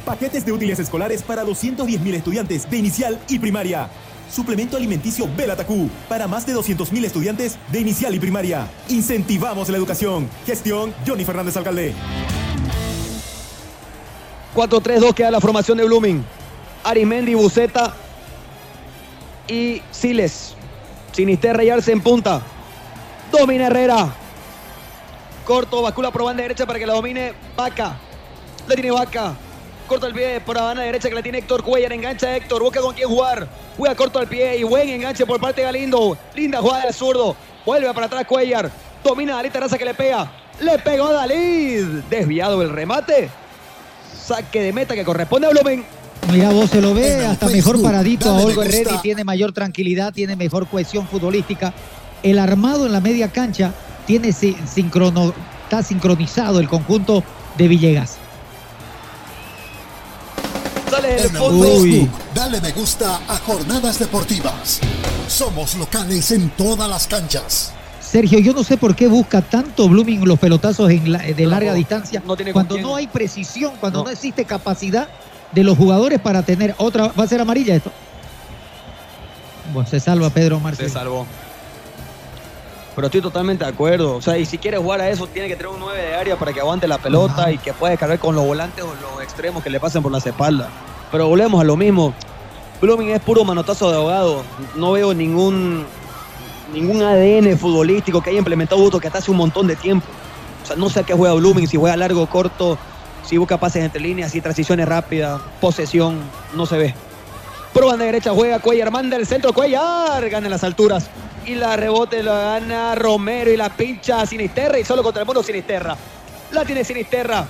[SPEAKER 5] Paquetes de útiles escolares para 210.000 estudiantes de inicial y primaria. Suplemento alimenticio Belatacú para más de 200.000 estudiantes de inicial y primaria. Incentivamos la educación. Gestión Johnny Fernández Alcalde.
[SPEAKER 12] 4-3-2 queda la formación de Blooming. Arimendi, Buceta y Siles. Sinisterra y en punta. Domina Herrera. Corto, bascula por banda derecha para que la domine Vaca. La tiene Vaca. Corto el pie por la banda derecha que la tiene Héctor Cuellar. Engancha Héctor. Busca con quién jugar. Juega corto al pie y buen enganche por parte de Galindo. Linda jugada del zurdo. Vuelve para atrás Cuellar. Domina a Dalí Terraza que le pega. Le pegó a Dalí. Desviado el remate. Saque de meta que corresponde a Blooming.
[SPEAKER 11] Mira, vos se lo ve hasta mejor
[SPEAKER 24] Facebook,
[SPEAKER 11] paradito a
[SPEAKER 24] dale
[SPEAKER 11] Olgo. Herrera y tiene mayor tranquilidad, tiene mejor cohesión futbolística. El armado en la media cancha tiene si- sincrono, está sincronizado el conjunto de Villegas.
[SPEAKER 24] En el
[SPEAKER 12] fondo.
[SPEAKER 24] Facebook, dale me gusta a Jornadas Deportivas. Somos locales en todas las canchas.
[SPEAKER 11] Sergio, yo no sé por qué busca tanto Blooming los pelotazos en la- de larga
[SPEAKER 12] No,
[SPEAKER 11] distancia
[SPEAKER 12] no tiene con
[SPEAKER 11] cuando no hay precisión, cuando no.
[SPEAKER 12] No.
[SPEAKER 11] existe capacidad de los jugadores para tener otra. ¿Va a ser amarilla esto? Bueno, se salva Pedro
[SPEAKER 12] Se
[SPEAKER 11] Marcelo.
[SPEAKER 12] salvó. Pero estoy totalmente de acuerdo. O sea, y si quiere jugar a eso, tiene que tener un 9 de área para que aguante la pelota y que pueda cargar con los volantes o los extremos que le pasen por las espaldas. Pero volvemos a lo mismo. Blooming es puro manotazo de ahogado. No veo ningún ningún ADN futbolístico que haya implementado Guto que hasta hace un montón de tiempo. O sea, no sé a qué juega Blooming, si juega largo o corto, si busca pases entre líneas, si transiciones rápidas, posesión, no se ve. Por banda derecha juega Cuellar, manda el centro, Cuellar gana en las alturas. Y la rebote la gana Romero y la pincha Sinisterra y solo contra el mundo Sinisterra. La tiene Sinisterra.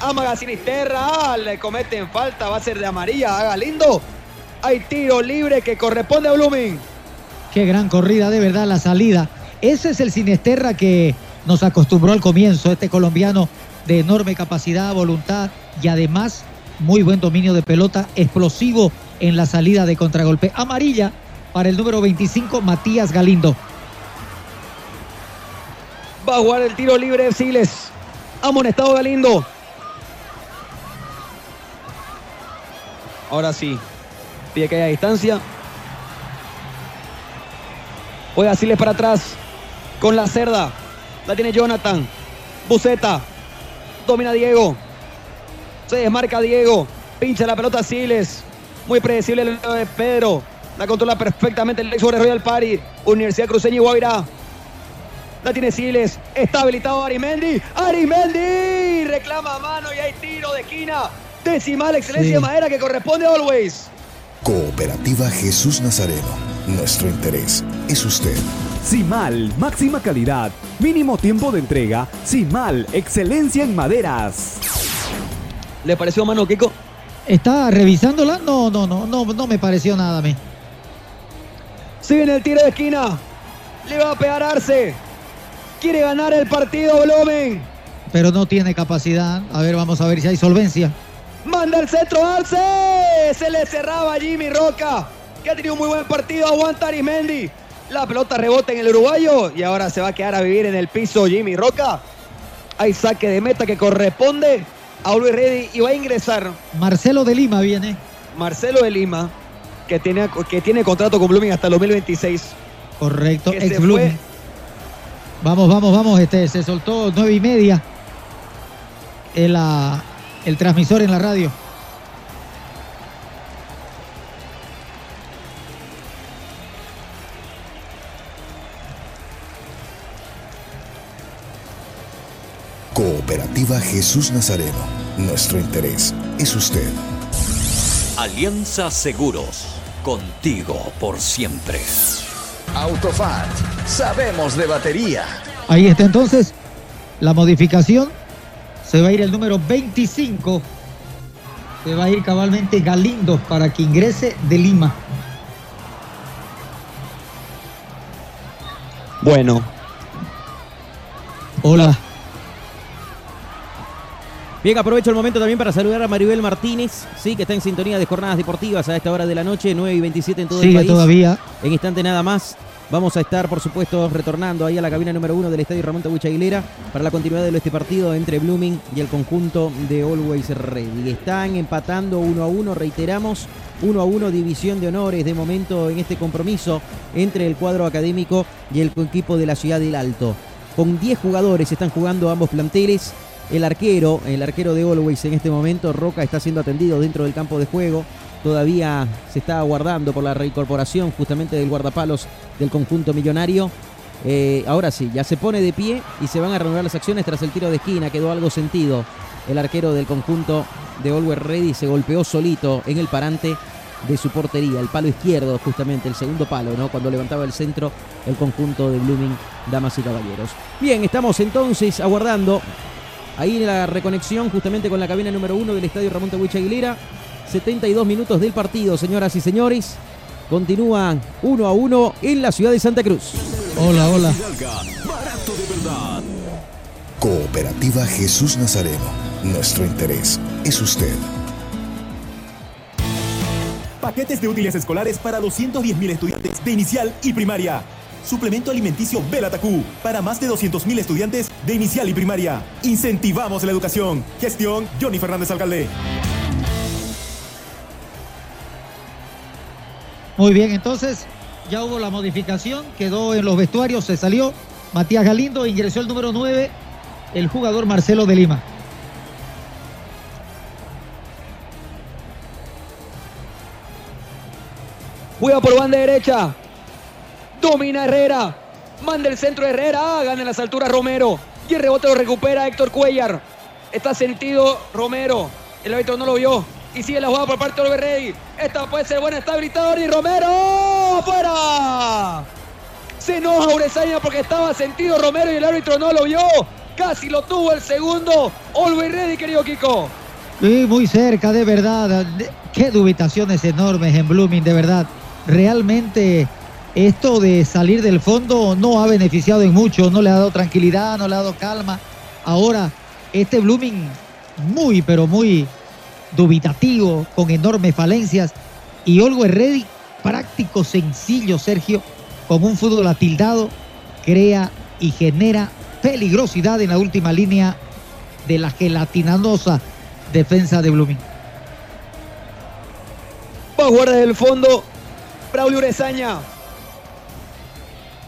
[SPEAKER 12] Amaga Sinisterra. Ah, le cometen falta, va a ser de amarilla. Haga lindo. Hay tiro libre que corresponde a Blooming.
[SPEAKER 11] Qué gran corrida, de verdad, la salida. Ese es el Sinesterra que nos acostumbró al comienzo, este colombiano de enorme capacidad, voluntad y además muy buen dominio de pelota, explosivo en la salida de contragolpe. Amarilla para el número 25, Matías Galindo.
[SPEAKER 12] Va a jugar el tiro libre Siles. Amonestado Galindo. Ahora sí. Pide que haya distancia. Juega Siles para atrás. Con la cerda. La tiene Jonathan. Buceta. Domina Diego. Se desmarca Diego. Pincha la pelota Siles. Muy predecible el de Pedro. La controla perfectamente el ex sobre Royal Party. Universidad Cruceña y Guavirá. La tiene Siles. Está habilitado Arimendi. Arimendi. Reclama mano y hay tiro de esquina. Decimal excelencia
[SPEAKER 25] Sí.
[SPEAKER 12] de madera que corresponde a Always.
[SPEAKER 25] Cooperativa Jesús Nazareno. Nuestro interés es usted.
[SPEAKER 3] Simal, máxima calidad, mínimo tiempo de entrega. Simal, excelencia en maderas.
[SPEAKER 12] ¿Le pareció mano, Kiko?
[SPEAKER 11] ¿Está revisándola? No, no, no, no, no me pareció nada a mí.
[SPEAKER 12] Sigue en el tiro de esquina. Le va a pegar Arce. Quiere ganar el partido, Blomen.
[SPEAKER 11] Pero no tiene capacidad. A ver, vamos a ver si hay solvencia.
[SPEAKER 12] Manda el centro Arce. Se le cerraba Jimmy Roca. Que ha tenido un muy buen partido. Aguanta Arimendi. La pelota rebota en el uruguayo. Y ahora se va a quedar a vivir en el piso Jimmy Roca. Hay saque de meta que corresponde a Luis Reddy. Y va a ingresar
[SPEAKER 11] Marcelo de Lima viene.
[SPEAKER 12] Marcelo de Lima. Que tiene, que tiene contrato con Blooming hasta el 2026.
[SPEAKER 11] Correcto, ex Blooming. Vamos, vamos, vamos. Este se soltó nueve y media. El, el transmisor en la radio.
[SPEAKER 25] Cooperativa Jesús Nazareno. Nuestro interés es usted.
[SPEAKER 21] Alianza Seguros. Contigo por siempre.
[SPEAKER 15] Autofat, sabemos de batería.
[SPEAKER 11] Ahí está entonces la modificación. Se va a ir el número 25. Se va a ir cabalmente Galindo para que ingrese de Lima.
[SPEAKER 12] Bueno.
[SPEAKER 11] Hola.
[SPEAKER 9] Bien, aprovecho el momento también para saludar a Maribel Martínez, sí, que está en sintonía de jornadas deportivas a esta hora de la noche, 9 y 27 en todo el
[SPEAKER 11] Sigue
[SPEAKER 9] país.
[SPEAKER 11] todavía.
[SPEAKER 9] En instante nada más. Vamos a estar, por supuesto, retornando ahí a la cabina número uno del Estadio Ramón Tabucha Aguilera para la continuidad de este partido entre Blooming y el conjunto de Always Ready. Están empatando uno a uno, reiteramos, uno a uno, división de honores de momento en este compromiso entre el cuadro académico y el equipo de la ciudad del Alto. Con 10 jugadores están jugando ambos planteles. El arquero, el arquero de Always en este momento, Roca, está siendo atendido dentro del campo de juego. Todavía se está aguardando por la reincorporación justamente del guardapalos del conjunto millonario. Eh, ahora sí, ya se pone de pie y se van a reanudar las acciones tras el tiro de esquina. Quedó algo sentido. El arquero del conjunto de Always Ready se golpeó solito en el parante de su portería, el palo izquierdo, justamente el segundo palo, ¿no? Cuando levantaba el centro el conjunto de Blooming, damas y caballeros. Bien, estamos entonces aguardando ahí en la reconexión justamente con la cabina número uno del estadio Ramón Tehuicha Aguilera. 72 minutos del partido, señoras y señores. Continúan uno a uno en la ciudad de Santa Cruz.
[SPEAKER 11] Hola, hola.
[SPEAKER 25] Cooperativa Jesús Nazareno. Nuestro interés es usted.
[SPEAKER 5] Paquetes de útiles escolares para 210.000 estudiantes de inicial y primaria. Suplemento alimenticio Belatacú para más de 200.000 estudiantes de inicial y primaria. Incentivamos la educación. Gestión Johnny Fernández Alcalde.
[SPEAKER 11] Muy bien, entonces ya hubo la modificación, quedó en los vestuarios, se salió Matías Galindo, ingresó el número 9, el jugador Marcelo de Lima.
[SPEAKER 12] Juega por banda derecha. Domina Herrera. Manda el centro Herrera. Gana en las alturas Romero. Y el rebote lo recupera Héctor Cuellar. Está sentido Romero. El árbitro no lo vio. Y sigue la jugada por parte de Olverrey. Esta puede ser buena. Está habilitado y Romero. ¡Fuera! Se enoja Urezaña porque estaba sentido Romero y el árbitro no lo vio. Casi lo tuvo el segundo. Olverrey, querido Kiko.
[SPEAKER 11] Sí, muy cerca, de verdad. Qué dubitaciones enormes en Blooming, de verdad. Realmente esto de salir del fondo no ha beneficiado en mucho, no le ha dado tranquilidad, no le ha dado calma. Ahora, este Blooming muy, pero muy dubitativo, con enormes falencias. Y Olgo Herredi, práctico, sencillo, Sergio, con un fútbol atildado, crea y genera peligrosidad en la última línea de la gelatinosa defensa de Blooming.
[SPEAKER 12] Va a jugar desde el fondo Braulio Urezaña.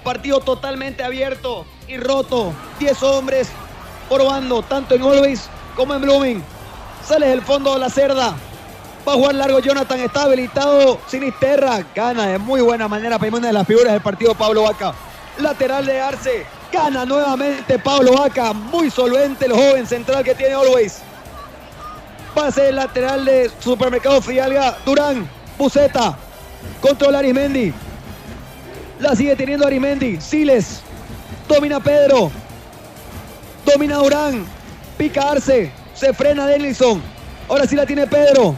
[SPEAKER 12] Partido totalmente abierto y roto. 10 hombres por bando, tanto en Always como en Blooming. Sale del fondo la cerda. Va a jugar largo Jonathan, está habilitado Sinisterra. Gana de muy buena manera una de las figuras del partido Pablo Vaca. Lateral de Arce. Gana nuevamente Pablo Vaca. Muy solvente el joven central que tiene Always. Pase lateral de Supermercado Frialga. Durán. Buceta. Controla Arismendi. La sigue teniendo Arismendi. Siles. Domina Pedro. Domina Durán. Pica Arce. Se frena Denilson. Ahora sí la tiene Pedro.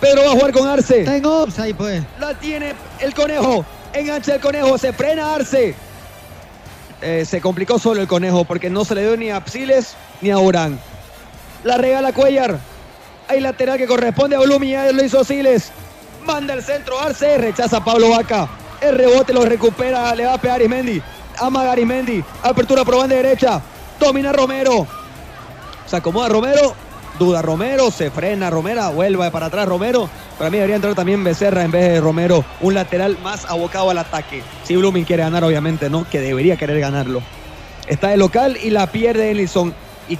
[SPEAKER 12] Pedro va a jugar con Arce.
[SPEAKER 11] Está en offside, pues.
[SPEAKER 12] La tiene el conejo. Engancha el conejo. Se frena Arce. Eh, se complicó solo el conejo porque no se le dio ni a Siles ni a Urán. La regala Cuellar. Hay lateral que corresponde a. Ya lo hizo Siles. Manda el centro Arce. Rechaza a Pablo Vaca. El rebote lo recupera. Le va a pegar Arismendi. Amaga Arismendi. Apertura por derecha. Domina Romero. Se acomoda Romero. Duda Romero. Se frena Romero. Vuelve para atrás Romero. Para mí debería entrar también Becerra en vez de Romero. Un lateral más abocado al ataque. Si Blooming quiere ganar, obviamente, ¿no? Que debería querer ganarlo. Está de local y la pierde Ellison. Y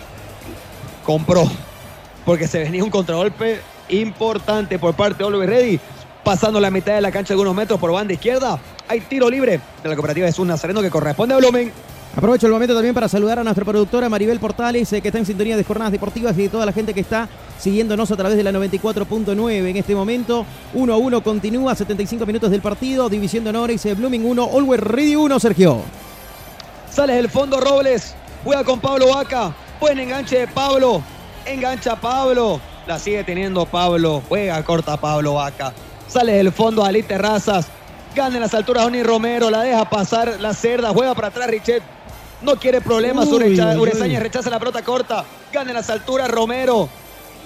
[SPEAKER 12] compró. Porque se venía un contragolpe importante por parte de Oliver Reddy. Pasando la mitad de la cancha algunos metros por banda izquierda. Hay tiro libre de la cooperativa de Jesús Nazareno que corresponde a Blooming.
[SPEAKER 9] Aprovecho el momento también para saludar a nuestra productora Maribel Portales, eh, que está en sintonía de jornadas deportivas y de toda la gente que está siguiéndonos a través de la 94.9 en este momento. 1 a 1 continúa, 75 minutos del partido, División de Honores, eh, Blooming 1, Always Ready 1, Sergio.
[SPEAKER 12] Sale del fondo Robles. Juega con Pablo Vaca. Buen enganche de Pablo. Engancha Pablo. La sigue teniendo Pablo. Juega corta Pablo Vaca. Sale del fondo Ali Terrazas. Gana en las alturas Oni Romero. La deja pasar la cerda. Juega para atrás Richet. No quiere problemas.
[SPEAKER 11] Uy,
[SPEAKER 12] Urecha-. Urezaña rechaza la pelota corta. Gana en las alturas Romero.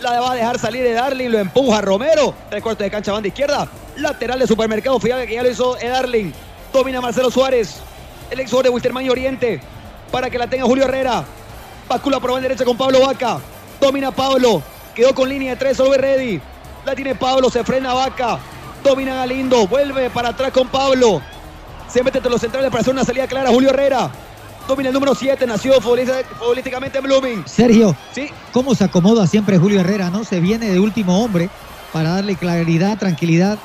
[SPEAKER 12] La va a dejar salir de Darling. Lo empuja Romero. Tres cuartos de cancha banda izquierda. Lateral de supermercado Fiaga que ya lo hizo Darling. Domina Marcelo Suárez. El ex de Wisterman Oriente. Para que la tenga Julio Herrera. Bascula por banda derecha con Pablo Vaca. Domina Pablo. Quedó con línea de tres. Solo ready. La tiene Pablo. Se frena Vaca. Domina Galindo. Vuelve para atrás con Pablo. Se mete entre los centrales para hacer una salida clara. Julio Herrera. Domina el número 7. Nació futbolísticamente en Blooming.
[SPEAKER 11] Sergio,
[SPEAKER 12] Sí.
[SPEAKER 11] ¿cómo se acomoda siempre Julio Herrera, no? Se viene de último hombre para darle claridad, tranquilidad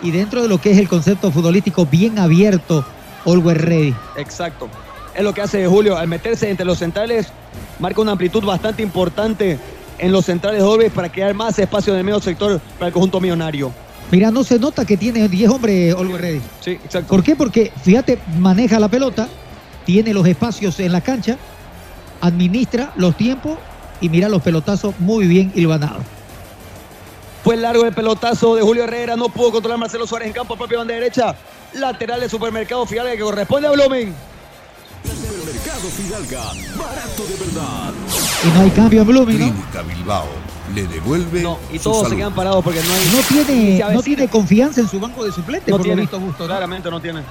[SPEAKER 11] y dentro de lo que es el concepto futbolístico bien abierto, Always Ready.
[SPEAKER 12] Exacto. Es lo que hace Julio. Al meterse entre los centrales, marca una amplitud bastante importante en los centrales dobles para crear más espacio en el medio sector para el conjunto millonario.
[SPEAKER 11] Mira, no se nota que tiene 10 hombres Always Ready.
[SPEAKER 12] Sí, exacto.
[SPEAKER 11] ¿Por qué? Porque, fíjate, maneja la pelota, tiene los espacios en la cancha, administra los tiempos y mira los pelotazos muy bien hilvanados.
[SPEAKER 12] Fue largo el pelotazo de Julio Herrera, no pudo controlar Marcelo Suárez en campo, propio banda derecha. Lateral de Supermercado Fidalga que corresponde a Blooming.
[SPEAKER 18] Supermercado Fidalga, barato de verdad.
[SPEAKER 11] Y no hay cambio en Blooming, ¿no?
[SPEAKER 16] Clínica Bilbao le devuelve
[SPEAKER 12] Y
[SPEAKER 16] su
[SPEAKER 12] todos se quedan parados porque no hay.
[SPEAKER 11] No tiene, no tiene confianza en su banco de suplentes,
[SPEAKER 12] No
[SPEAKER 11] por
[SPEAKER 12] tiene.
[SPEAKER 11] lo visto.
[SPEAKER 12] Claramente no tiene.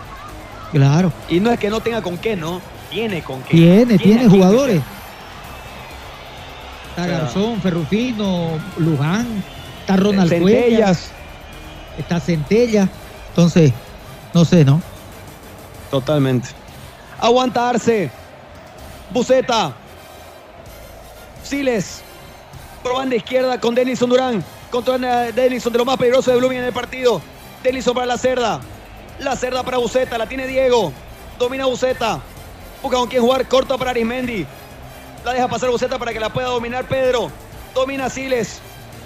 [SPEAKER 11] Claro.
[SPEAKER 12] Y no es que no tenga con qué, ¿no? Tiene con qué.
[SPEAKER 11] Tiene, tiene jugadores. Está Garzón, Ferrufino, Luján, está Ronald
[SPEAKER 12] Centellas.
[SPEAKER 11] está Centella. Entonces, no sé, ¿no?
[SPEAKER 12] Totalmente. Aguantarse. Buceta. Siles. Por banda izquierda con Denison Durán. Contra Denison de lo más peligroso de Blooming en el partido. Denison para la cerda. La cerda para Buceta. La tiene Diego. Domina Buceta. Busca con quién jugar. Corta para Arismendi. La deja pasar Buceta para que la pueda dominar Pedro. Domina Siles.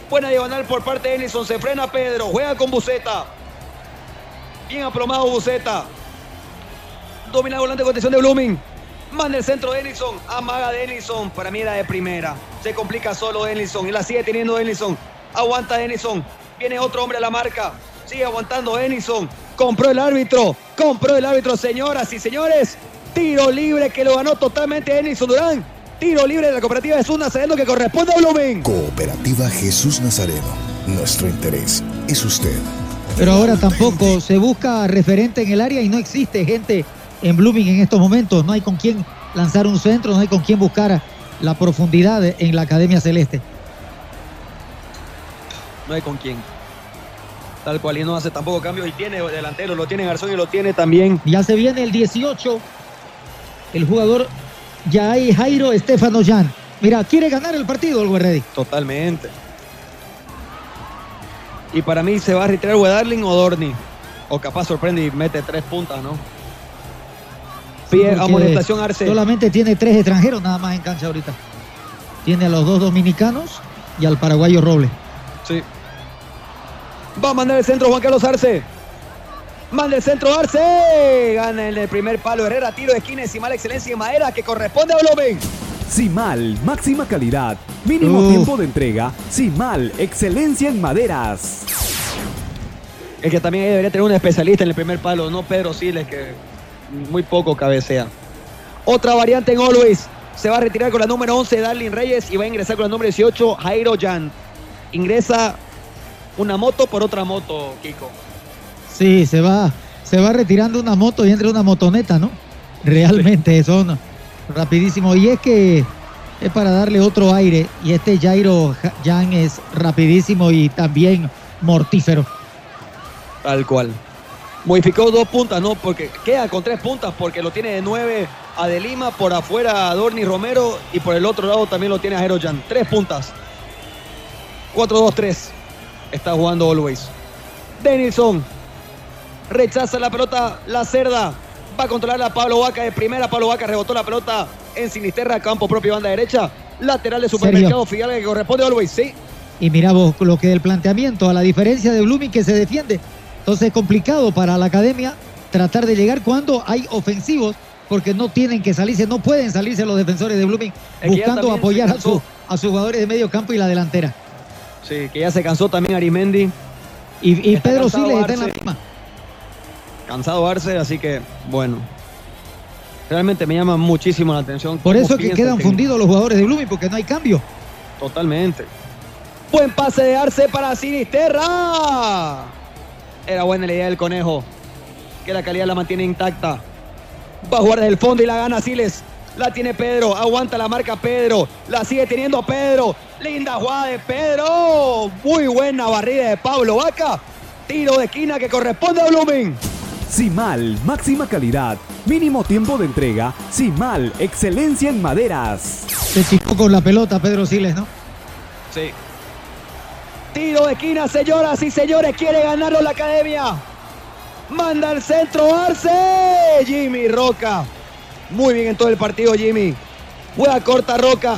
[SPEAKER 12] Buena diagonal por parte de Denison. Se frena Pedro. Juega con Buceta. Bien aplomado Buceta. Domina volante de contención de Blooming. Manda el centro de Denison. Amaga Denison. Para mí era de primera. Se complica solo Denison. Y la sigue teniendo Denison. Aguanta Denison. Viene otro hombre a la marca. Sigue aguantando Denison. Compró el árbitro. Compró el árbitro, señoras y señores. Tiro libre que lo ganó totalmente Denison Durán. Tiro libre de la cooperativa Jesús Nazareno que corresponde a Blooming.
[SPEAKER 25] Cooperativa Jesús Nazareno. Nuestro interés es usted.
[SPEAKER 11] Pero ahora tampoco se busca referente en el área y no existe gente en Blooming en estos momentos. No hay con quién lanzar un centro, no hay con quién buscar la profundidad en la Academia Celeste.
[SPEAKER 12] No hay con quién. Tal cual y no hace tampoco cambio. Y tiene delantero, lo tiene Garzón y lo tiene también.
[SPEAKER 11] Ya se viene el 18. El jugador Yair Jairo Estefano Jan. Mira, quiere ganar el partido el Guerrero.
[SPEAKER 12] Totalmente. Y para mí se va a retirar Wedarling o Dorni. O capaz sorprende y mete tres puntas, ¿no? Pide amonestación Arce.
[SPEAKER 11] Solamente tiene tres extranjeros nada más en cancha ahorita. Tiene a los dos dominicanos y al paraguayo Roble.
[SPEAKER 12] Sí. Va a mandar el centro Juan Carlos Arce. Manda el centro Arce. Gana el primer palo Herrera. Tiro de esquina. Encima la excelencia en madera que corresponde a Blooming.
[SPEAKER 3] Simal, máxima calidad, mínimo tiempo de entrega. Simal, excelencia en maderas.
[SPEAKER 12] Es que también debería tener un especialista en el primer palo, no Pedro Siles, que muy poco cabecea. Otra variante en Always. Se va a retirar con la número 11 Darlin Reyes y va a ingresar con la número 18 Jairo Jan. Ingresa una moto por otra moto, Kiko.
[SPEAKER 11] Sí, se va, se va retirando una moto y entra una motoneta, ¿no? Realmente son rapidísimos. Y es que es para darle otro aire. Y este Jairo Ja- Jan es rapidísimo y también mortífero.
[SPEAKER 12] Tal cual. Modificó dos puntas, ¿no? Porque queda con tres puntas porque lo tiene de nueve a De Lima, por afuera a Dorni Romero y por el otro lado también lo tiene a Jairo Jan. Tres puntas. 4-2-3. Está jugando Always. Denilson. Rechaza la pelota la cerda. Va a controlar a Pablo Vaca de primera. Pablo Vaca rebotó la pelota en Sinisterra, campo propio, banda derecha. Lateral de supermercado Fidalga que corresponde a Always, sí.
[SPEAKER 11] Y mira vos lo que el planteamiento, a la diferencia de Blooming que se defiende. Entonces es complicado para la academia tratar de llegar cuando hay ofensivos, porque no tienen que salirse, no pueden salirse los defensores de Blooming buscando apoyar a,
[SPEAKER 12] cansó.
[SPEAKER 11] su- a sus jugadores de medio campo y la delantera.
[SPEAKER 12] Sí, que ya se cansó también Arimendi.
[SPEAKER 11] Y, Pedro Siles está en la misma.
[SPEAKER 12] Cansado Arce, así que bueno. Realmente me llama muchísimo la atención.
[SPEAKER 11] Por eso que quedan fundidos los jugadores de Blooming, porque no hay cambio.
[SPEAKER 12] Totalmente. Buen pase de Arce para Sinisterra. Era buena la idea del conejo. Que la calidad la mantiene intacta. Va a jugar desde el fondo y la gana Siles. La tiene Pedro. Aguanta la marca Pedro. La sigue teniendo Pedro. Linda jugada de Pedro. Muy buena barrida de Pablo Vaca. Tiro de esquina que corresponde a Blooming.
[SPEAKER 3] Simal, máxima calidad, mínimo tiempo de entrega. Simal, excelencia en maderas.
[SPEAKER 11] Se chicó con la pelota Pedro Siles, ¿no?
[SPEAKER 12] Sí. Tiro de esquina, señoras y señores. Quiere ganarlo la academia. Manda el centro Arce. Jimmy Roca. Muy bien en todo el partido, Jimmy. Juega corta Roca.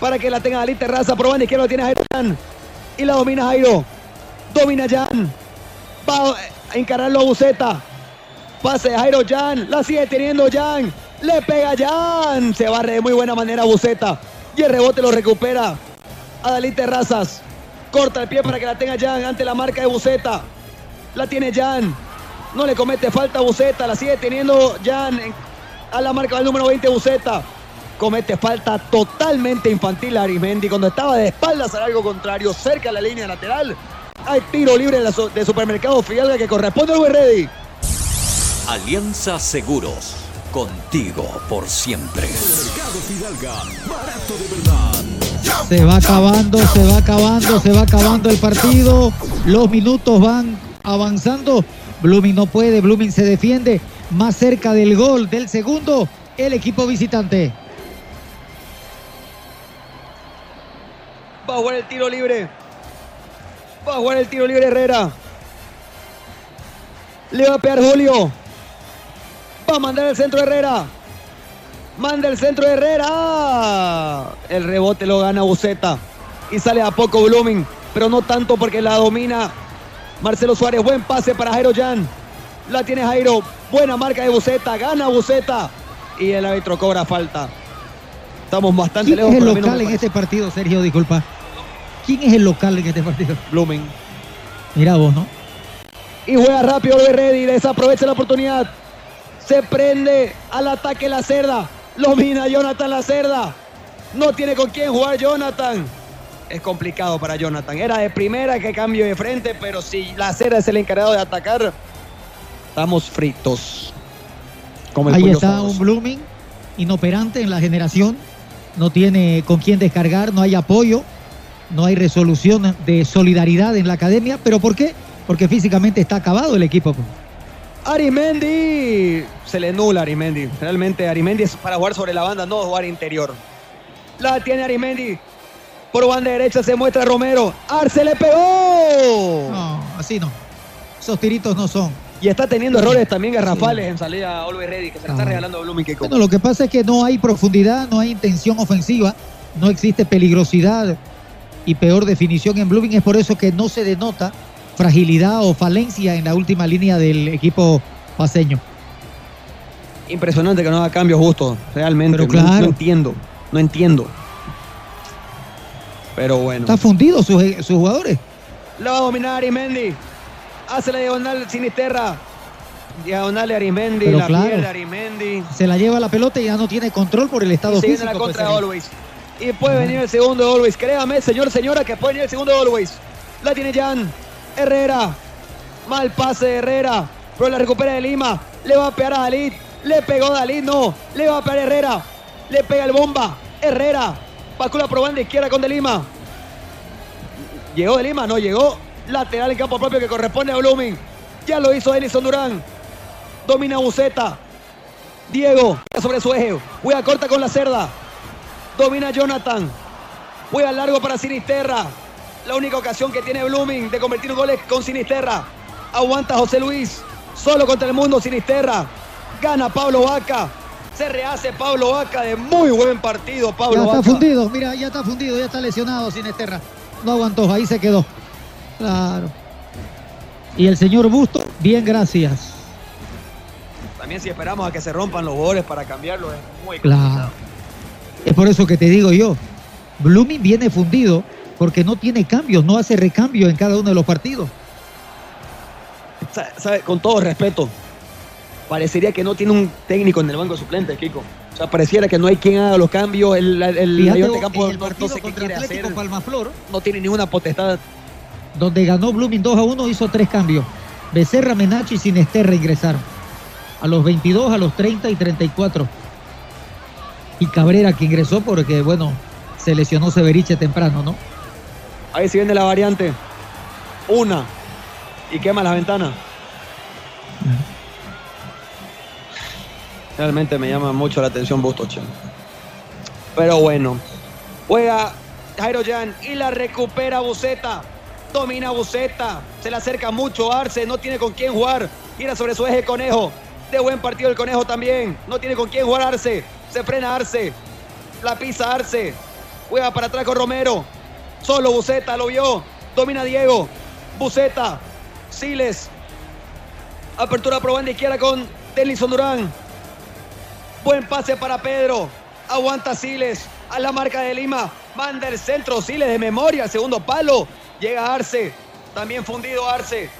[SPEAKER 12] Para que la tenga Dalí Terraza. Por banda izquierda tiene Jairo Jan. Y la domina Jairo. Domina Jan. Va a encararlo a Buceta. Pase de Jairo Jan. La sigue teniendo Jan. Le pega Jan. Se barre de muy buena manera Buceta. Y el rebote lo recupera. Adalí Terrazas. Corta el pie para que la tenga Jan ante la marca de Buceta. La tiene Jan. No le comete falta a Buceta. La sigue teniendo Jan en- a la marca del número 20 Buceta. Comete falta totalmente infantil a Arimendi cuando estaba de espaldas al algo contrario, cerca de la línea lateral. Hay tiro libre de, supermercado Fidalga que corresponde al Uber Ready.
[SPEAKER 21] Alianza Seguros. Contigo por siempre.
[SPEAKER 18] Mercado Fidalga, barato de verdad.
[SPEAKER 11] Se va acabando, se va acabando, se va acabando el partido. Los minutos van avanzando. Blooming no puede, Blooming se defiende. Más cerca del gol del segundo, el equipo visitante.
[SPEAKER 12] Va a jugar el tiro libre. Va a jugar el tiro libre Herrera. Le va a pegar Julio. Va a mandar el centro Herrera. Manda el centro Herrera. ¡Ah! El rebote lo gana Buceta. Y sale a poco Blooming. Pero no tanto porque la domina Marcelo Suárez. Buen pase para Jairo Jan. La tiene Jairo. Buena marca de Buceta. Gana Buceta. Y el árbitro cobra falta. Estamos bastante
[SPEAKER 11] ¿Quién
[SPEAKER 12] lejos.
[SPEAKER 11] es el local en este partido, Sergio? Disculpa. ¿Quién es el local en este partido?
[SPEAKER 12] Blooming.
[SPEAKER 11] Mira vos, ¿no?
[SPEAKER 12] Y juega rápido Reddy, desaprovecha la oportunidad. Se prende al ataque la cerda. Lo mina Jonathan la cerda. No tiene con quién jugar Jonathan. Es complicado para Jonathan. Era de primera que cambio de frente, pero si la cerda es el encargado de atacar, estamos fritos. Como el
[SPEAKER 11] Ahí está un Blooming inoperante en la generación. No tiene con quién descargar, no hay apoyo, no hay resolución de solidaridad en la academia. ¿Pero por qué? Porque físicamente está acabado el equipo.
[SPEAKER 12] Arimendi. Se le nula a Arimendi. Realmente Arimendi es para jugar sobre la banda, no jugar interior. La tiene Arimendi. Por banda derecha se muestra Romero. Arce le pegó.
[SPEAKER 11] No, así no. Esos tiritos no son.
[SPEAKER 12] Y está teniendo errores también garrafales en salida a Always Ready, que se le está
[SPEAKER 11] Ah.
[SPEAKER 12] regalando a Blooming.
[SPEAKER 11] Bueno, lo que pasa es que no hay profundidad, no hay intención ofensiva, no existe peligrosidad y peor definición en Blooming. Es por eso que no se denota fragilidad o falencia en la última línea del equipo paseño.
[SPEAKER 12] Impresionante que no haga cambios justos, realmente.
[SPEAKER 11] Pero
[SPEAKER 12] No-
[SPEAKER 11] claro.
[SPEAKER 12] No, entiendo, no entiendo. Pero bueno.
[SPEAKER 11] Está fundido sus, sus jugadores.
[SPEAKER 12] La va a dominar Arimendi. Hace la diagonal Sinisterra. Diagonal de Arimendi,
[SPEAKER 11] Pero
[SPEAKER 12] la
[SPEAKER 11] claro.
[SPEAKER 12] pierde Arimendi.
[SPEAKER 11] Se la lleva la pelota y ya no tiene control por el estado
[SPEAKER 12] Y se viene
[SPEAKER 11] físico.
[SPEAKER 12] la
[SPEAKER 11] pues,
[SPEAKER 12] contra de. Always. Y puede venir el segundo de Always. Créame, señor, señora, que puede venir el segundo de Always. La tiene Jan. Herrera. Mal pase de Herrera. Pero la recupera de Lima. Le va a pegar a Dalit. Le pegó a Dalit, no. Le va a pegar a Herrera. Le pega el bomba. Herrera. Pacula por banda izquierda con De Lima. Llegó De Lima, no llegó. Lateral en campo propio que corresponde a Blooming. Ya lo hizo Edison Durán. Domina Buceta. Diego sobre su eje. Juega corta con la cerda. Domina Jonathan. Juega largo para Sinisterra. La única ocasión que tiene Blooming de convertir un gol es con Sinisterra. Aguanta José Luis. Solo contra el mundo Sinisterra. Gana Pablo Vaca. Se rehace Pablo Vaca de muy buen partido. Pablo
[SPEAKER 11] Ya está
[SPEAKER 12] Vaca.
[SPEAKER 11] fundido, mira, ya está fundido, ya está lesionado Sinesterra. No aguantó, ahí se quedó. Claro. Y el señor Busto, bien, gracias.
[SPEAKER 12] También si esperamos a que se rompan los goles para cambiarlo es muy complicado.
[SPEAKER 11] Claro. Es por eso que te digo yo, Blooming viene fundido porque no tiene cambios, no hace recambio en cada uno de los partidos.
[SPEAKER 12] Sabe, con todo respeto, parecería que no tiene un técnico en el banco suplente, Kiko. O sea, pareciera que no hay quien haga los cambios. El, el,
[SPEAKER 11] Fíjate,
[SPEAKER 12] campo
[SPEAKER 11] el
[SPEAKER 12] no- no,
[SPEAKER 11] partido
[SPEAKER 12] sé
[SPEAKER 11] contra Atlético
[SPEAKER 12] hacer.
[SPEAKER 11] Palmaflor,
[SPEAKER 12] No tiene ninguna potestad.
[SPEAKER 11] donde ganó Blooming 2 a 1, hizo tres cambios. Becerra, Menacho y Sinesterra ingresaron. A los 22, a los 30 y 34. Y Cabrera que ingresó porque, bueno, se lesionó Severiche temprano, ¿no?
[SPEAKER 12] Ahí se viene la variante. Una. Y quema las ventanas. Realmente me llama mucho la atención Busto, che. Pero bueno. Juega Jairo Jan y la recupera Buceta. Domina Buceta. Se le acerca mucho Arce. No tiene con quién jugar. Gira sobre su eje Conejo. De buen partido el Conejo también. No tiene con quién jugar Arce. Se frena Arce. La pisa Arce. Juega para atrás con Romero. Solo Buceta lo vio. Domina Diego. Buceta. Siles. Apertura por banda izquierda con Denison Durán. Buen pase para Pedro. Aguanta Siles. a la marca de Lima. Manda el centro, Siles de memoria, segundo palo. Llega Arce, también fundido Arce.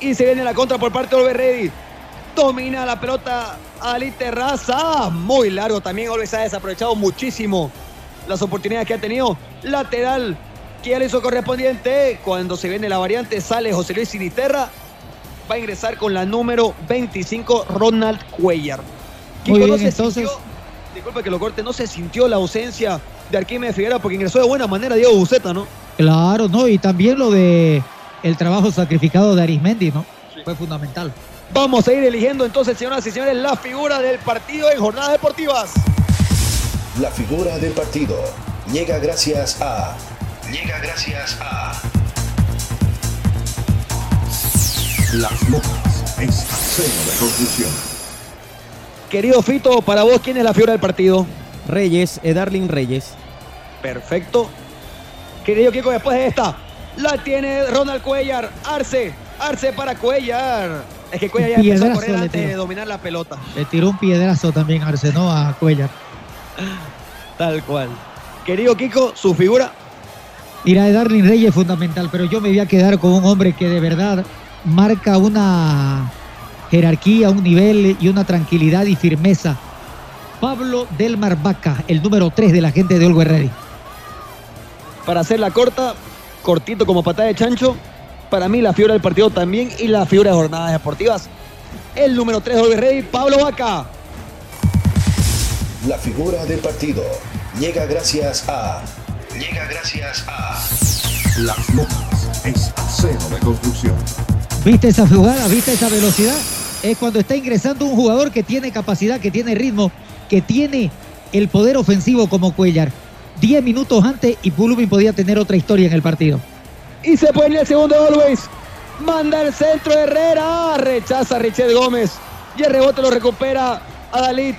[SPEAKER 12] Y se viene la contra por parte de Ready. Domina la pelota Ali Terraza. Muy largo también. Olves ha desaprovechado muchísimo las oportunidades que ha tenido. Lateral que ya le hizo correspondiente. Cuando se viene la variante, sale José Luis Sinisterra. Va a ingresar con la número 25, Ronald Cuellar.
[SPEAKER 11] Muy
[SPEAKER 12] Kiko,
[SPEAKER 11] bien,
[SPEAKER 12] no se
[SPEAKER 11] entonces.
[SPEAKER 12] sintió- disculpa que lo corte, no se sintió la ausencia de Arquímedes Figueroa porque ingresó de buena manera Diego Buceta, ¿no?
[SPEAKER 11] Claro, ¿no? Y también lo de el trabajo sacrificado de Arismendi, ¿no? Fue fundamental.
[SPEAKER 12] Vamos a ir eligiendo entonces, señoras y señores, la figura del partido en jornadas deportivas.
[SPEAKER 25] La figura del partido llega gracias a. Llega gracias a.
[SPEAKER 13] Las Lomas es acero de conclusión.
[SPEAKER 12] Querido Fito, para vos, ¿quién es la figura del partido?
[SPEAKER 9] Reyes, Edarlin Reyes.
[SPEAKER 12] Perfecto. Querido Kiko, después de esta, la tiene Ronald Cuellar. Arce, Arce para Cuellar. Es que Cuellar ya empezó a correr antes de dominar la pelota.
[SPEAKER 11] Le tiró un piedrazo también Arsenó a Cuellar.
[SPEAKER 12] Tal cual. Querido Kiko, su figura.
[SPEAKER 11] Mira, de Darling Reyes es fundamental, pero yo me voy a quedar con un hombre que de verdad marca una jerarquía, un nivel y una tranquilidad y firmeza. Pablo Delmar Vaca, el número 3 de la gente de Olgo Ready.
[SPEAKER 12] Para hacerla corta, cortito como patada de chancho. Para mí, la figura del partido también y la figura de jornadas deportivas. El número 3 de Ready, Pablo Vaca.
[SPEAKER 25] La figura del partido llega gracias a. Llega gracias a.
[SPEAKER 13] Las Lomas es acero de conclusión.
[SPEAKER 11] ¿Viste esa jugada? ¿Viste esa velocidad? Es cuando está ingresando un jugador que tiene capacidad, que tiene ritmo, que tiene el poder ofensivo como Cuellar. Diez minutos antes y Pulumin podía tener otra historia en el partido.
[SPEAKER 12] Y se pone el segundo de Always. Manda el centro Herrera. Rechaza a Richard Gómez. Y el rebote lo recupera a Dalit.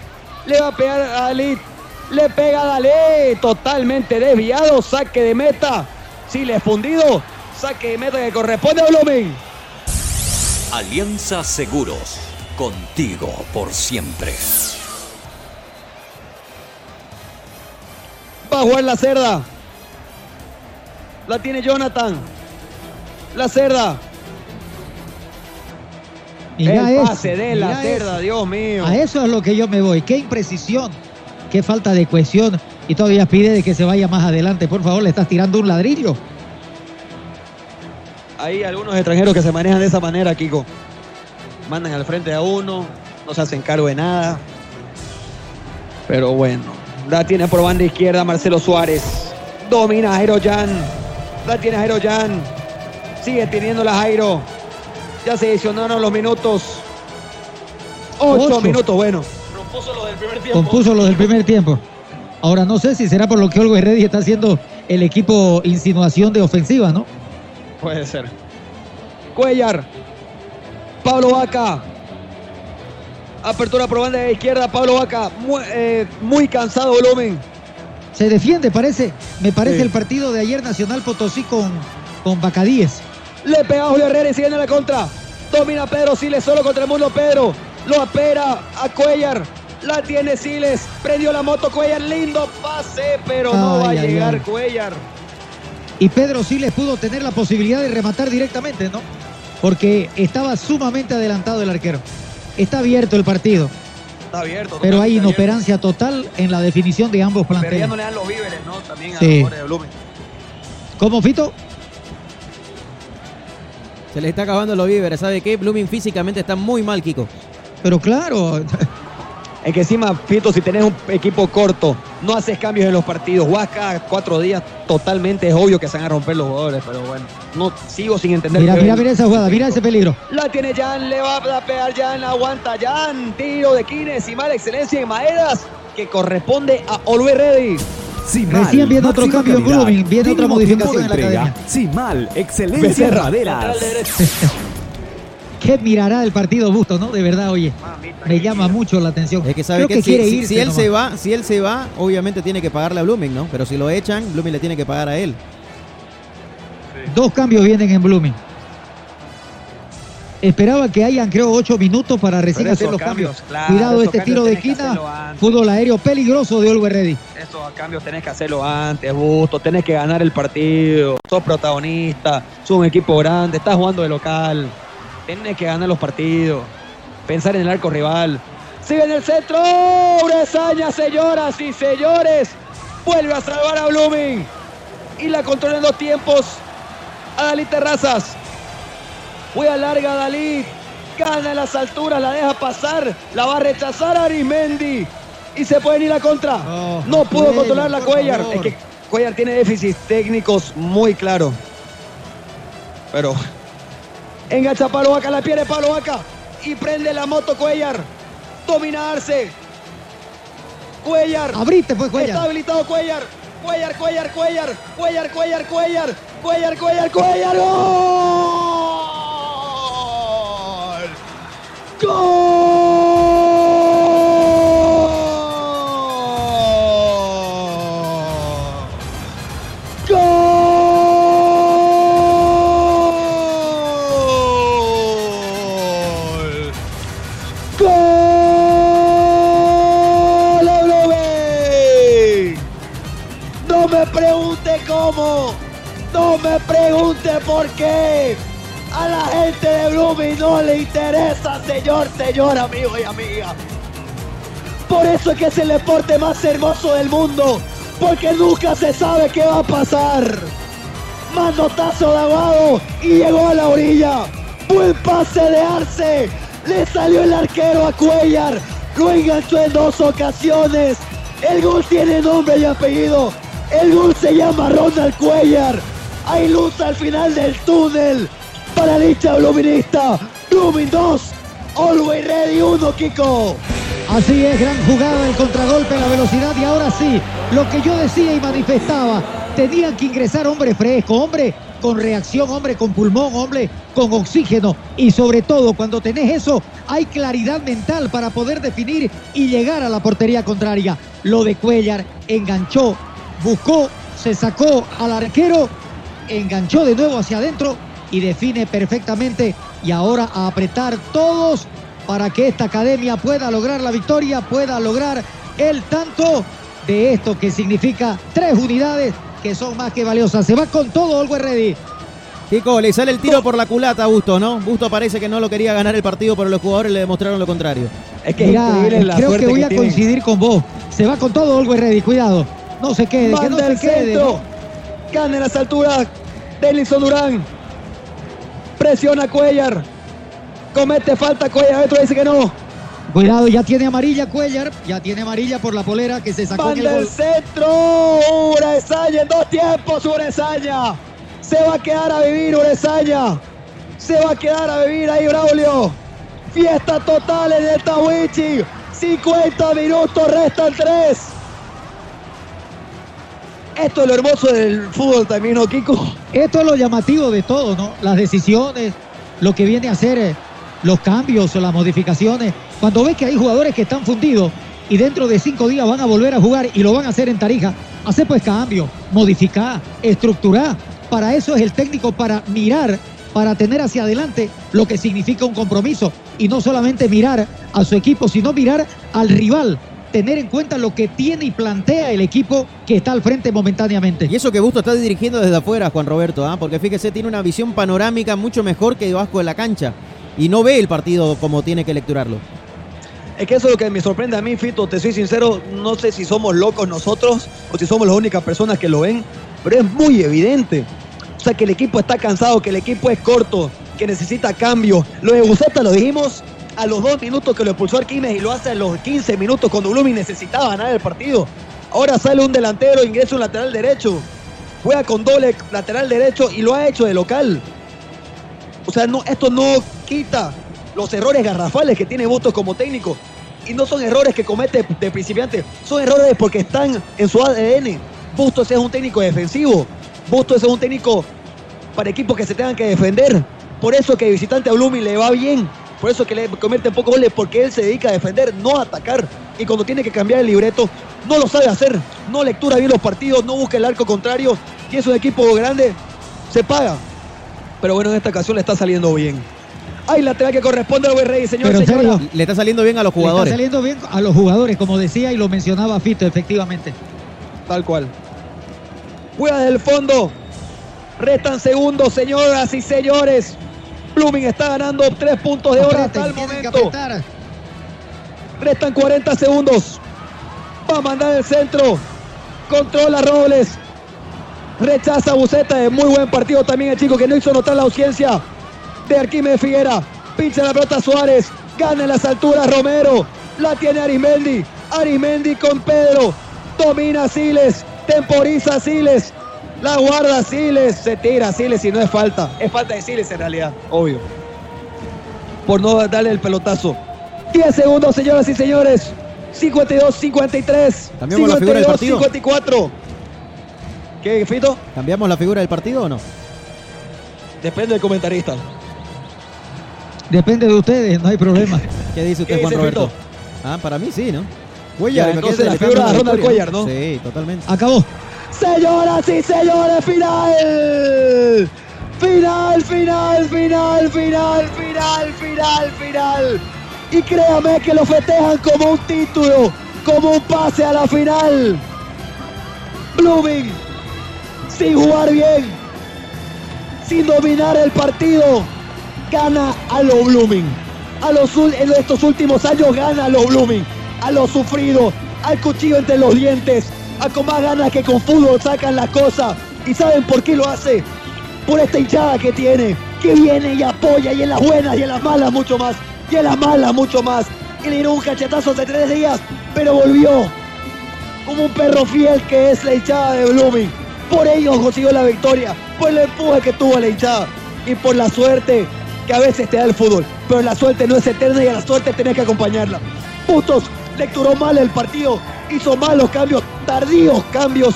[SPEAKER 12] Le va a pegar a Dalit. Le pega a Dalit. Totalmente desviado. Saque de meta. Sí, le fundido. Saque de meta que corresponde a Blumen.
[SPEAKER 21] Alianza Seguros, contigo por siempre.
[SPEAKER 12] Va a jugar la cerda. La tiene Jonathan. La cerda.
[SPEAKER 11] Mira
[SPEAKER 12] el
[SPEAKER 11] eso,
[SPEAKER 12] pase de la cerda,
[SPEAKER 11] eso.
[SPEAKER 12] Dios mío.
[SPEAKER 11] A eso es lo que yo me voy. Qué imprecisión, qué falta de cohesión. Y todavía pide de que se vaya más adelante. Por favor, le estás tirando un ladrillo.
[SPEAKER 12] Hay algunos extranjeros que se manejan de esa manera, Kiko. Mandan al frente a uno, no se hacen cargo de nada. Pero bueno, la tiene por banda izquierda Marcelo Suárez. Domina a Jairo Jan. La tiene Jairo Jan. Sigue teniendo la Jairo. Ya se adicionaron los minutos. Ocho,
[SPEAKER 11] Ocho.
[SPEAKER 12] minutos, bueno. Compuso lo del primer tiempo.
[SPEAKER 11] Compuso lo del primer tiempo. Ahora no sé si será por lo que Olgo Heredia está haciendo el equipo insinuación de ofensiva, ¿no?
[SPEAKER 12] Puede ser. Cuellar. Pablo Vaca. Apertura por banda de izquierda. Pablo Vaca. Muy, eh, muy cansado volumen.
[SPEAKER 11] Se defiende, parece. Me parece
[SPEAKER 12] Sí.
[SPEAKER 11] el partido de ayer Nacional Potosí con, con Bacadíes.
[SPEAKER 12] Le pega a Julio Herrera y sigue en la contra. Domina Pedro Siles solo contra el mundo Pedro. Lo apera a Cuellar. La tiene Siles. Prendió la moto Cuellar. Lindo pase, pero no va a
[SPEAKER 11] Ay,
[SPEAKER 12] llegar
[SPEAKER 11] ay.
[SPEAKER 12] Cuellar.
[SPEAKER 11] Y Pedro Siles pudo tener la posibilidad de rematar directamente, ¿no? Porque estaba sumamente adelantado el arquero. Está abierto el partido,
[SPEAKER 12] Está abierto.
[SPEAKER 11] pero hay
[SPEAKER 12] abierto.
[SPEAKER 11] inoperancia total en la definición de ambos
[SPEAKER 12] Pero ya
[SPEAKER 11] planteles.
[SPEAKER 12] no le dan los víveres, ¿no? También a
[SPEAKER 11] Sí.
[SPEAKER 12] los jugadores de Blumen.
[SPEAKER 11] ¿Cómo, Fito?
[SPEAKER 9] Se les está acabando los víveres. ¿Sabe qué? Blooming físicamente está muy mal, Kiko.
[SPEAKER 11] Pero claro,
[SPEAKER 12] Es que encima, Fito, si tenés un equipo corto, no haces cambios en los partidos. Huasca, cuatro días, totalmente es obvio que se van a romper los jugadores, pero bueno, no sigo sin entender.
[SPEAKER 11] mira, mira, mira esa jugada, mira ese peligro.
[SPEAKER 12] La tiene Jan, le va a pegar Jan, aguanta Jan, tiro de Kines y mala excelencia en Maedas, que corresponde a Olwe Ready.
[SPEAKER 3] Simal,
[SPEAKER 11] Recién viene otro cambio en Blooming, viene otra modificación en la
[SPEAKER 3] entrega.
[SPEAKER 11] academia.
[SPEAKER 3] Simal, excelencia en
[SPEAKER 12] Becerra,
[SPEAKER 3] maderas.
[SPEAKER 11] ¿Qué mirará el partido Busto, no? De verdad, oye. Me llama mucho la atención.
[SPEAKER 9] Es que sabe
[SPEAKER 11] Creo
[SPEAKER 9] que,
[SPEAKER 11] que
[SPEAKER 9] si,
[SPEAKER 11] quiere
[SPEAKER 9] si-
[SPEAKER 11] irse
[SPEAKER 9] si él
[SPEAKER 11] nomás.
[SPEAKER 9] se va, si él se va, obviamente tiene que pagarle a Blooming, ¿no? Pero si lo echan, Blooming le tiene que pagar a él.
[SPEAKER 11] Dos cambios vienen en Blooming. Esperaba que hayan, creo, ocho minutos para recién hacer los cambios.
[SPEAKER 12] cambios, claro,
[SPEAKER 11] Cuidado este
[SPEAKER 12] cambios
[SPEAKER 11] tiro de esquina. Fútbol aéreo peligroso de Olver Ready.
[SPEAKER 12] Esos cambios tenés que hacerlo antes, Busto. Tenés que ganar el partido. Sos protagonista. Sos un equipo grande. Estás jugando de local. Tenés que ganar los partidos. Pensar en el arco rival. Sigue en el centro. Bresaña, señoras y señores. Vuelve a salvar a Blooming. Y la controla en dos tiempos. A Dalí Terrazas. Juega larga Dalí. Gana en las alturas. La deja pasar. La va a rechazar Arismendi. Y se puede ir a contra. no pudo controlar la Cuellar.
[SPEAKER 11] favor.
[SPEAKER 12] Es que Cuellar tiene déficits técnicos muy claros. Pero engancha Pablo Vaca, la pierde Pablo Vaca y prende la moto Cuellar. Dominarse. Cuellar.
[SPEAKER 11] Abrite pues Cuellar.
[SPEAKER 12] Está habilitado Cuellar. Cuellar, Cuellar, Cuellar. Cuellar, Cuellar, Cuellar. Cuellar, Cuellar, Cuellar. ¡Gol! ¡Gol! No me pregunte por qué. A la gente de Blooming no le interesa, señor, señor, amigo y amiga. Por eso es que es el deporte más hermoso del mundo, porque nunca se sabe qué va a pasar. Manotazo de Aguado y llegó a la orilla. Buen pase de Arce. Le salió el arquero a Cuellar. Lo enganchó en dos ocasiones. El gol tiene nombre y apellido. El gol se llama Ronald Cuellar. Hay luz al final del túnel. Para el hincha bluminista. Blooming 2. Always ready 1, Kiko.
[SPEAKER 11] Así es, gran jugada, el contragolpe, la velocidad y ahora sí, lo que yo decía y manifestaba, tenían que ingresar hombre fresco, hombre con reacción, hombre con pulmón, hombre con oxígeno y sobre todo cuando tenés eso hay claridad mental para poder definir y llegar a la portería contraria. Lo de Cuellar enganchó, buscó, se sacó al arquero, enganchó de nuevo hacia adentro y define perfectamente y ahora a apretar todos para que esta academia pueda lograr la victoria, pueda lograr el tanto de esto que significa tres unidades que son más que valiosas. Se va con todo Always Ready.
[SPEAKER 9] Chico, le sale el tiro por la culata a Busto, ¿no? Busto parece que no lo quería ganar el partido, pero los jugadores le demostraron lo contrario.
[SPEAKER 12] Es que
[SPEAKER 11] Mirá,
[SPEAKER 12] la
[SPEAKER 11] creo que voy
[SPEAKER 12] que
[SPEAKER 11] a
[SPEAKER 12] tienen.
[SPEAKER 11] coincidir con vos. Se va con todo Always Ready, cuidado. No se quede, que no
[SPEAKER 12] Manda
[SPEAKER 11] se quede.
[SPEAKER 12] centro. Gana en las alturas. Denilson Durán. Presiona a Cuellar. Comete falta Cuellar. Adentro dice que no.
[SPEAKER 11] Cuidado, ya tiene amarilla Cuellar, ya tiene amarilla por la polera que se sacó en el
[SPEAKER 12] Manda el
[SPEAKER 11] gol.
[SPEAKER 12] centro. Urezaña en dos tiempos. Urezaña. Se va a quedar a vivir Urezaña. Se va a quedar a vivir ahí Braulio. Fiesta total en el Tawichi. 50 minutos, restan 3. Esto es lo hermoso del fútbol también, ¿no, Kiko?
[SPEAKER 11] Esto es lo llamativo de todo, ¿no? Las decisiones, lo que viene a ser eh, los cambios o las modificaciones. Cuando ves que hay jugadores que están fundidos y dentro de cinco días van a volver a jugar y lo van a hacer en Tarija, hace pues cambio, modificar, estructurar. Para eso es el técnico, para mirar, para tener hacia adelante lo que significa un compromiso y no solamente mirar a su equipo, sino mirar al rival. Tener en cuenta lo que tiene y plantea el equipo que está al frente momentáneamente.
[SPEAKER 9] Y eso que Busto está dirigiendo desde afuera, Juan Roberto, ¿ah? porque fíjese, tiene una visión panorámica mucho mejor que Vasco de la cancha. Y no ve el partido como tiene que lecturarlo.
[SPEAKER 12] Es que eso es lo que me sorprende a mí, Fito. Te soy sincero, no sé si somos locos nosotros o si somos las únicas personas que lo ven, pero es muy evidente. O sea, que el equipo está cansado, que el equipo es corto, que necesita cambio. Lo de Buceta lo dijimos a los dos minutos que lo expulsó Arquímedes y lo hace a los 15 minutos cuando Blooming necesitaba ganar el partido. Ahora sale un delantero, ingresa un lateral derecho, juega con doble lateral derecho y lo ha hecho de local. O sea, no, esto no quita los errores garrafales que tiene Bustos como técnico. Y no son errores que comete de principiante, son errores porque están en su ADN. Bustos es un técnico defensivo. Bustos es un técnico para equipos que se tengan que defender. Por eso que visitante a Blooming le va bien. Por eso que le convierte en pocos goles, porque él se dedica a defender, no a atacar. Y cuando tiene que cambiar el libreto, no lo sabe hacer. No lectura bien los partidos, no busca el arco contrario. Y es un equipo grande, se paga. Pero bueno, en esta ocasión le está saliendo bien. Hay lateral que corresponde al Rey, señor.
[SPEAKER 11] Pero en
[SPEAKER 12] señora.
[SPEAKER 11] serio,
[SPEAKER 9] Le está saliendo bien a los
[SPEAKER 11] le está
[SPEAKER 9] jugadores.
[SPEAKER 11] saliendo bien a los jugadores, como decía y lo mencionaba Fito, efectivamente.
[SPEAKER 12] Tal cual. Juega del fondo. Restan segundos, señoras y señores. Blooming está ganando tres puntos de hora hasta el momento. Restan 40 segundos. Va a mandar el centro. Controla Robles. Rechaza Buceta. De muy buen partido también el chico que no hizo notar la ausencia de Arquímedes Figuera. Pincha la pelota Suárez. Gana en las alturas Romero. La tiene Arismendi. Arismendi con Pedro. Domina Siles. Temporiza Siles. La guarda Siles. Se tira Siles y no es falta. Es falta de Siles en realidad. Obvio. Por no darle el pelotazo. 10 segundos, señoras y señores. 52, 53.
[SPEAKER 9] ¿Cambiamos la figura del
[SPEAKER 12] 52,
[SPEAKER 9] partido?
[SPEAKER 12] 54. ¿Qué, Fito?
[SPEAKER 9] ¿Cambiamos la figura del partido o no?
[SPEAKER 12] Depende del comentarista.
[SPEAKER 11] Depende de ustedes, no hay problema.
[SPEAKER 9] ¿Qué dice usted,
[SPEAKER 12] ¿Qué
[SPEAKER 9] Juan
[SPEAKER 12] dice,
[SPEAKER 9] Roberto?
[SPEAKER 12] Fito?
[SPEAKER 9] Ah, para mí sí, ¿no?
[SPEAKER 12] Ya,
[SPEAKER 9] Cuellar,
[SPEAKER 12] entonces
[SPEAKER 9] imagínate,
[SPEAKER 12] la figura de Ronald Cuellar, ¿no?
[SPEAKER 9] Sí, totalmente.
[SPEAKER 11] Acabó.
[SPEAKER 12] Señoras y señores, final. Final, final, final, final, final, final, final. Y créame que lo festejan como un título, como un pase a la final. Blooming, sin jugar bien, sin dominar el partido, gana a lo Blooming. A los, en estos últimos años gana a lo Blooming. A lo sufrido, al cuchillo entre los dientes, a con más ganas que con fútbol sacan las cosas. ¿Y saben por qué lo hace? Por esta hinchada que tiene, que viene y apoya, y en las buenas y en las malas mucho más, y en las malas mucho más. Y le dieron un cachetazo hace tres días, pero volvió como un perro fiel que es la hinchada de Blooming. Por ello consiguió la victoria, por el empuje que tuvo la hinchada y por la suerte que a veces te da el fútbol. Pero la suerte no es eterna y a la suerte tenés que acompañarla. Bustos lecturó mal el partido, hizo malos cambios, tardíos cambios,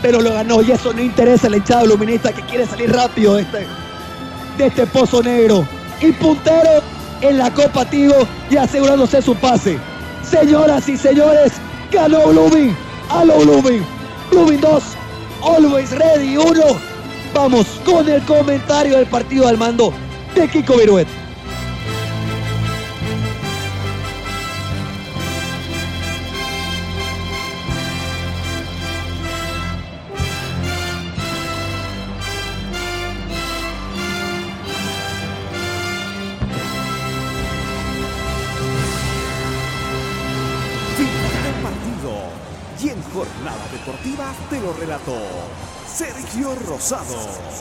[SPEAKER 12] pero lo ganó y eso no interesa a la hinchada luminista que quiere salir rápido de este, de este pozo negro. Y puntero en la Copa Tigo y asegurándose su pase. Señoras y señores, ganó Blooming. A lo Blooming. Blooming 2. Always ready 1. Vamos con el comentario del partido al mando de Kiko Viruet.
[SPEAKER 3] Rosado.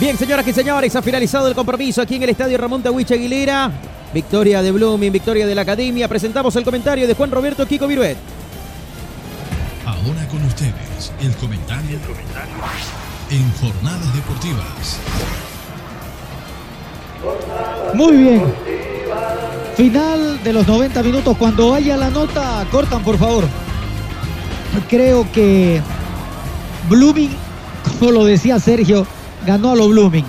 [SPEAKER 9] Bien, señoras y señores, ha finalizado el compromiso aquí en el Estadio Ramón Tawich Aguilera. Victoria de Blooming, victoria de la Academia. Presentamos el comentario de Juan Roberto Kiko Viruet.
[SPEAKER 23] Ahora con ustedes, el comentario, en Jornadas Deportivas.
[SPEAKER 11] Muy bien. Final de los 90 minutos. Cuando haya la nota, cortan por favor. Creo que Blooming, como lo decía Sergio, ganó a lo Blooming.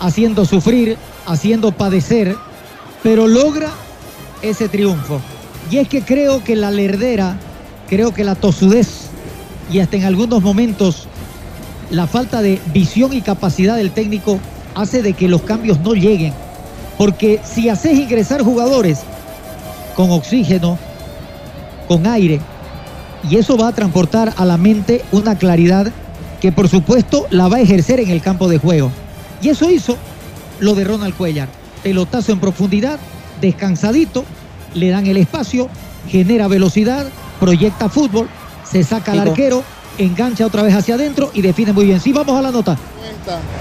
[SPEAKER 11] Haciendo sufrir, haciendo padecer, pero logra ese triunfo. Y es que creo que la lerdera, creo que la tosudez y hasta en algunos momentos la falta de visión y capacidad del técnico hace de que los cambios no lleguen. Porque si haces ingresar jugadores con oxígeno, con aire, y eso va a transportar a la mente una claridad que por supuesto la va a ejercer en el campo de juego. Y eso hizo lo de Ronald Cuellar. Pelotazo en profundidad, descansadito, le dan el espacio, genera velocidad, proyecta fútbol, se saca al arquero, engancha otra vez hacia adentro y define muy bien. Sí, vamos a la nota.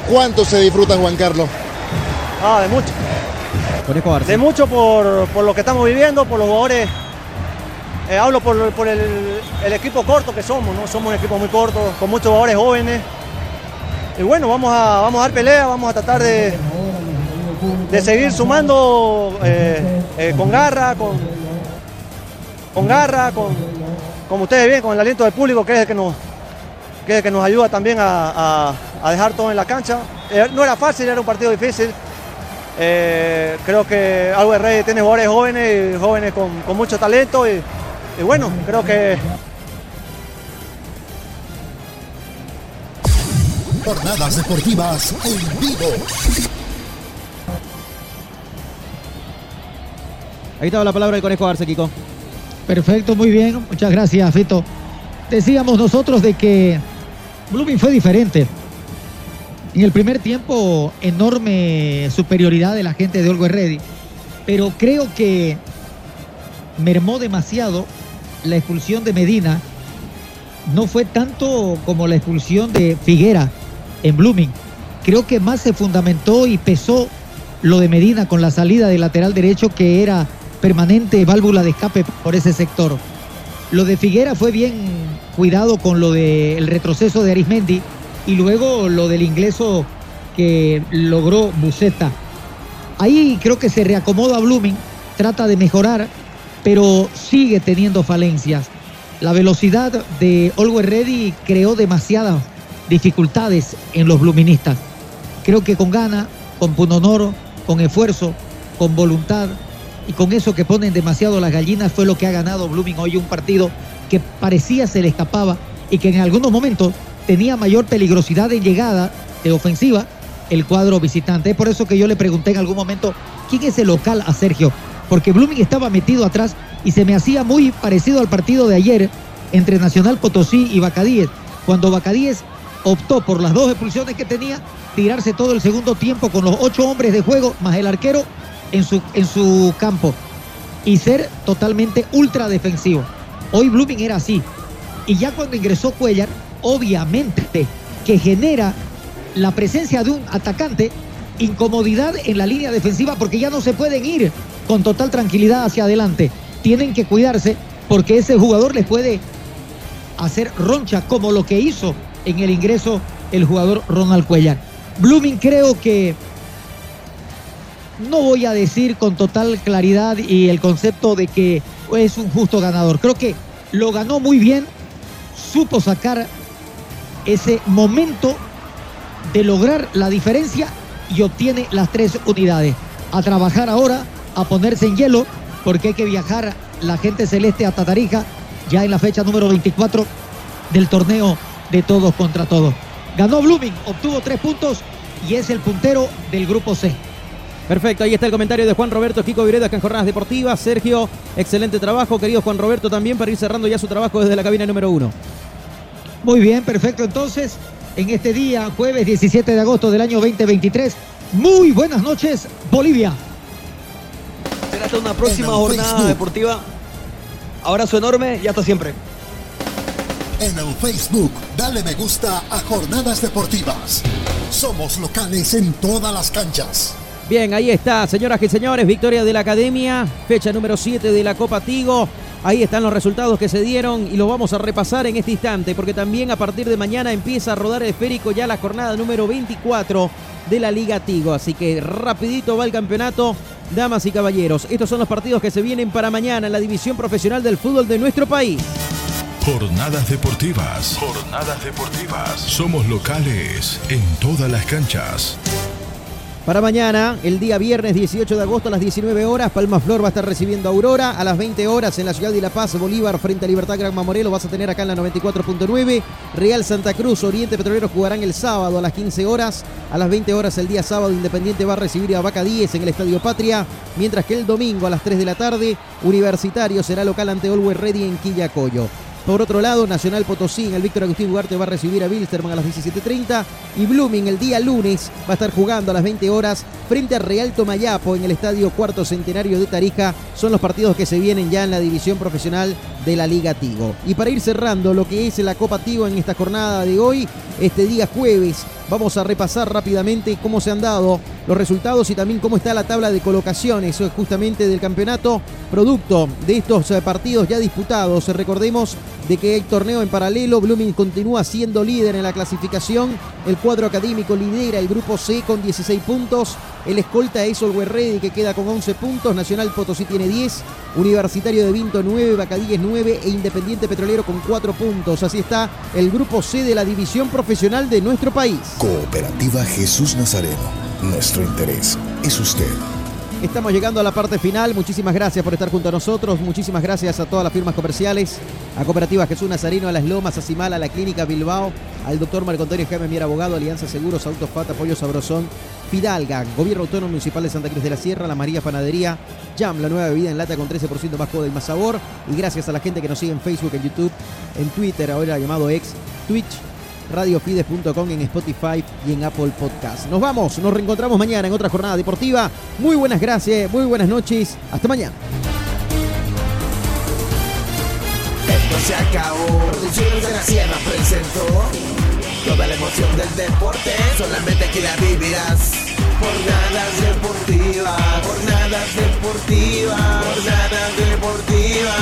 [SPEAKER 26] ¿Cuánto se disfruta Juan Carlos?
[SPEAKER 27] Ah, de mucho.
[SPEAKER 9] Conejo Arce.
[SPEAKER 27] De mucho por, por lo que estamos viviendo, por los jugadores. Eh, hablo por, por el, el equipo corto que somos, ¿no? Somos un equipo muy corto, con muchos jugadores jóvenes. Y bueno, vamos a, vamos a dar pelea, vamos a tratar de, de seguir sumando eh, eh, con garra, con, con garra, con, como ustedes ven, con el aliento del público, que es el que nos, que es el que nos ayuda también a, a- a dejar todo en la cancha. No era fácil, era un partido difícil. Eh, creo que Albert Rey tiene jugadores jóvenes, jóvenes con, mucho talento y, bueno, creo que...
[SPEAKER 24] Jornadas deportivas en vivo.
[SPEAKER 9] Ahí estaba la palabra del Conejo Arce, Kiko.
[SPEAKER 11] Perfecto, muy bien. Muchas gracias, Fito. Decíamos nosotros de que Blooming fue diferente. En el primer tiempo, enorme superioridad de la gente de Olgo Ready. Pero creo que mermó demasiado la expulsión de Medina. No fue tanto como la expulsión de Figuera en Blooming. Creo que más se fundamentó y pesó lo de Medina con la salida del lateral derecho que era permanente válvula de escape por ese sector. Lo de Figuera fue bien cuidado con lo del retroceso de Arismendi y luego lo del ingreso que logró Buceta. Ahí creo que se reacomoda Blooming, trata de mejorar, pero sigue teniendo falencias. La velocidad de Olwer Ready creó demasiadas dificultades en los bluministas. Creo que con gana, con punonoro, con esfuerzo, con voluntad, y con eso que ponen demasiado las gallinas fue lo que ha ganado Blooming hoy un partido que parecía se le escapaba y que en algunos momentos tenía mayor peligrosidad de llegada de ofensiva el cuadro visitante. Es por eso que yo le pregunté en algún momento quién es el local a Sergio, porque Blooming estaba metido atrás y se me hacía muy parecido al partido de ayer entre Nacional Potosí y Bacadíes, cuando Bacadíes optó por las dos expulsiones que tenía, tirarse todo el segundo tiempo con los ocho hombres de juego más el arquero en su, en su campo y ser totalmente ultra defensivo. Hoy Blooming era así. Y ya cuando ingresó Cuellar, obviamente que genera la presencia de un atacante incomodidad en la línea defensiva porque ya no se pueden ir con total tranquilidad hacia adelante. Tienen que cuidarse porque ese jugador les puede hacer roncha como lo que hizo en el ingreso el jugador Ronald Cuellar. Blooming creo que no voy a decir con total claridad y el concepto de que es un justo ganador. Creo que lo ganó muy bien, supo sacar ese momento de lograr la diferencia y obtiene las tres unidades. A trabajar ahora, a ponerse en hielo, porque hay que viajar la gente celeste a Tatarija, ya en la fecha número 24 del torneo de todos contra todos. Ganó Blooming, obtuvo tres puntos y es el puntero del grupo C.
[SPEAKER 9] Perfecto, ahí está el comentario de Juan Roberto Kiko Vireda acá en Jornadas Deportivas. Sergio, excelente trabajo, querido Juan Roberto también para ir cerrando ya su trabajo desde la cabina número uno.
[SPEAKER 11] Muy bien, perfecto. Entonces, en este día, jueves 17 de agosto del año 2023, muy buenas noches, Bolivia.
[SPEAKER 12] Será hasta una próxima jornada deportiva. Abrazo enorme y hasta siempre.
[SPEAKER 24] En el Facebook, dale me gusta a Jornadas Deportivas. Somos locales en todas las canchas.
[SPEAKER 9] Bien, ahí está, señoras y señores, victoria de la Academia, fecha número 7 de la Copa Tigo. Ahí están los resultados que se dieron y los vamos a repasar en este instante, porque también a partir de mañana empieza a rodar el esférico ya la jornada número 24 de la Liga Tigo. Así que rapidito va el campeonato, damas y caballeros. Estos son los partidos que se vienen para mañana en la división profesional del fútbol de nuestro país.
[SPEAKER 23] Jornadas deportivas. Jornadas deportivas. Somos locales en todas las canchas.
[SPEAKER 9] Para mañana, el día viernes 18 de agosto a las 19 horas, Palma Flor va a estar recibiendo a Aurora. A las 20 horas en la ciudad de La Paz, Bolívar frente a Libertad Gran Mamorelo vas a tener acá en la 94.9. Real Santa Cruz, Oriente Petrolero jugarán el sábado a las 15 horas. A las 20 horas el día sábado, Independiente va a recibir a Vaca 10 en el Estadio Patria. Mientras que el domingo a las 3 de la tarde, Universitario será local ante Olwe Ready en Quillacoyo. Por otro lado, Nacional Potosí en el Víctor Agustín Ugarte va a recibir a Wilstermann a las 17.30 y Blooming el día lunes va a estar jugando a las 20 horas frente a Real Tomayapo en el Estadio Cuarto Centenario de Tarija. Son los partidos que se vienen ya en la división profesional de la Liga Tigo. Y para ir cerrando lo que es la Copa Tigo en esta jornada de hoy, este día jueves, vamos a repasar rápidamente cómo se han dado los resultados y también cómo está la tabla de colocaciones justamente del campeonato, producto de estos eh, partidos ya disputados. Recordemos de que el torneo en paralelo, Blooming continúa siendo líder en la clasificación, el cuadro académico lidera el grupo C con 16 puntos, el escolta es Olwerredi que queda con 11 puntos, Nacional Potosí tiene 10, Universitario de Vinto 9, Bacadíes 9 e Independiente Petrolero con 4 puntos. Así está el grupo C de la división profesional de nuestro país.
[SPEAKER 13] Cooperativa Jesús Nazareno. Nuestro interés es usted.
[SPEAKER 9] Estamos llegando a la parte final. Muchísimas gracias por estar junto a nosotros. Muchísimas gracias a todas las firmas comerciales, a Cooperativa Jesús Nazarino, a Las Lomas, a Simala, a la Clínica Bilbao, al doctor Marco Antonio Jaime Mier Abogado, Alianza Seguros, Autofat, Apoyo Sabrosón, Fidalga, Gobierno Autónomo Municipal de Santa Cruz de la Sierra, La María Panadería, Jam, la nueva bebida en lata con 13% más joda y más sabor. Y gracias a la gente que nos sigue en Facebook, en YouTube, en Twitter, ahora llamado ex, Twitch, radiofides.com en Spotify y en Apple Podcast. Nos vamos, nos reencontramos mañana en otra jornada deportiva. Muy buenas gracias, muy buenas noches. Hasta mañana.
[SPEAKER 8] Esto se acabó. Producciones de la Sierra presentó toda la emoción del deporte. Solamente aquí la vivirás. Jornadas deportivas, jornadas deportivas, jornadas deportivas.